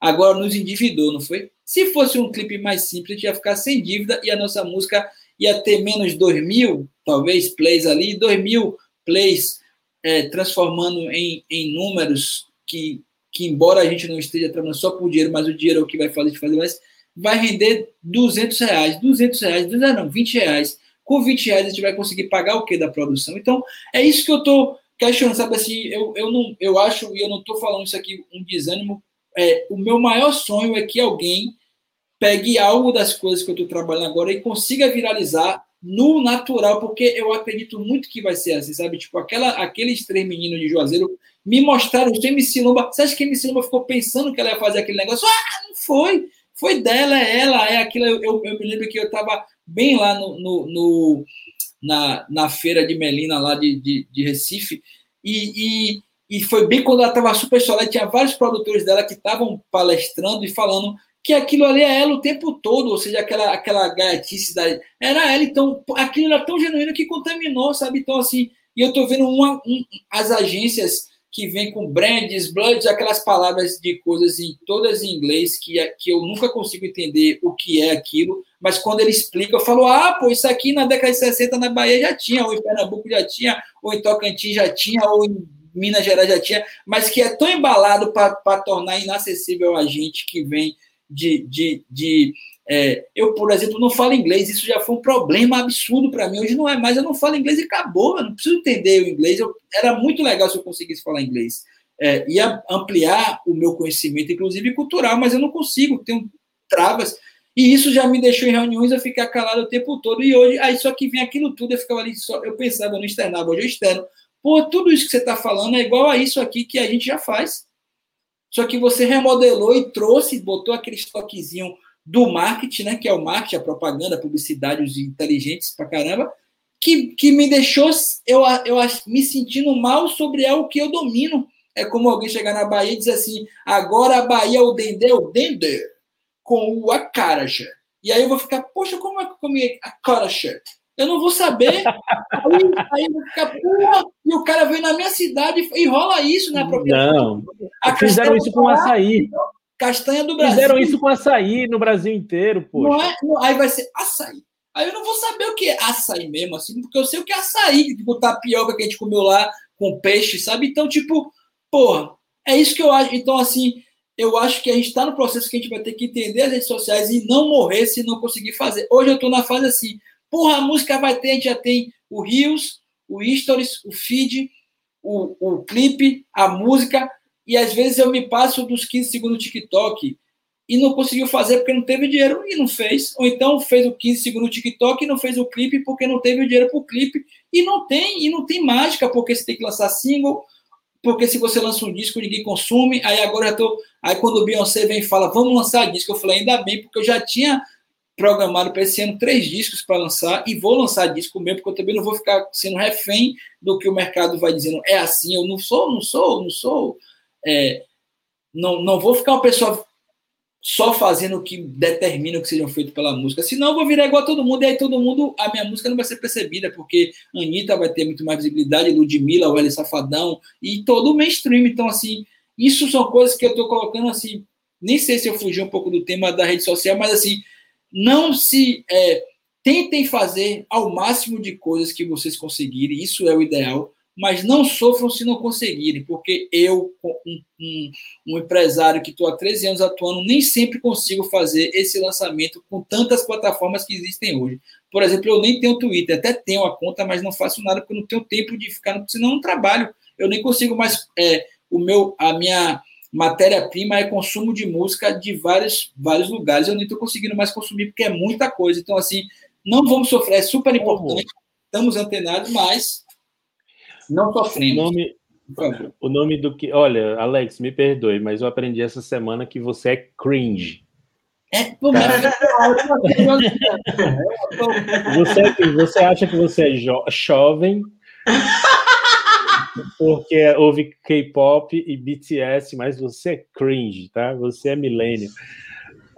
Agora nos endividou, não foi? Se fosse um clipe mais simples, a gente ia ficar sem dívida e a nossa música ia ter menos 2 mil, talvez, plays ali, 2 mil plays é, transformando em, em números que, que, embora a gente não esteja trabalhando só por dinheiro, mas o dinheiro é o que vai fazer fazer mais, vai render 200 reais, 200 reais, 200, não, 20 reais com 20 reais a gente vai conseguir pagar o que da produção? Então, é isso que eu estou questionando, sabe assim, eu, eu, não, eu acho, e eu não estou falando isso aqui um desânimo, é, o meu maior sonho é que alguém pegue algo das coisas que eu estou trabalhando agora e consiga viralizar no natural, porque eu acredito muito que vai ser assim, sabe? Tipo, aquela, aqueles três meninos de Juazeiro me mostraram sem MC Lomba. Você acha que MC Lomba ficou pensando que ela ia fazer aquele negócio? Ah, não foi! Foi dela, é ela, é aquilo. Eu, eu, eu me lembro que eu estava bem lá no, no, no, na, na feira de Melina, lá de, de, de Recife, e, e, e, foi bem quando ela estava super solene, tinha vários produtores dela que estavam palestrando e falando que aquilo ali é ela o tempo todo, ou seja, aquela, aquela gaiatice da... Era ela, então, aquilo era tão genuíno que contaminou, sabe? Então, assim, e eu estou vendo uma, um, as agências que vem com brands, bloods, aquelas palavras de coisas em todas em inglês que, é, que eu nunca consigo entender o que é aquilo, mas quando ele explica, eu falo, ah, pô, isso aqui na década de 60 na Bahia já tinha, ou em Pernambuco já tinha, ou em Tocantins já tinha, ou em Minas Gerais já tinha, mas que é tão embalado para tornar inacessível a gente que vem de. de, de é, eu, por exemplo, não falo inglês, isso já foi um problema absurdo para mim. Hoje não é mais, eu não falo inglês e acabou, eu não preciso entender o inglês. Eu, era muito legal se eu conseguisse falar inglês. É, ia ampliar o meu conhecimento, inclusive cultural, mas eu não consigo, tenho travas. E isso já me deixou em reuniões eu ficar calado o tempo todo. E hoje, aí só que vem aquilo tudo, eu ficava ali, só, eu pensava, eu não externava, hoje eu externo. Pô, tudo isso que você está falando é igual a isso aqui que a gente já faz. Só que você remodelou e trouxe, botou aquele estoquezinho do marketing, né? Que é o marketing, a propaganda, a publicidade, os inteligentes pra caramba, que, que me deixou eu, eu me sentindo mal sobre algo que eu domino. É como alguém chegar na Bahia e dizer assim: agora a Bahia o Dendê, o Dendê com o acarajé. E aí eu vou ficar, poxa, como é que eu comi acarajé? Eu não vou saber. aí, aí ficar, porra, e o cara vem na minha cidade e rola isso na propriedade. Não, fizeram isso com açaí. Castanha do Brasil. Fizeram isso com açaí no Brasil inteiro. Não é, aí vai ser açaí. Aí eu não vou saber o que é açaí mesmo, assim, porque eu sei o que é açaí, tipo tapioca que a gente comeu lá com peixe, sabe? Então, tipo, porra, é isso que eu acho. Então, assim, eu acho que a gente está no processo que a gente vai ter que entender as redes sociais e não morrer se não conseguir fazer. Hoje eu estou na fase assim, porra, a música vai ter, a gente já tem o Rios, o Stories, o Feed, o, o clipe, a música, e às vezes eu me passo dos 15 segundos do TikTok e não conseguiu fazer porque não teve dinheiro e não fez. Ou então fez o 15 segundos do TikTok e não fez o clipe porque não teve o dinheiro para o clipe. E não tem, e não tem mágica, porque você tem que lançar single, porque se você lança um disco, ninguém consome. Aí agora eu tô. Aí quando o Beyoncé vem e fala, vamos lançar disco, eu falei, ainda bem, porque eu já tinha programado para esse ano três discos para lançar e vou lançar disco mesmo, porque eu também não vou ficar sendo refém do que o mercado vai dizendo. É assim, eu não sou, não sou, não sou. É, não, não vou ficar uma pessoa só fazendo o que determina o que sejam feito pela música. Senão eu vou virar igual a todo mundo, e aí todo mundo, a minha música não vai ser percebida, porque Anitta vai ter muito mais visibilidade, Ludmilla, o L Safadão, e todo o mainstream. Então, assim, isso são coisas que eu estou colocando assim. Nem sei se eu fugi um pouco do tema da rede social, mas assim, não se. É, tentem fazer ao máximo de coisas que vocês conseguirem, isso é o ideal mas não sofram se não conseguirem, porque eu, um, um, um empresário que estou há 13 anos atuando, nem sempre consigo fazer esse lançamento com tantas plataformas que existem hoje. Por exemplo, eu nem tenho Twitter, até tenho a conta, mas não faço nada porque eu não tenho tempo de ficar, senão eu não trabalho. Eu nem consigo mais. É, o meu, a minha matéria-prima é consumo de música de vários, vários lugares. Eu nem estou conseguindo mais consumir porque é muita coisa. Então, assim, não vamos sofrer, é super importante. Estamos antenados, mas não sofremos. O nome, o nome do que. Olha, Alex, me perdoe, mas eu aprendi essa semana que você é cringe. É, pô, tá? você, você acha que você é jo jovem porque ouve K-pop e BTS, mas você é cringe, tá? Você é milênio.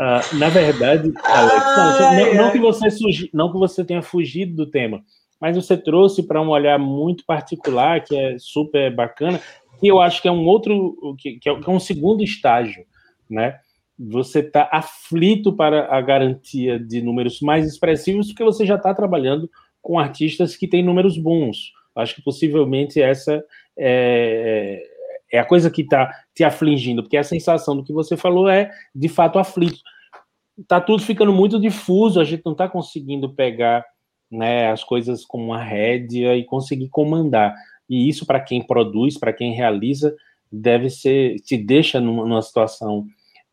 Uh, na verdade, Alex, não, não, não, que você sugi, não que você tenha fugido do tema, mas você trouxe para um olhar muito particular, que é super bacana, que eu acho que é um outro, que, que é um segundo estágio, né? Você está aflito para a garantia de números mais expressivos, porque você já está trabalhando com artistas que têm números bons. Acho que possivelmente essa é, é a coisa que está te afligindo, porque a sensação do que você falou é de fato aflito. Está tudo ficando muito difuso, a gente não está conseguindo pegar né, as coisas com uma rédea e conseguir comandar. E isso, para quem produz, para quem realiza, deve ser, te deixa numa, numa situação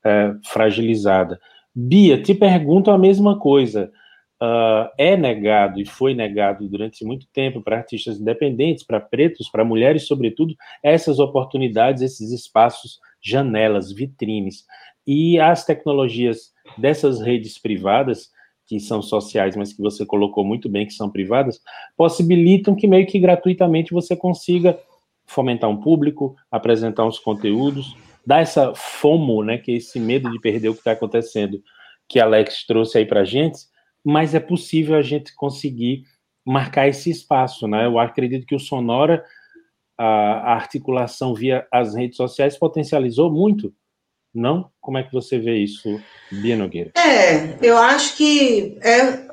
é, fragilizada. Bia, te pergunto a mesma coisa. Uh, é negado e foi negado durante muito tempo para artistas independentes, para pretos, para mulheres, sobretudo, essas oportunidades, esses espaços, janelas, vitrines. E as tecnologias dessas redes privadas que são sociais, mas que você colocou muito bem que são privadas, possibilitam que meio que gratuitamente você consiga fomentar um público, apresentar uns conteúdos, dar essa fomo, né, que é esse medo de perder o que está acontecendo, que Alex trouxe aí para gente, mas é possível a gente conseguir marcar esse espaço, né? Eu acredito que o Sonora, a, articulação via as redes sociais potencializou muito não? Como é que você vê isso, Bia Nogueira? É, eu acho que é,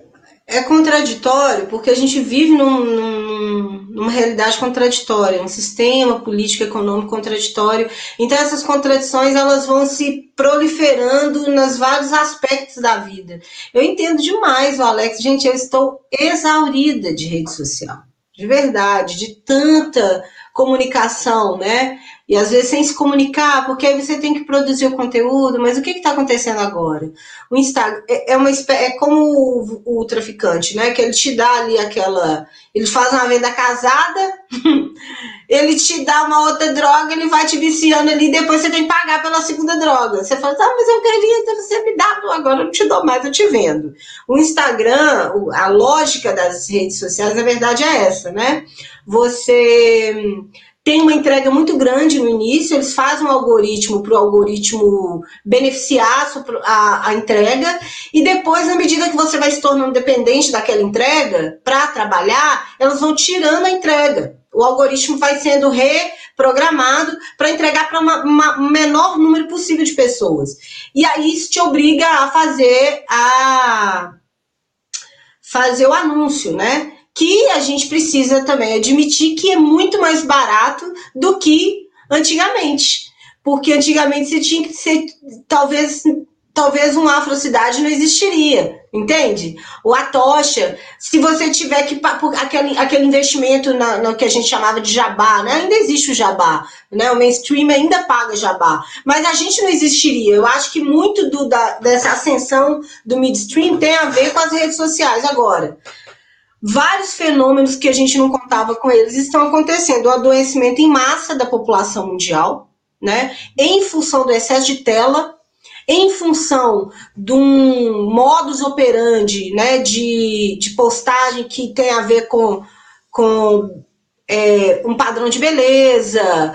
é contraditório, porque a gente vive num, num, numa realidade contraditória, um sistema político econômico contraditório. Então essas contradições elas vão se proliferando nos vários aspectos da vida. Eu entendo demais, Alex, gente, eu estou exaurida de rede social, de verdade, de tanta comunicação, né? E às vezes sem se comunicar, porque aí você tem que produzir o conteúdo, mas o que está acontecendo agora? O Instagram é, é uma é como o, o, traficante, né? Que ele te dá ali aquela. Ele faz uma venda casada, ele te dá uma outra droga, ele vai te viciando ali, depois você tem que pagar pela segunda droga. Você fala, ah, mas eu queria, então você me dá, agora eu não te dou mais, eu te vendo. O Instagram, a lógica das redes sociais, na verdade, é essa, né? Você tem uma entrega muito grande no início, eles fazem um algoritmo para o algoritmo beneficiar a, a, entrega, e depois, na medida que você vai se tornando dependente daquela entrega, para trabalhar, elas vão tirando a entrega. O algoritmo vai sendo reprogramado para entregar para um menor número possível de pessoas. E aí isso te obriga a fazer a fazer o anúncio, né? Que a gente precisa também admitir que é muito mais barato do que antigamente. Porque antigamente você tinha que ser, talvez, talvez uma afrocidade não existiria, entende? Ou a tocha, se você tiver que aquele, aquele investimento na, no que a gente chamava de jabá, né? Ainda existe o jabá, né? O mainstream ainda paga jabá, mas a gente não existiria. Eu acho que muito do, da, dessa ascensão do midstream tem a ver com as redes sociais agora vários fenômenos que a gente não contava com eles estão acontecendo. O adoecimento em massa da população mundial, né? Em função do excesso de tela, em função de um modus operandi, né? De, de postagem que tem a ver com, com é, um padrão de beleza,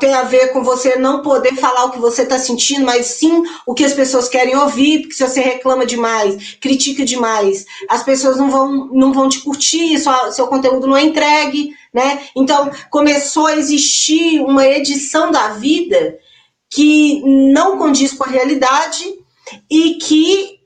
tem a ver com você não poder falar o que você está sentindo, mas sim o que as pessoas querem ouvir, porque se você reclama demais, critica demais, as pessoas não vão, não vão te curtir, seu conteúdo não é entregue, né? Então começou a existir uma edição da vida que não condiz com a realidade e que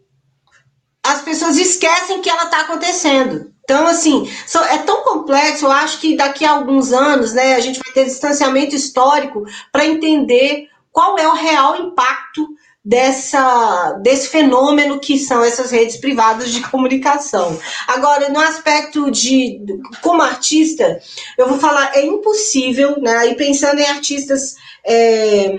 as pessoas esquecem que ela está acontecendo. Então, assim, é tão complexo, eu acho que daqui a alguns anos, né, a gente vai ter distanciamento histórico para entender qual é o real impacto dessa, desse fenômeno que são essas redes privadas de comunicação. Agora, no aspecto de como artista, eu vou falar, é impossível, né? E pensando em artistas é,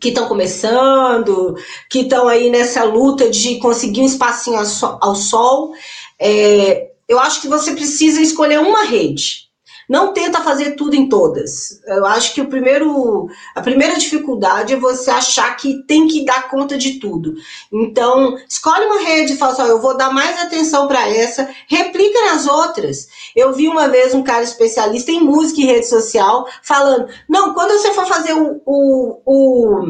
que estão começando, que estão aí nessa luta de conseguir um espacinho ao sol, é, eu acho que você precisa escolher uma rede. Não tenta fazer tudo em todas. Eu acho que o primeiro, a primeira dificuldade é você achar que tem que dar conta de tudo. Então, escolhe uma rede e fala assim, eu vou dar mais atenção para essa, replica nas outras. Eu vi uma vez um cara especialista em música e rede social falando, não, quando você for fazer o, o, o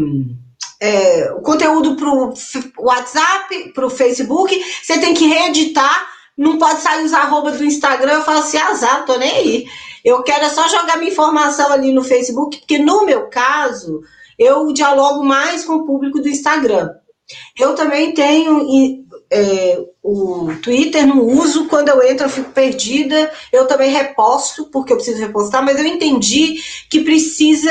é, o conteúdo para o WhatsApp, para o Facebook, você tem que reeditar não pode sair os arroba do Instagram, eu falo assim, azar, tô nem aí. Eu quero é só jogar minha informação ali no Facebook, porque no meu caso, eu dialogo mais com o público do Instagram. Eu também tenho é, o Twitter, não uso, quando eu entro eu fico perdida, eu também reposto, porque eu preciso repostar, mas eu entendi que precisa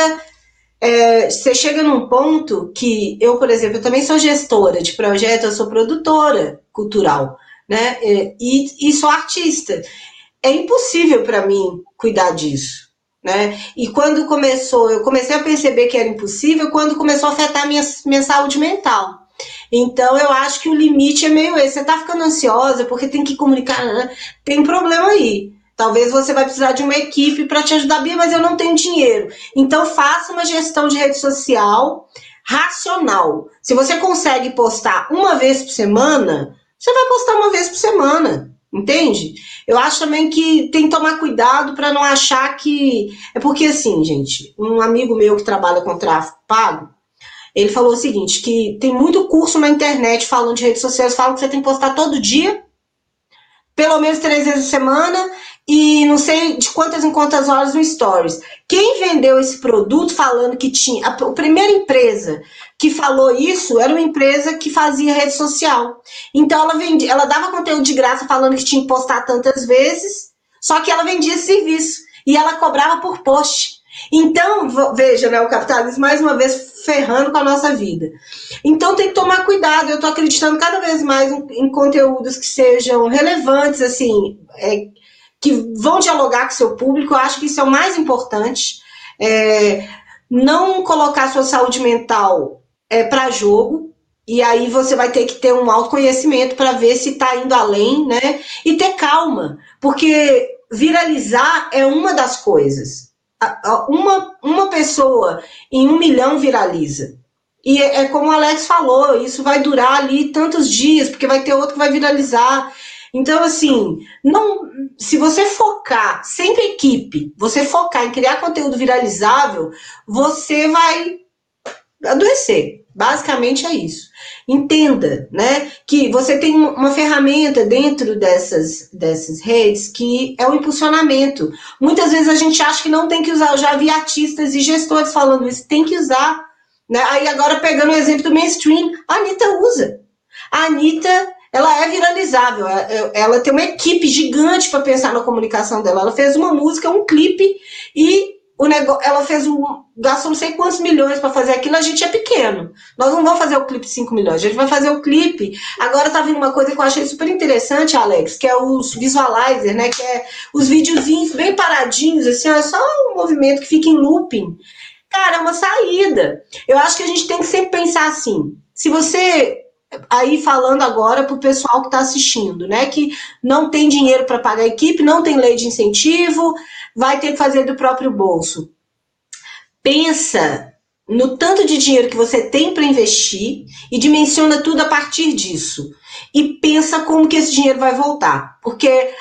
é, você chega num ponto que eu, por exemplo, eu também sou gestora de projeto, eu sou produtora cultural né? É, e, e sou artista. É impossível para mim cuidar disso. Né? E quando começou, eu comecei a perceber que era impossível quando começou a afetar minha, minha saúde mental. Então eu acho que o limite é meio esse. Você tá ficando ansiosa porque tem que comunicar, né? tem um problema aí. Talvez você vai precisar de uma equipe para te ajudar, Bia, mas eu não tenho dinheiro. Então faça uma gestão de rede social racional. Se você consegue postar uma vez por semana, você vai postar uma vez por semana, entende? Eu acho também que tem que tomar cuidado para não achar que. É porque, assim, gente, um amigo meu que trabalha com tráfego pago, ele falou o seguinte: que tem muito curso na internet falando de redes sociais, falam que você tem que postar todo dia, pelo menos três vezes por semana, e não sei de quantas em quantas horas no Stories. Quem vendeu esse produto falando que tinha. A, a primeira empresa que falou isso era uma empresa que fazia rede social. Então ela vendia, ela dava conteúdo de graça falando que tinha que postar tantas vezes. Só que ela vendia serviço e ela cobrava por post. Então, veja, né, o capitalismo mais uma vez ferrando com a nossa vida. Então tem que tomar cuidado. Eu estou acreditando cada vez mais em, em, conteúdos que sejam relevantes, assim, é, que vão dialogar com seu público. Eu acho que isso é o mais importante. É, não colocar sua saúde mental é, para jogo. E aí você vai ter que ter um autoconhecimento para ver se está indo além, né? E ter calma, porque viralizar é uma das coisas uma, uma pessoa em um milhão viraliza. E é, é como o Alex falou, isso vai durar ali tantos dias, porque vai ter outro que vai viralizar. Então, assim, não, se você focar, sempre equipe, você focar em criar conteúdo viralizável, você vai adoecer. Basicamente é isso. Entenda, né, que você tem uma ferramenta dentro dessas, dessas redes que é o impulsionamento. Muitas vezes a gente acha que não tem que usar. Eu já vi artistas e gestores falando isso, tem que usar. Né? Aí agora pegando o exemplo do mainstream, a Anitta usa. A Anitta, ela é viralizável. É, é, ela tem uma equipe gigante para pensar na comunicação dela. Ela fez uma música, um clipe e o negócio, ela fez um. gastou não sei quantos milhões para fazer aquilo, a gente é pequeno. Nós não vamos fazer o clipe 5 milhões, a gente vai fazer o clipe. Agora tá vindo uma coisa que eu achei super interessante, Alex, que é os visualizer, né? Que é os videozinhos bem paradinhos, assim, é só um movimento que fica em looping. Cara, é uma saída. Eu acho que a gente tem que sempre pensar assim. Se você aí falando agora para o pessoal que está assistindo, né? Que não tem dinheiro para pagar a equipe, não tem lei de incentivo, vai ter que fazer do próprio bolso. Pensa no tanto de dinheiro que você tem para investir e dimensiona tudo a partir disso. E pensa como que esse dinheiro vai voltar. Porque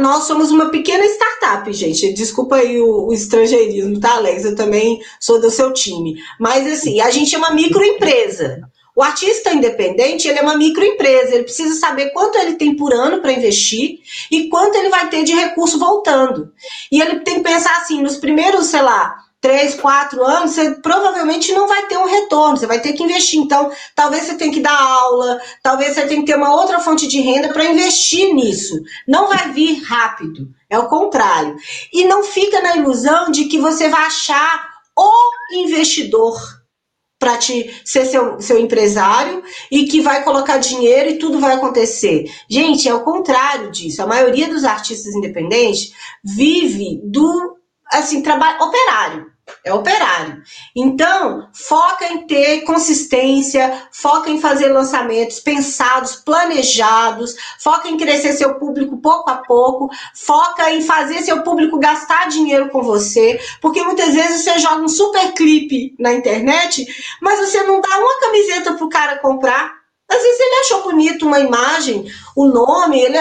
nós somos uma pequena startup, gente. Desculpa aí o, o, estrangeirismo, tá, Alex? Eu também sou do seu time. Mas, assim, a gente é uma microempresa. O artista independente, ele é uma microempresa, ele precisa saber quanto ele tem por ano para investir e quanto ele vai ter de recurso voltando. E ele tem que pensar assim, nos primeiros, sei lá, três, quatro anos, você provavelmente não vai ter um retorno, você vai ter que investir. Então, talvez você tenha que dar aula, talvez você tenha que ter uma outra fonte de renda para investir nisso. Não vai vir rápido, é o contrário. E não fica na ilusão de que você vai achar o investidor para te ser seu, seu empresário e que vai colocar dinheiro e tudo vai acontecer. Gente, é o contrário disso. A maioria dos artistas independentes vive do assim trabalho operário é operário. Então, foca em ter consistência, foca em fazer lançamentos pensados, planejados, foca em crescer seu público pouco a pouco, foca em fazer seu público gastar dinheiro com você, porque muitas vezes você joga um super clipe na internet, mas você não dá uma camiseta pro cara comprar. Às vezes ele achou bonito uma imagem, o nome, ele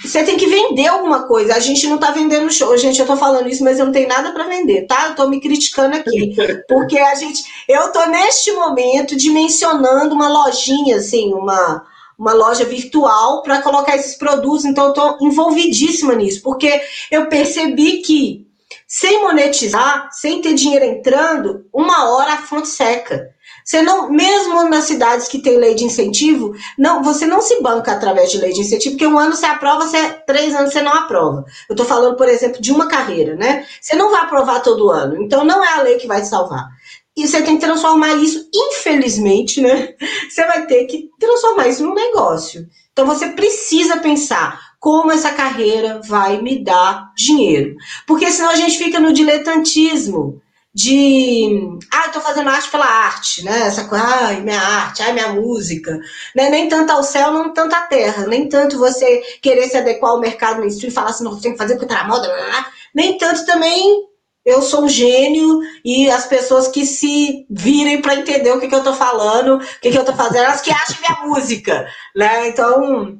você tem que vender alguma coisa. A gente não está vendendo show. Gente, eu estou falando isso, mas eu não tenho nada para vender, tá? Eu estou me criticando aqui. Porque a gente. Eu estou neste momento dimensionando uma lojinha, assim, uma, uma loja virtual para colocar esses produtos. Então, eu estou envolvidíssima nisso. Porque eu percebi que sem monetizar, sem ter dinheiro entrando, uma hora a fonte seca. Você não, mesmo nas cidades que tem lei de incentivo, não, você não se banca através de lei de incentivo, porque um ano você aprova, você, três anos você não aprova. Eu estou falando, por exemplo, de uma carreira, né? Você não vai aprovar todo ano, então não é a lei que vai te salvar. E você tem que transformar isso, infelizmente, né? Você vai ter que transformar isso num negócio. Então você precisa pensar como essa carreira vai me dar dinheiro. Porque senão a gente fica no diletantismo de ah, eu tô fazendo arte pela arte, né? Essa coisa, ai, minha arte, ai, minha música. Né? Nem tanto ao céu, não tanto à terra. Nem tanto você querer se adequar ao mercado mainstream e falar assim, não, tem que fazer porque tá na moda. Blá, blá. Nem tanto também eu sou um gênio e as pessoas que se virem para entender o que, que eu tô falando, o que, que eu tô fazendo, elas que acham minha música, né? Então,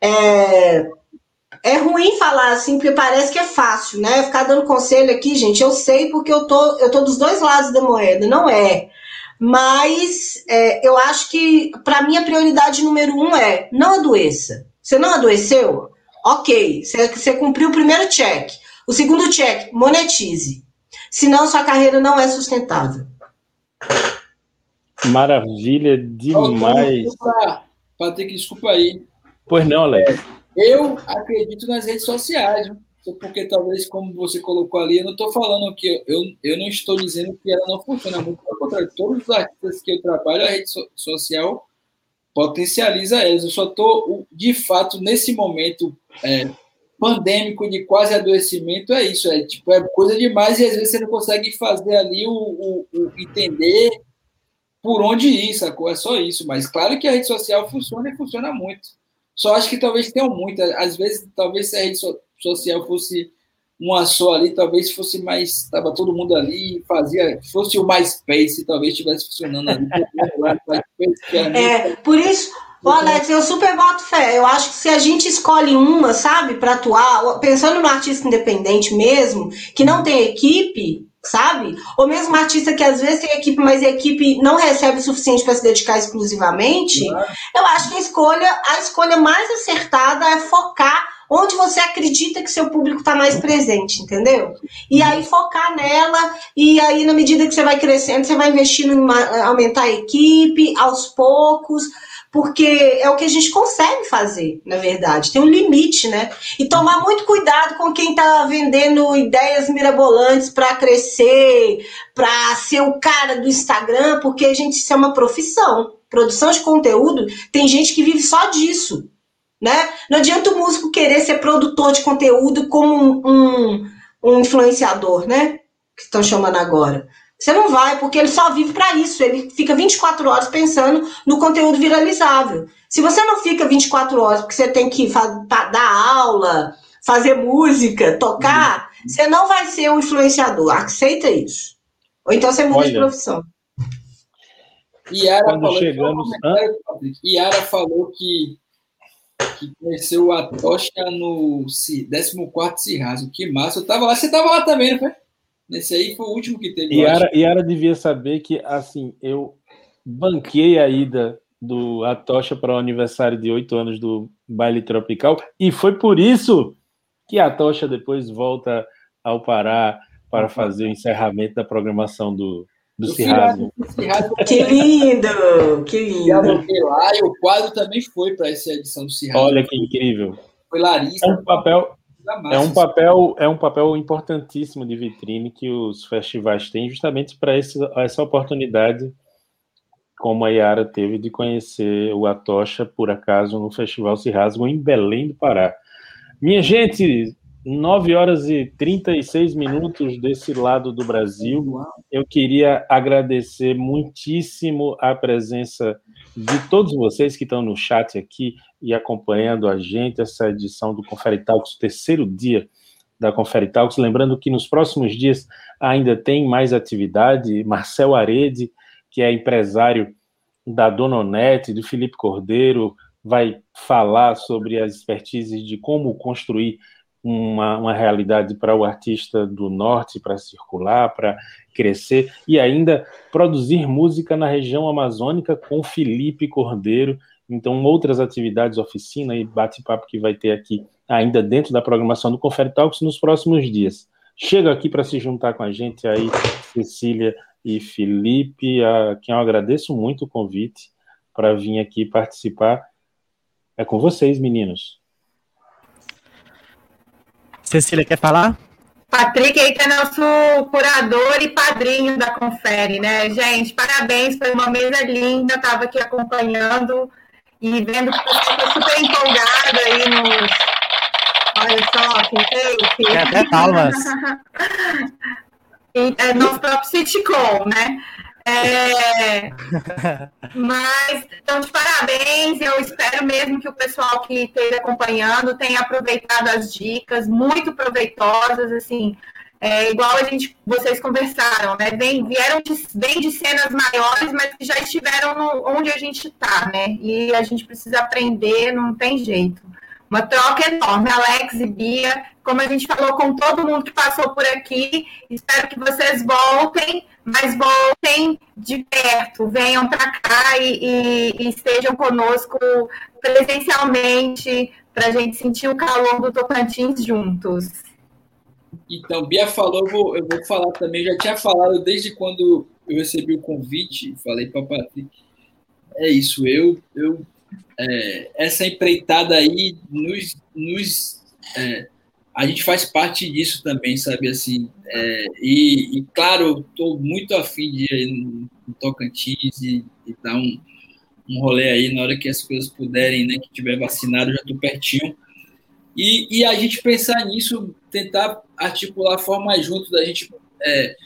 é, é ruim falar assim, porque parece que é fácil, né? Ficar dando conselho aqui, gente, eu sei porque eu tô, eu tô dos dois lados da moeda, não é. Mas é, eu acho que, para mim, a prioridade número um é não adoeça. Você não adoeceu? Ok, você, você cumpriu o primeiro check. O segundo check, monetize. Senão, sua carreira não é sustentável. Maravilha demais. Patrick, desculpa aí. Pois não, Alex. Eu acredito nas redes sociais, porque talvez, como você colocou ali, eu não estou falando que eu, eu não estou dizendo que ela não funciona muito, pelo contrário, todos os artistas que eu trabalho, a rede social potencializa elas. Eu só estou, de fato, nesse momento é, pandêmico de quase adoecimento, é isso, é tipo, é coisa demais e às vezes você não consegue fazer ali o, o, o entender por onde ir, sacou? É só isso. Mas claro que a rede social funciona e funciona muito. Só acho que talvez tenham muito. Às vezes, talvez se a rede social fosse uma só ali, talvez fosse mais. Estava todo mundo ali, fazia. Fosse o MySpace, talvez estivesse funcionando ali. é, por isso. Ô, Alex, eu super boto fé. Eu acho que se a gente escolhe uma, sabe, para atuar, pensando no artista independente mesmo, que não tem equipe, sabe? Ou mesmo artista que às vezes tem equipe, mas a equipe não recebe o suficiente para se dedicar exclusivamente, eu acho que a escolha, a escolha mais acertada é focar onde você acredita que seu público está mais presente, entendeu? E aí focar nela, e aí na medida que você vai crescendo, você vai investindo em aumentar a equipe aos poucos porque é o que a gente consegue fazer, na verdade. Tem um limite, né? E tomar muito cuidado com quem está vendendo ideias mirabolantes para crescer, para ser o cara do Instagram, porque a gente isso é uma profissão. Produção de conteúdo, tem gente que vive só disso, né? Não adianta o músico querer ser produtor de conteúdo como um, um, um influenciador, né? Que estão chamando agora. Você não vai, porque ele só vive para isso. Ele fica 24 horas pensando no conteúdo viralizável. Se você não fica 24 horas porque você tem que dar aula, fazer música, tocar, uhum. você não vai ser um influenciador. Aceita isso. Ou então você muda Olha, de profissão. Yara Quando falou, chegamos... Yara falou que, que conheceu a tocha no 14 Cirraso. Que massa. Eu tava lá, você estava lá também, não foi? Nesse aí foi o último que teve. Yara, Yara devia saber que, assim, eu banquei a ida do Atocha para o aniversário de oito anos do Baile Tropical, e foi por isso que a Tocha depois volta ao Pará para fazer o encerramento da programação do, do Cirrasmo. Que lindo! Que lindo! E lá e o quadro também foi para essa edição do Cirrasmo. Olha que incrível! Foi Larissa. É um papel, é um papel é um papel importantíssimo de vitrine que os festivais têm justamente para essa oportunidade como a Yara teve de conhecer o Atocha por acaso no Festival Se Rasgam em Belém do Pará. Minha gente, 9 horas e 36 minutos desse lado do Brasil. Eu queria agradecer muitíssimo a presença de todos vocês que estão no chat aqui e acompanhando a gente, essa edição do Confere Talks, terceiro dia da Confere Talks. Lembrando que nos próximos dias ainda tem mais atividade. Marcel Arede, que é empresário da Dona Onete, do Felipe Cordeiro, vai falar sobre as expertises de como construir uma, uma realidade para o artista do norte, para circular, para crescer e ainda produzir música na região amazônica com Felipe Cordeiro. Então, outras atividades, oficina e bate-papo que vai ter aqui ainda dentro da programação do Confere Talks nos próximos dias. Chega aqui para se juntar com a gente aí, Cecília e Felipe, a quem eu agradeço muito o convite para vir aqui participar. É com vocês, meninos. Cecília, quer falar? Patrick aí que é nosso curador e padrinho da Confere, né? Gente, parabéns, foi uma mesa linda, estava aqui acompanhando e vendo que o pessoal está super empolgado aí nos. Olha só, que É até palmas. é nosso próprio sitcom, né? É, mas, então, de parabéns. Eu espero mesmo que o pessoal que esteja acompanhando tenha aproveitado as dicas, muito proveitosas, assim. É, igual a gente, vocês conversaram, né? Vem, vieram de, vem de cenas maiores, mas que já estiveram no, onde a gente está, né? E a gente precisa aprender, não tem jeito. Uma troca enorme, Alex e Bia, como a gente falou com todo mundo que passou por aqui. Espero que vocês voltem, mas voltem de perto, venham para cá e, e, e, estejam conosco presencialmente, para a gente sentir o calor do Tocantins juntos. Então, Bia falou, eu vou, eu vou falar também, já tinha falado desde quando eu recebi o convite, falei para Patrick, é isso, eu, eu é, essa empreitada aí nos, nos é, a gente faz parte disso também, sabe assim. É, e, e, claro, estou muito afim de ir no, no Tocantins e, e, dar um, um rolê aí na hora que as coisas puderem, né? Que tiver vacinado, já estou pertinho. E, e, a gente pensar nisso, tentar articular formas junto da gente é,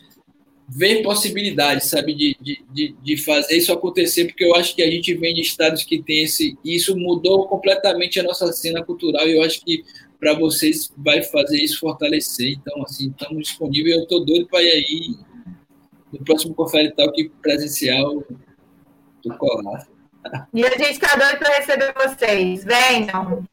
ver possibilidades, sabe, de, de, de, fazer isso acontecer, porque eu acho que a gente vem de estados que tem esse. E isso mudou completamente a nossa cena cultural, e eu acho que para vocês vai fazer isso fortalecer. Então, assim, estamos disponíveis. Eu estou doido para ir aí no próximo Confere Talk presencial do Colar. E a gente está doido para receber vocês. Venham.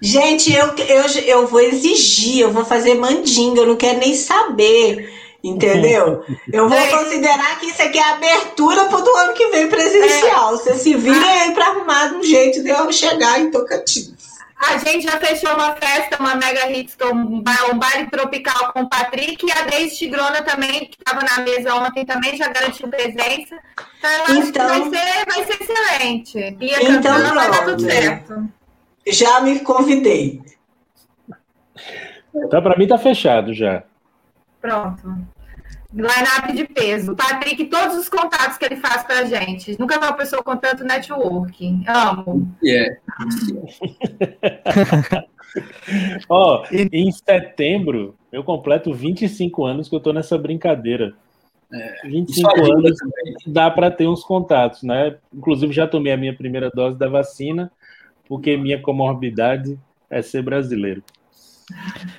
Gente, eu, eu, eu vou exigir, eu vou fazer mandinga, eu não quero nem saber. Entendeu? Eu vou considerar que isso aqui é abertura para o ano que vem presencial. É. Vocês se virem aí para arrumar um jeito de eu chegar em Tocantins. A gente já fechou uma festa, uma mega hits, com um baile tropical com o Patrick e a Deise Tigrona também, que estava na mesa ontem, também já garantiu presença. Então, eu então, acho que vai então- ser, vai ser excelente. Bia então, cantando, vai dar tudo certo. Já me convidei. Então, para mim, tá fechado já. Pronto. Line-up de peso. Patrick, todos os contatos que ele faz pra gente. Nunca vi uma pessoa com tanto networking. Amo. Yeah. Ó, oh, em setembro eu completo 25 anos que eu tô nessa brincadeira. É, 25 anos também. dá para ter uns contatos, né? Inclusive já tomei a minha primeira dose da vacina, porque minha comorbidade é ser brasileiro.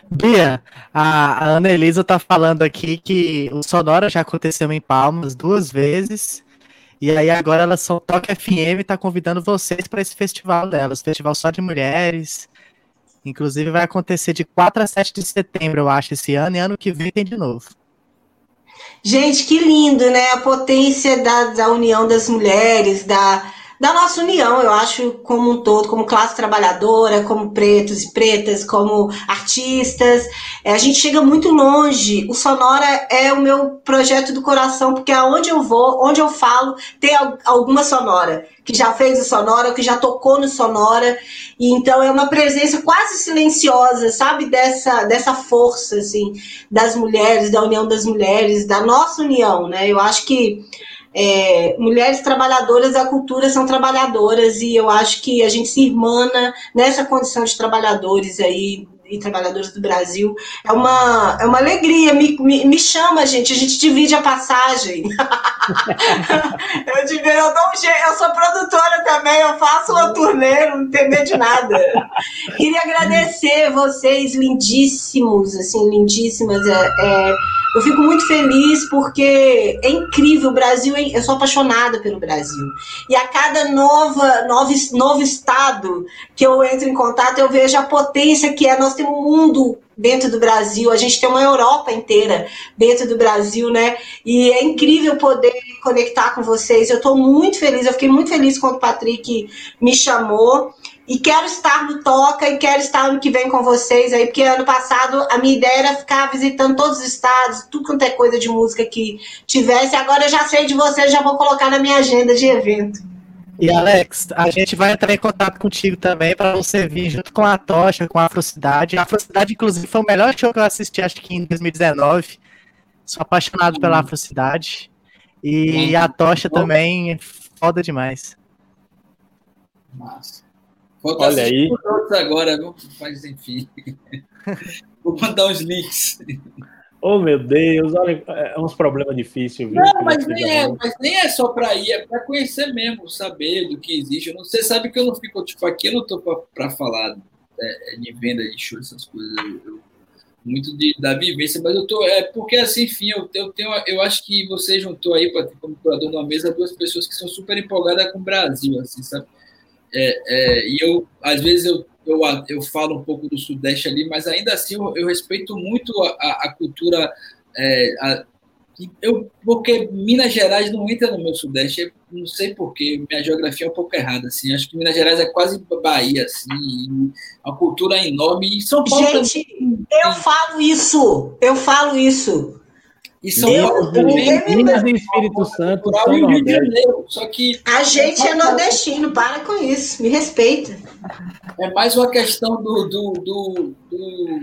Bia, a, Ana Elisa tá falando aqui que o Sonora já aconteceu em Palmas duas vezes. E aí agora ela só toca FM e tá convidando vocês para esse festival delas, festival só de mulheres. Inclusive vai acontecer de 4 a 7 de setembro, eu acho, esse ano, e ano que vem tem de novo. Gente, que lindo, né? A potência da, da união das mulheres, da, da nossa união, eu acho, como um todo, como classe trabalhadora, como pretos e pretas, como artistas. É, a gente chega muito longe. O Sonora é o meu projeto do coração, porque aonde eu vou, onde eu falo, tem alguma Sonora que já fez o Sonora, que já tocou no Sonora. E então é uma presença quase silenciosa, sabe, dessa, dessa força assim das mulheres, da união das mulheres, da nossa união, né? Eu acho que é, mulheres trabalhadoras da cultura são trabalhadoras e eu acho que a gente se irmana nessa condição de trabalhadores aí e trabalhadores do Brasil. É uma, é uma alegria, me, me, me chama, gente, a gente divide a passagem. eu, eu, dou um jeito, eu sou produtora também, eu faço uma turnê, não tem medo de nada. Queria agradecer vocês, lindíssimos, assim, lindíssimas. É, é, eu fico muito feliz porque é incrível, o Brasil, eu sou apaixonada pelo Brasil. E a cada nova, novo, novo estado que eu entro em contato, eu vejo a potência que é. Nós temos um mundo dentro do Brasil, a gente tem uma Europa inteira dentro do Brasil, né? E é incrível poder conectar com vocês. Eu estou muito feliz, eu fiquei muito feliz quando o Patrick me chamou. E quero estar no Toca e quero estar ano que vem com vocês aí, porque ano passado a minha ideia era ficar visitando todos os estados, tudo quanto é coisa de música que tivesse. Agora eu já sei de vocês, já vou colocar na minha agenda de evento. E Alex, a gente vai entrar em contato contigo também para você vir junto com a Tocha, com a Afrocidade. A Afrocidade, inclusive, foi o melhor show que eu assisti, acho que em 2019. Sou apaixonado pela Afrocidade. E a Tocha também é foda demais. Massa. Vou Olha aí. agora, mas enfim. Vou mandar uns links. Oh, meu Deus, olha, é uns problemas difíceis, viu? Não, mas nem, é, mas nem é só para ir, é para conhecer mesmo, saber do que existe. Você sabe que eu não fico, tipo, aqui eu não estou para falar é, de venda de show, essas coisas. Eu, muito de, da vivência, mas eu tô. É porque assim, enfim, eu, eu tenho. Eu acho que você juntou aí, como curador numa mesa, duas pessoas que são super empolgadas com o Brasil, assim, sabe? É, é, e eu, às vezes, eu, eu, eu falo um pouco do Sudeste ali, mas ainda assim eu, eu respeito muito a, a cultura. É, a, eu, porque Minas Gerais não entra no meu Sudeste, não sei porquê, minha geografia é um pouco errada, assim, acho que Minas Gerais é quase Bahia, assim, a cultura é enorme, e São Paulo Gente, também... eu falo isso, eu falo isso, E São Paulo também. Minas e Espírito Santo. São e Rio de Janeiro. Só que. A gente é nordestino, para com isso, me respeita. É mais uma questão do, do, do, do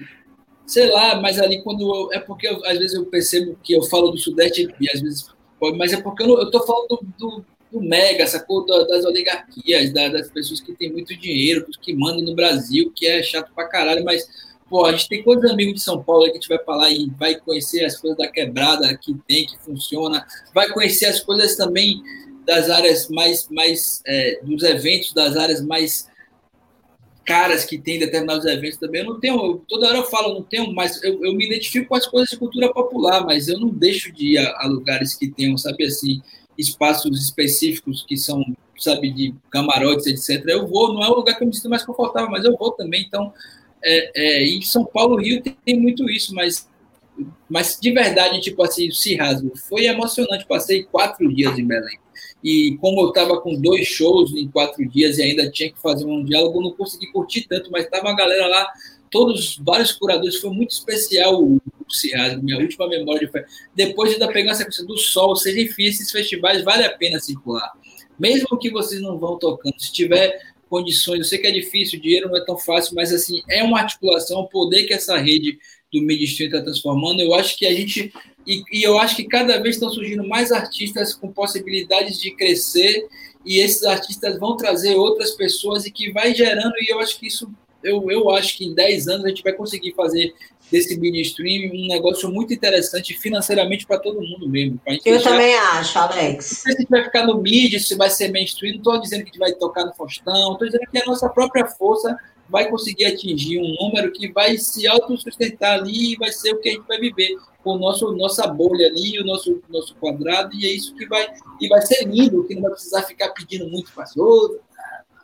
sei lá, mas ali quando eu, é porque eu, às vezes eu percebo que eu falo do Sudeste e às vezes mas é porque eu, estou falando do, do, do mega, sacou? Das oligarquias, da, das pessoas que têm muito dinheiro, que mandam no Brasil, que é chato pra caralho, mas pô, a gente tem quantos amigos de São Paulo que a gente vai falar e vai conhecer as coisas da quebrada que tem, que funciona, vai conhecer as coisas também das áreas mais, mais é, dos eventos, das áreas mais caras que tem determinados eventos também. Eu não tenho, eu, toda hora eu falo, não tenho, mas eu, eu, me identifico com as coisas de cultura popular, mas eu não deixo de ir a, a lugares que tenham, sabe assim, espaços específicos que são, sabe, de camarotes, etc. Eu vou, não é o lugar que eu me sinto mais confortável, mas eu vou também. Então, é, é, São Paulo, Rio tem, muito isso, mas, mas de verdade, tipo assim, se rasgo. Foi emocionante. Passei quatro dias em Belém. E como eu estava com dois shows em quatro dias e ainda tinha que fazer um diálogo, não consegui curtir tanto, mas estava a galera lá, todos, vários curadores, foi muito especial o, o minha última memória festa. Depois de ainda pegar essa questão do sol, seja, enfim, esses festivais vale a pena circular. Mesmo que vocês não vão tocando, se tiver condições, eu sei que é difícil, o dinheiro não é tão fácil, mas assim, é uma articulação, o poder que essa rede do Stream está transformando, eu acho que a gente, e, e, eu acho que cada vez estão surgindo mais artistas com possibilidades de crescer, e esses artistas vão trazer outras pessoas e que vai gerando, e eu acho que isso, eu, eu acho que em 10 anos a gente vai conseguir fazer desse mainstream um negócio muito interessante financeiramente para todo mundo mesmo. Eu deixar... também acho, Alex. Não sei se a gente vai ficar no mídia, se vai ser mainstream, não estou dizendo que a gente vai tocar no Faustão, estou dizendo que a nossa própria força vai conseguir atingir um número que vai se autossustentar ali e vai ser o que a gente vai viver com o nosso nossa bolha ali, o nosso nosso quadrado e é isso que vai e vai ser lindo, que não vai precisar ficar pedindo muito para as outras.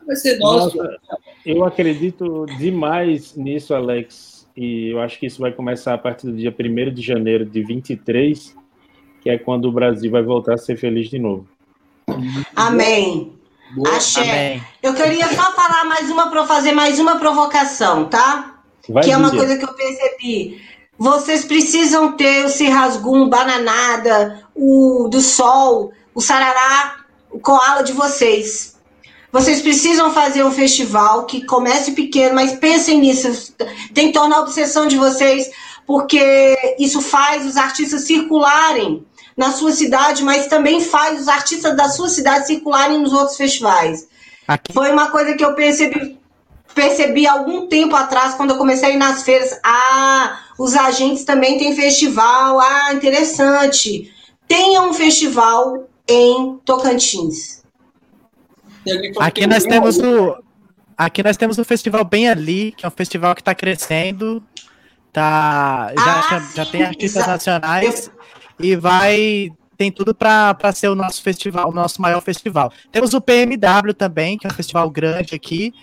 Vai ser nosso. Nossa, eu acredito demais nisso, Alex e eu acho que isso vai começar a partir do dia 1 de janeiro de 23, que é quando o Brasil vai voltar a ser feliz de novo. Amém. Boa. Axé. Amém. Eu queria só falar mais uma para fazer mais uma provocação, tá? Vai que é uma coisa que eu percebi. Vocês precisam ter o Cirrasgum, Bananada, o do Sol, o Sarará, o Koala de vocês. Vocês precisam fazer um festival que comece pequeno, mas pensem nisso. Tem que tornar a obsessão de vocês, porque isso faz os artistas circularem na sua cidade, mas também faz os artistas da sua cidade circularem nos outros festivais. Aqui. Foi uma coisa que eu percebi, percebi algum tempo atrás, quando eu comecei a ir nas feiras. Ah, os agentes também têm festival. Ah, interessante. Tenha um festival em Tocantins. Aqui nós temos o. Aqui nós temos o festival Bem Ali, que é um festival que está crescendo. Tá, já, ah, já, já tem artistas nacionais e vai. Tem tudo para ser o nosso festival, o nosso maior festival. Temos o PMW também, que é um festival grande aqui,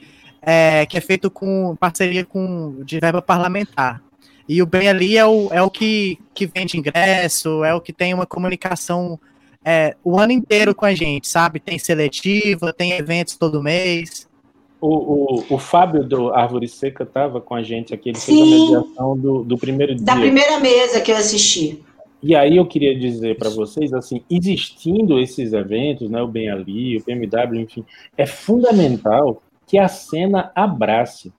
é, que é feito com parceria com de verba parlamentar. E o Bem Ali é o, é o que, que vende ingresso, é o que tem uma comunicação é, o ano inteiro com a gente, sabe? Tem seletiva, tem eventos todo mês. O, o, o Fábio do Árvore Seca estava com a gente aqui, ele Sim. fez a mediação do, do primeiro dia. Da primeira mesa que eu assisti. E aí eu queria dizer para vocês, assim, existindo esses eventos, né, o Bem Ali, o PMW, enfim, é fundamental que a cena abrace,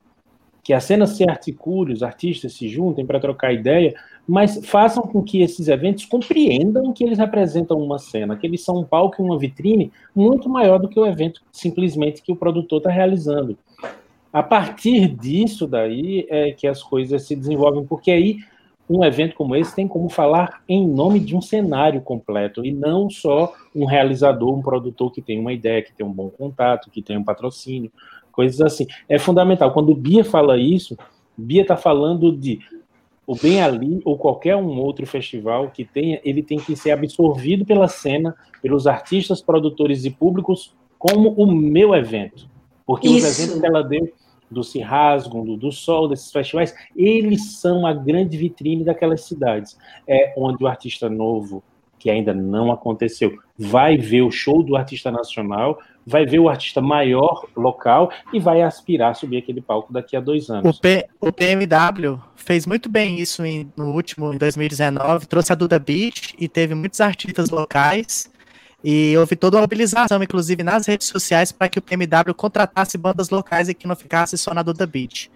que a cena se articule, os artistas se juntem para trocar ideia, mas façam com que esses eventos compreendam que eles representam uma cena, que eles são um palco e uma vitrine muito maior do que o evento simplesmente que o produtor está realizando. A partir disso daí é que as coisas se desenvolvem, porque aí um evento como esse tem como falar em nome de um cenário completo e não só um realizador, um produtor que tem uma ideia, que tem um bom contato, que tem um patrocínio, coisas assim. É fundamental. Quando o Bia fala isso, Bia está falando de o Bem Ali ou qualquer um outro festival que tenha, ele tem que ser absorvido pela cena, pelos artistas, produtores e públicos como o meu evento. Porque Isso. os eventos que ela deu do Cirrasgo, do, do Sol, desses festivais, eles são a grande vitrine daquelas cidades. É onde o artista novo que ainda não aconteceu. Vai ver o show do artista nacional, vai ver o artista maior local e vai aspirar a subir aquele palco daqui a dois anos. O, P, o PMW fez muito bem isso em, no último, em 2019, trouxe a Duda Beach e teve muitos artistas locais. E houve toda uma mobilização, inclusive nas redes sociais, para que o PMW contratasse bandas locais e que não ficasse só na Duda Beach.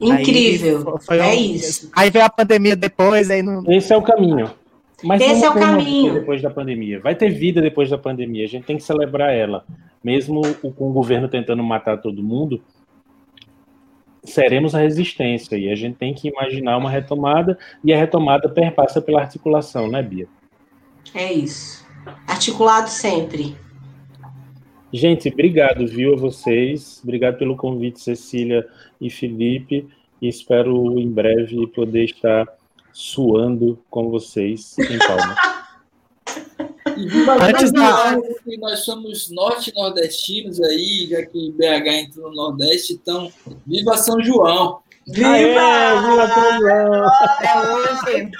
Incrível. Aí, foi, é um, isso. Aí veio a pandemia depois, aí não. Esse é o caminho. Mas Esse é o caminho. Depois da pandemia. Vai ter vida depois da pandemia. A gente tem que celebrar ela. Mesmo com o governo tentando matar todo mundo, seremos a resistência. E a gente tem que imaginar uma retomada. E a retomada perpassa pela articulação, né, Bia? É isso. Articulado sempre. Gente, obrigado, viu, a vocês. Obrigado pelo convite, Cecília e Felipe. E espero em breve poder estar suando com vocês em Palma. Antes da... nós somos norte-nordestinos aí, já que BH entrou no Nordeste, então viva São João! Viva! Aê, viva São João! É hoje!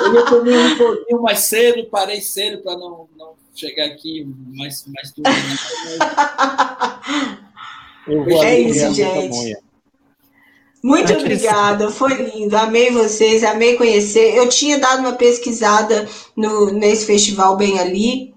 Eu comer um pouquinho mais cedo, parei cedo para não, não chegar aqui mais, mais tudo. é isso, gente. Muito obrigada, foi lindo, amei vocês, amei conhecer. Eu tinha dado uma pesquisada no, nesse festival bem ali,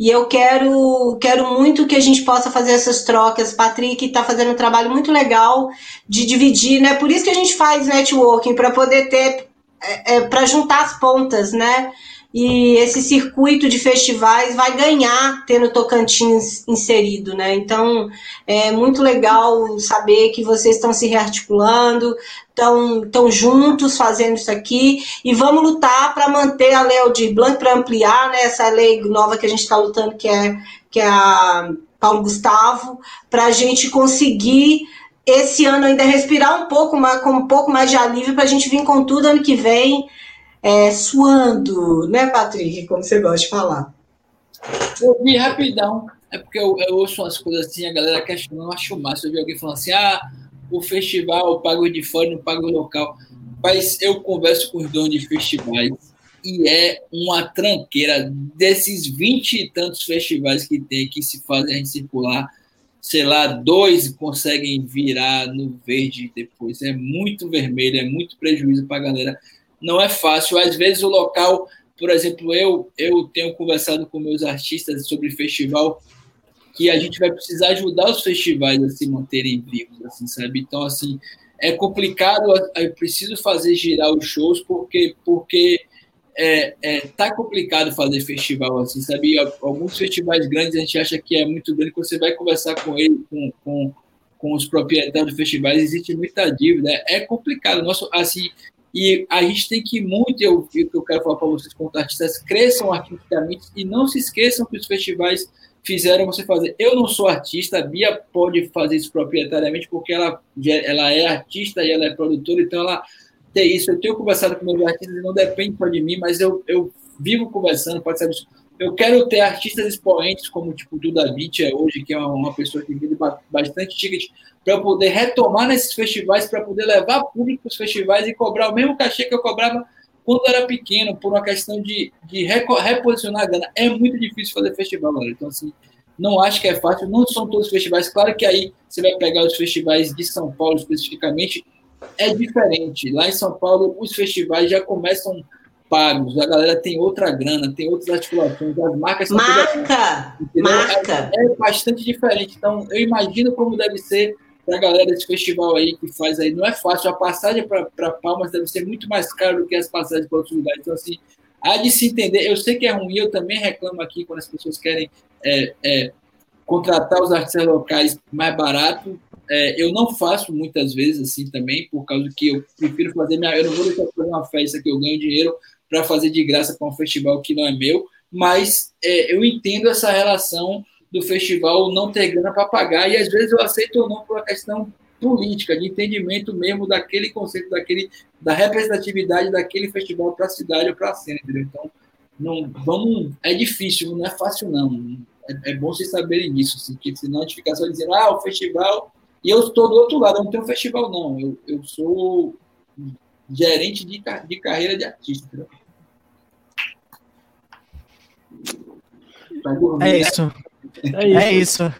e eu quero, quero muito que a gente possa fazer essas trocas. Patrick está fazendo um trabalho muito legal de dividir, né? Por isso que a gente faz networking, para poder ter, é, é, para juntar as pontas, né? E esse circuito de festivais vai ganhar tendo Tocantins inserido, né? Então é muito legal saber que vocês estão se rearticulando, estão, juntos fazendo isso aqui e vamos lutar para manter a lei de Blanc para ampliar né, essa lei nova que a gente está lutando, que é, que é a Paulo Gustavo, para a gente conseguir esse ano ainda respirar um pouco mais, com um pouco mais de alívio para a gente vir com tudo ano que vem é, suando, né, Patrick? Como você gosta de falar. Eu vi rapidão, é porque eu, eu ouço umas coisas assim, a galera questionando, acho massa. Eu vi alguém falando assim: ah, o festival paga de fora, não paga o local. Mas eu converso com os donos de festivais e é uma tranqueira desses vinte e tantos festivais que tem que se fazem a gente circular. Sei lá, dois conseguem virar no verde depois. É muito vermelho, é muito prejuízo para a galera não é fácil. Às vezes o local, por exemplo, eu eu tenho conversado com meus artistas sobre festival que a gente vai precisar ajudar os festivais a se manterem vivos, assim, sabe? Então, assim, é complicado, eu preciso fazer girar os shows porque porque é, é, tá complicado fazer festival assim, sabe? Alguns festivais grandes a gente acha que é muito grande, quando você vai conversar com ele, com, com, com os proprietários de festivais, existe muita dívida, é complicado. Nosso, assim, e a gente tem que muito, eu, que eu quero falar para vocês, como artistas, cresçam artisticamente e não se esqueçam que os festivais fizeram você fazer. Eu não sou artista, a Bia pode fazer isso proprietariamente, porque ela, ela é artista e ela é produtora, então ela tem isso. Eu tenho conversado com meus artistas, não depende só de mim, mas eu, eu vivo conversando, pode saber isso. Eu quero ter artistas expoentes, como tipo Duda Beat é hoje, que é uma, pessoa que vende bastante ticket, para poder retomar nesses festivais, para poder levar público para os festivais e cobrar o mesmo cachê que eu cobrava quando era pequeno, por uma questão de, de reposicionar a grana. É muito difícil fazer festival, galera. Então, assim, não acho que é fácil. Não são todos os festivais. Claro que aí você vai pegar os festivais de São Paulo especificamente, é diferente. Lá em São Paulo, os festivais já começam pagos, a galera tem outra grana, tem outras articulações, as marcas marca, marca. É, é, bastante diferente. Então, eu imagino como deve ser a galera desse festival aí que faz aí. Não é fácil. A passagem para Palmas deve ser muito mais cara do que as passagens para outros lugares. Então, assim, há de se entender. Eu sei que é ruim, eu também reclamo aqui quando as pessoas querem é, é, contratar os artistas locais mais barato. É, eu não faço muitas vezes assim também, por causa que eu prefiro fazer minha. Eu não vou deixar de fazer uma festa que eu ganho dinheiro para fazer de graça para um festival que não é meu, mas é, eu entendo essa relação do festival não ter grana para pagar, e às vezes eu aceito ou não por uma questão política, de entendimento mesmo daquele conceito, daquele, da representatividade daquele festival para a cidade ou para a cena, entendeu? Então, não, vamos, é difícil, não é fácil não. É, é bom vocês saberem disso, assim, que senão a gente fica só dizendo, ah, o festival, e eu estou do outro lado, eu não tenho festival não, eu, eu sou gerente de, de carreira de artista, entendeu? É isso. É isso. É isso.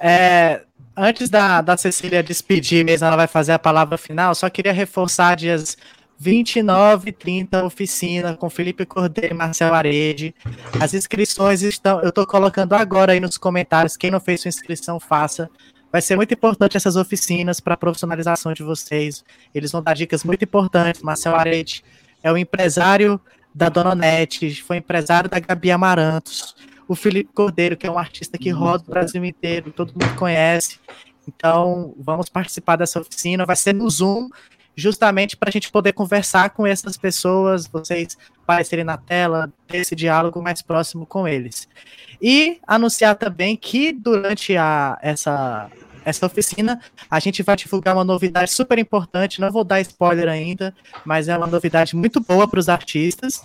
É, antes da, da Cecília despedir mesmo, ela vai fazer a palavra final, só queria reforçar dias 29 e 30, oficina com Felipe Cordeiro e Marcel Arede. As inscrições estão, eu estou colocando agora aí nos comentários, quem não fez sua inscrição, faça. Vai ser muito importante essas oficinas para a profissionalização de vocês. Eles vão dar dicas muito importantes. Marcel Arede é o empresário da Dona Nete, foi empresário da Gabi Amarantos o Felipe Cordeiro, que é um artista que roda o Brasil inteiro, todo mundo conhece. Então, vamos participar dessa oficina. Vai ser no Zoom, justamente para a gente poder conversar com essas pessoas, vocês aparecerem na tela, ter esse diálogo mais próximo com eles. E anunciar também que durante a, essa, essa oficina a gente vai divulgar uma novidade super importante. Não vou dar spoiler ainda, mas é uma novidade muito boa para os artistas.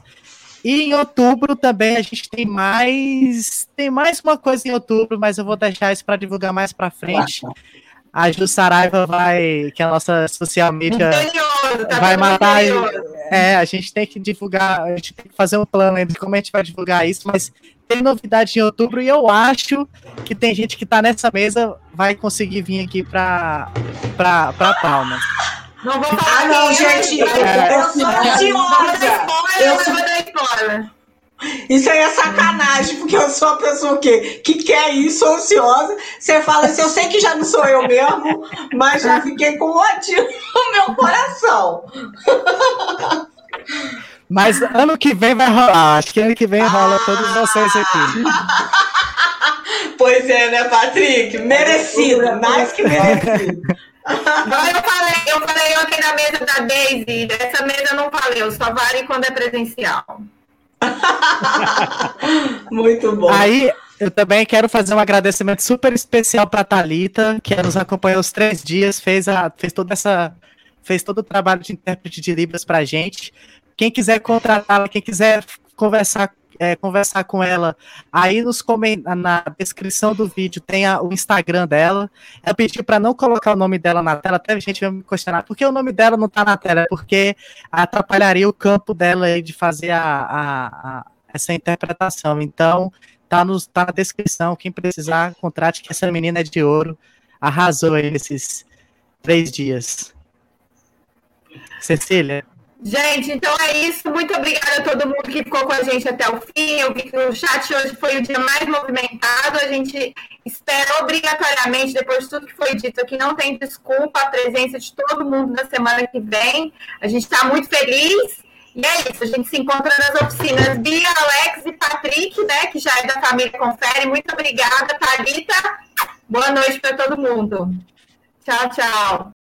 E em outubro também a gente tem mais tem mais uma coisa em outubro, mas eu vou deixar isso para divulgar mais para frente. A Ju Saraiva vai, que é a nossa social media, tá vai matar. É, a gente tem que divulgar, a gente tem que fazer um plano ainda de como a gente vai divulgar isso, mas tem novidade em outubro e eu acho que tem gente que está nessa mesa vai conseguir vir aqui para para Palmas. Não vou falar. Ah, não, gente. Eu, é, eu sou ansiosa. Eu sou da spoiler. Isso aí é sacanagem, porque eu sou a pessoa que, que quer isso, ansiosa. Você fala assim, eu sei que já não sou eu mesmo, mas já fiquei com ódio no meu coração. Mas ano que vem vai rolar. Acho que ano que vem rola ah, todos vocês aqui. Pois é, né, Patrick? Merecido, mais que merecido. Eu falei, eu falei ontem na mesa da Daisy, dessa mesa não valeu, só vale quando é presencial. Muito bom. Aí eu também quero fazer um agradecimento super especial para Talita, que nos acompanhou os três dias, fez a, fez toda essa, fez todo o trabalho de intérprete de libras para gente. Quem quiser contratá-la, quem quiser conversar é, conversar com ela, aí nos na descrição do vídeo tem a, o Instagram dela. Ela pediu para não colocar o nome dela na tela, até a gente vai me questionar por que o nome dela não está na tela, porque atrapalharia o campo dela de fazer a, a, a essa interpretação. Então, tá, nos, tá na descrição. Quem precisar, contrate que essa menina é de ouro. Arrasou aí nesses três dias. Cecília. Gente, então é isso. Muito obrigada a todo mundo que ficou com a gente até o fim. Eu vi que o chat hoje foi o dia mais movimentado. A gente espera obrigatoriamente, depois de tudo que foi dito aqui, não tem desculpa a presença de todo mundo na semana que vem. A gente está muito feliz. E é isso, a gente se encontra nas oficinas Bia, Alex e Patrick, né, que já é da família Confere. Muito obrigada, Thalita. Boa noite para todo mundo. Tchau, tchau.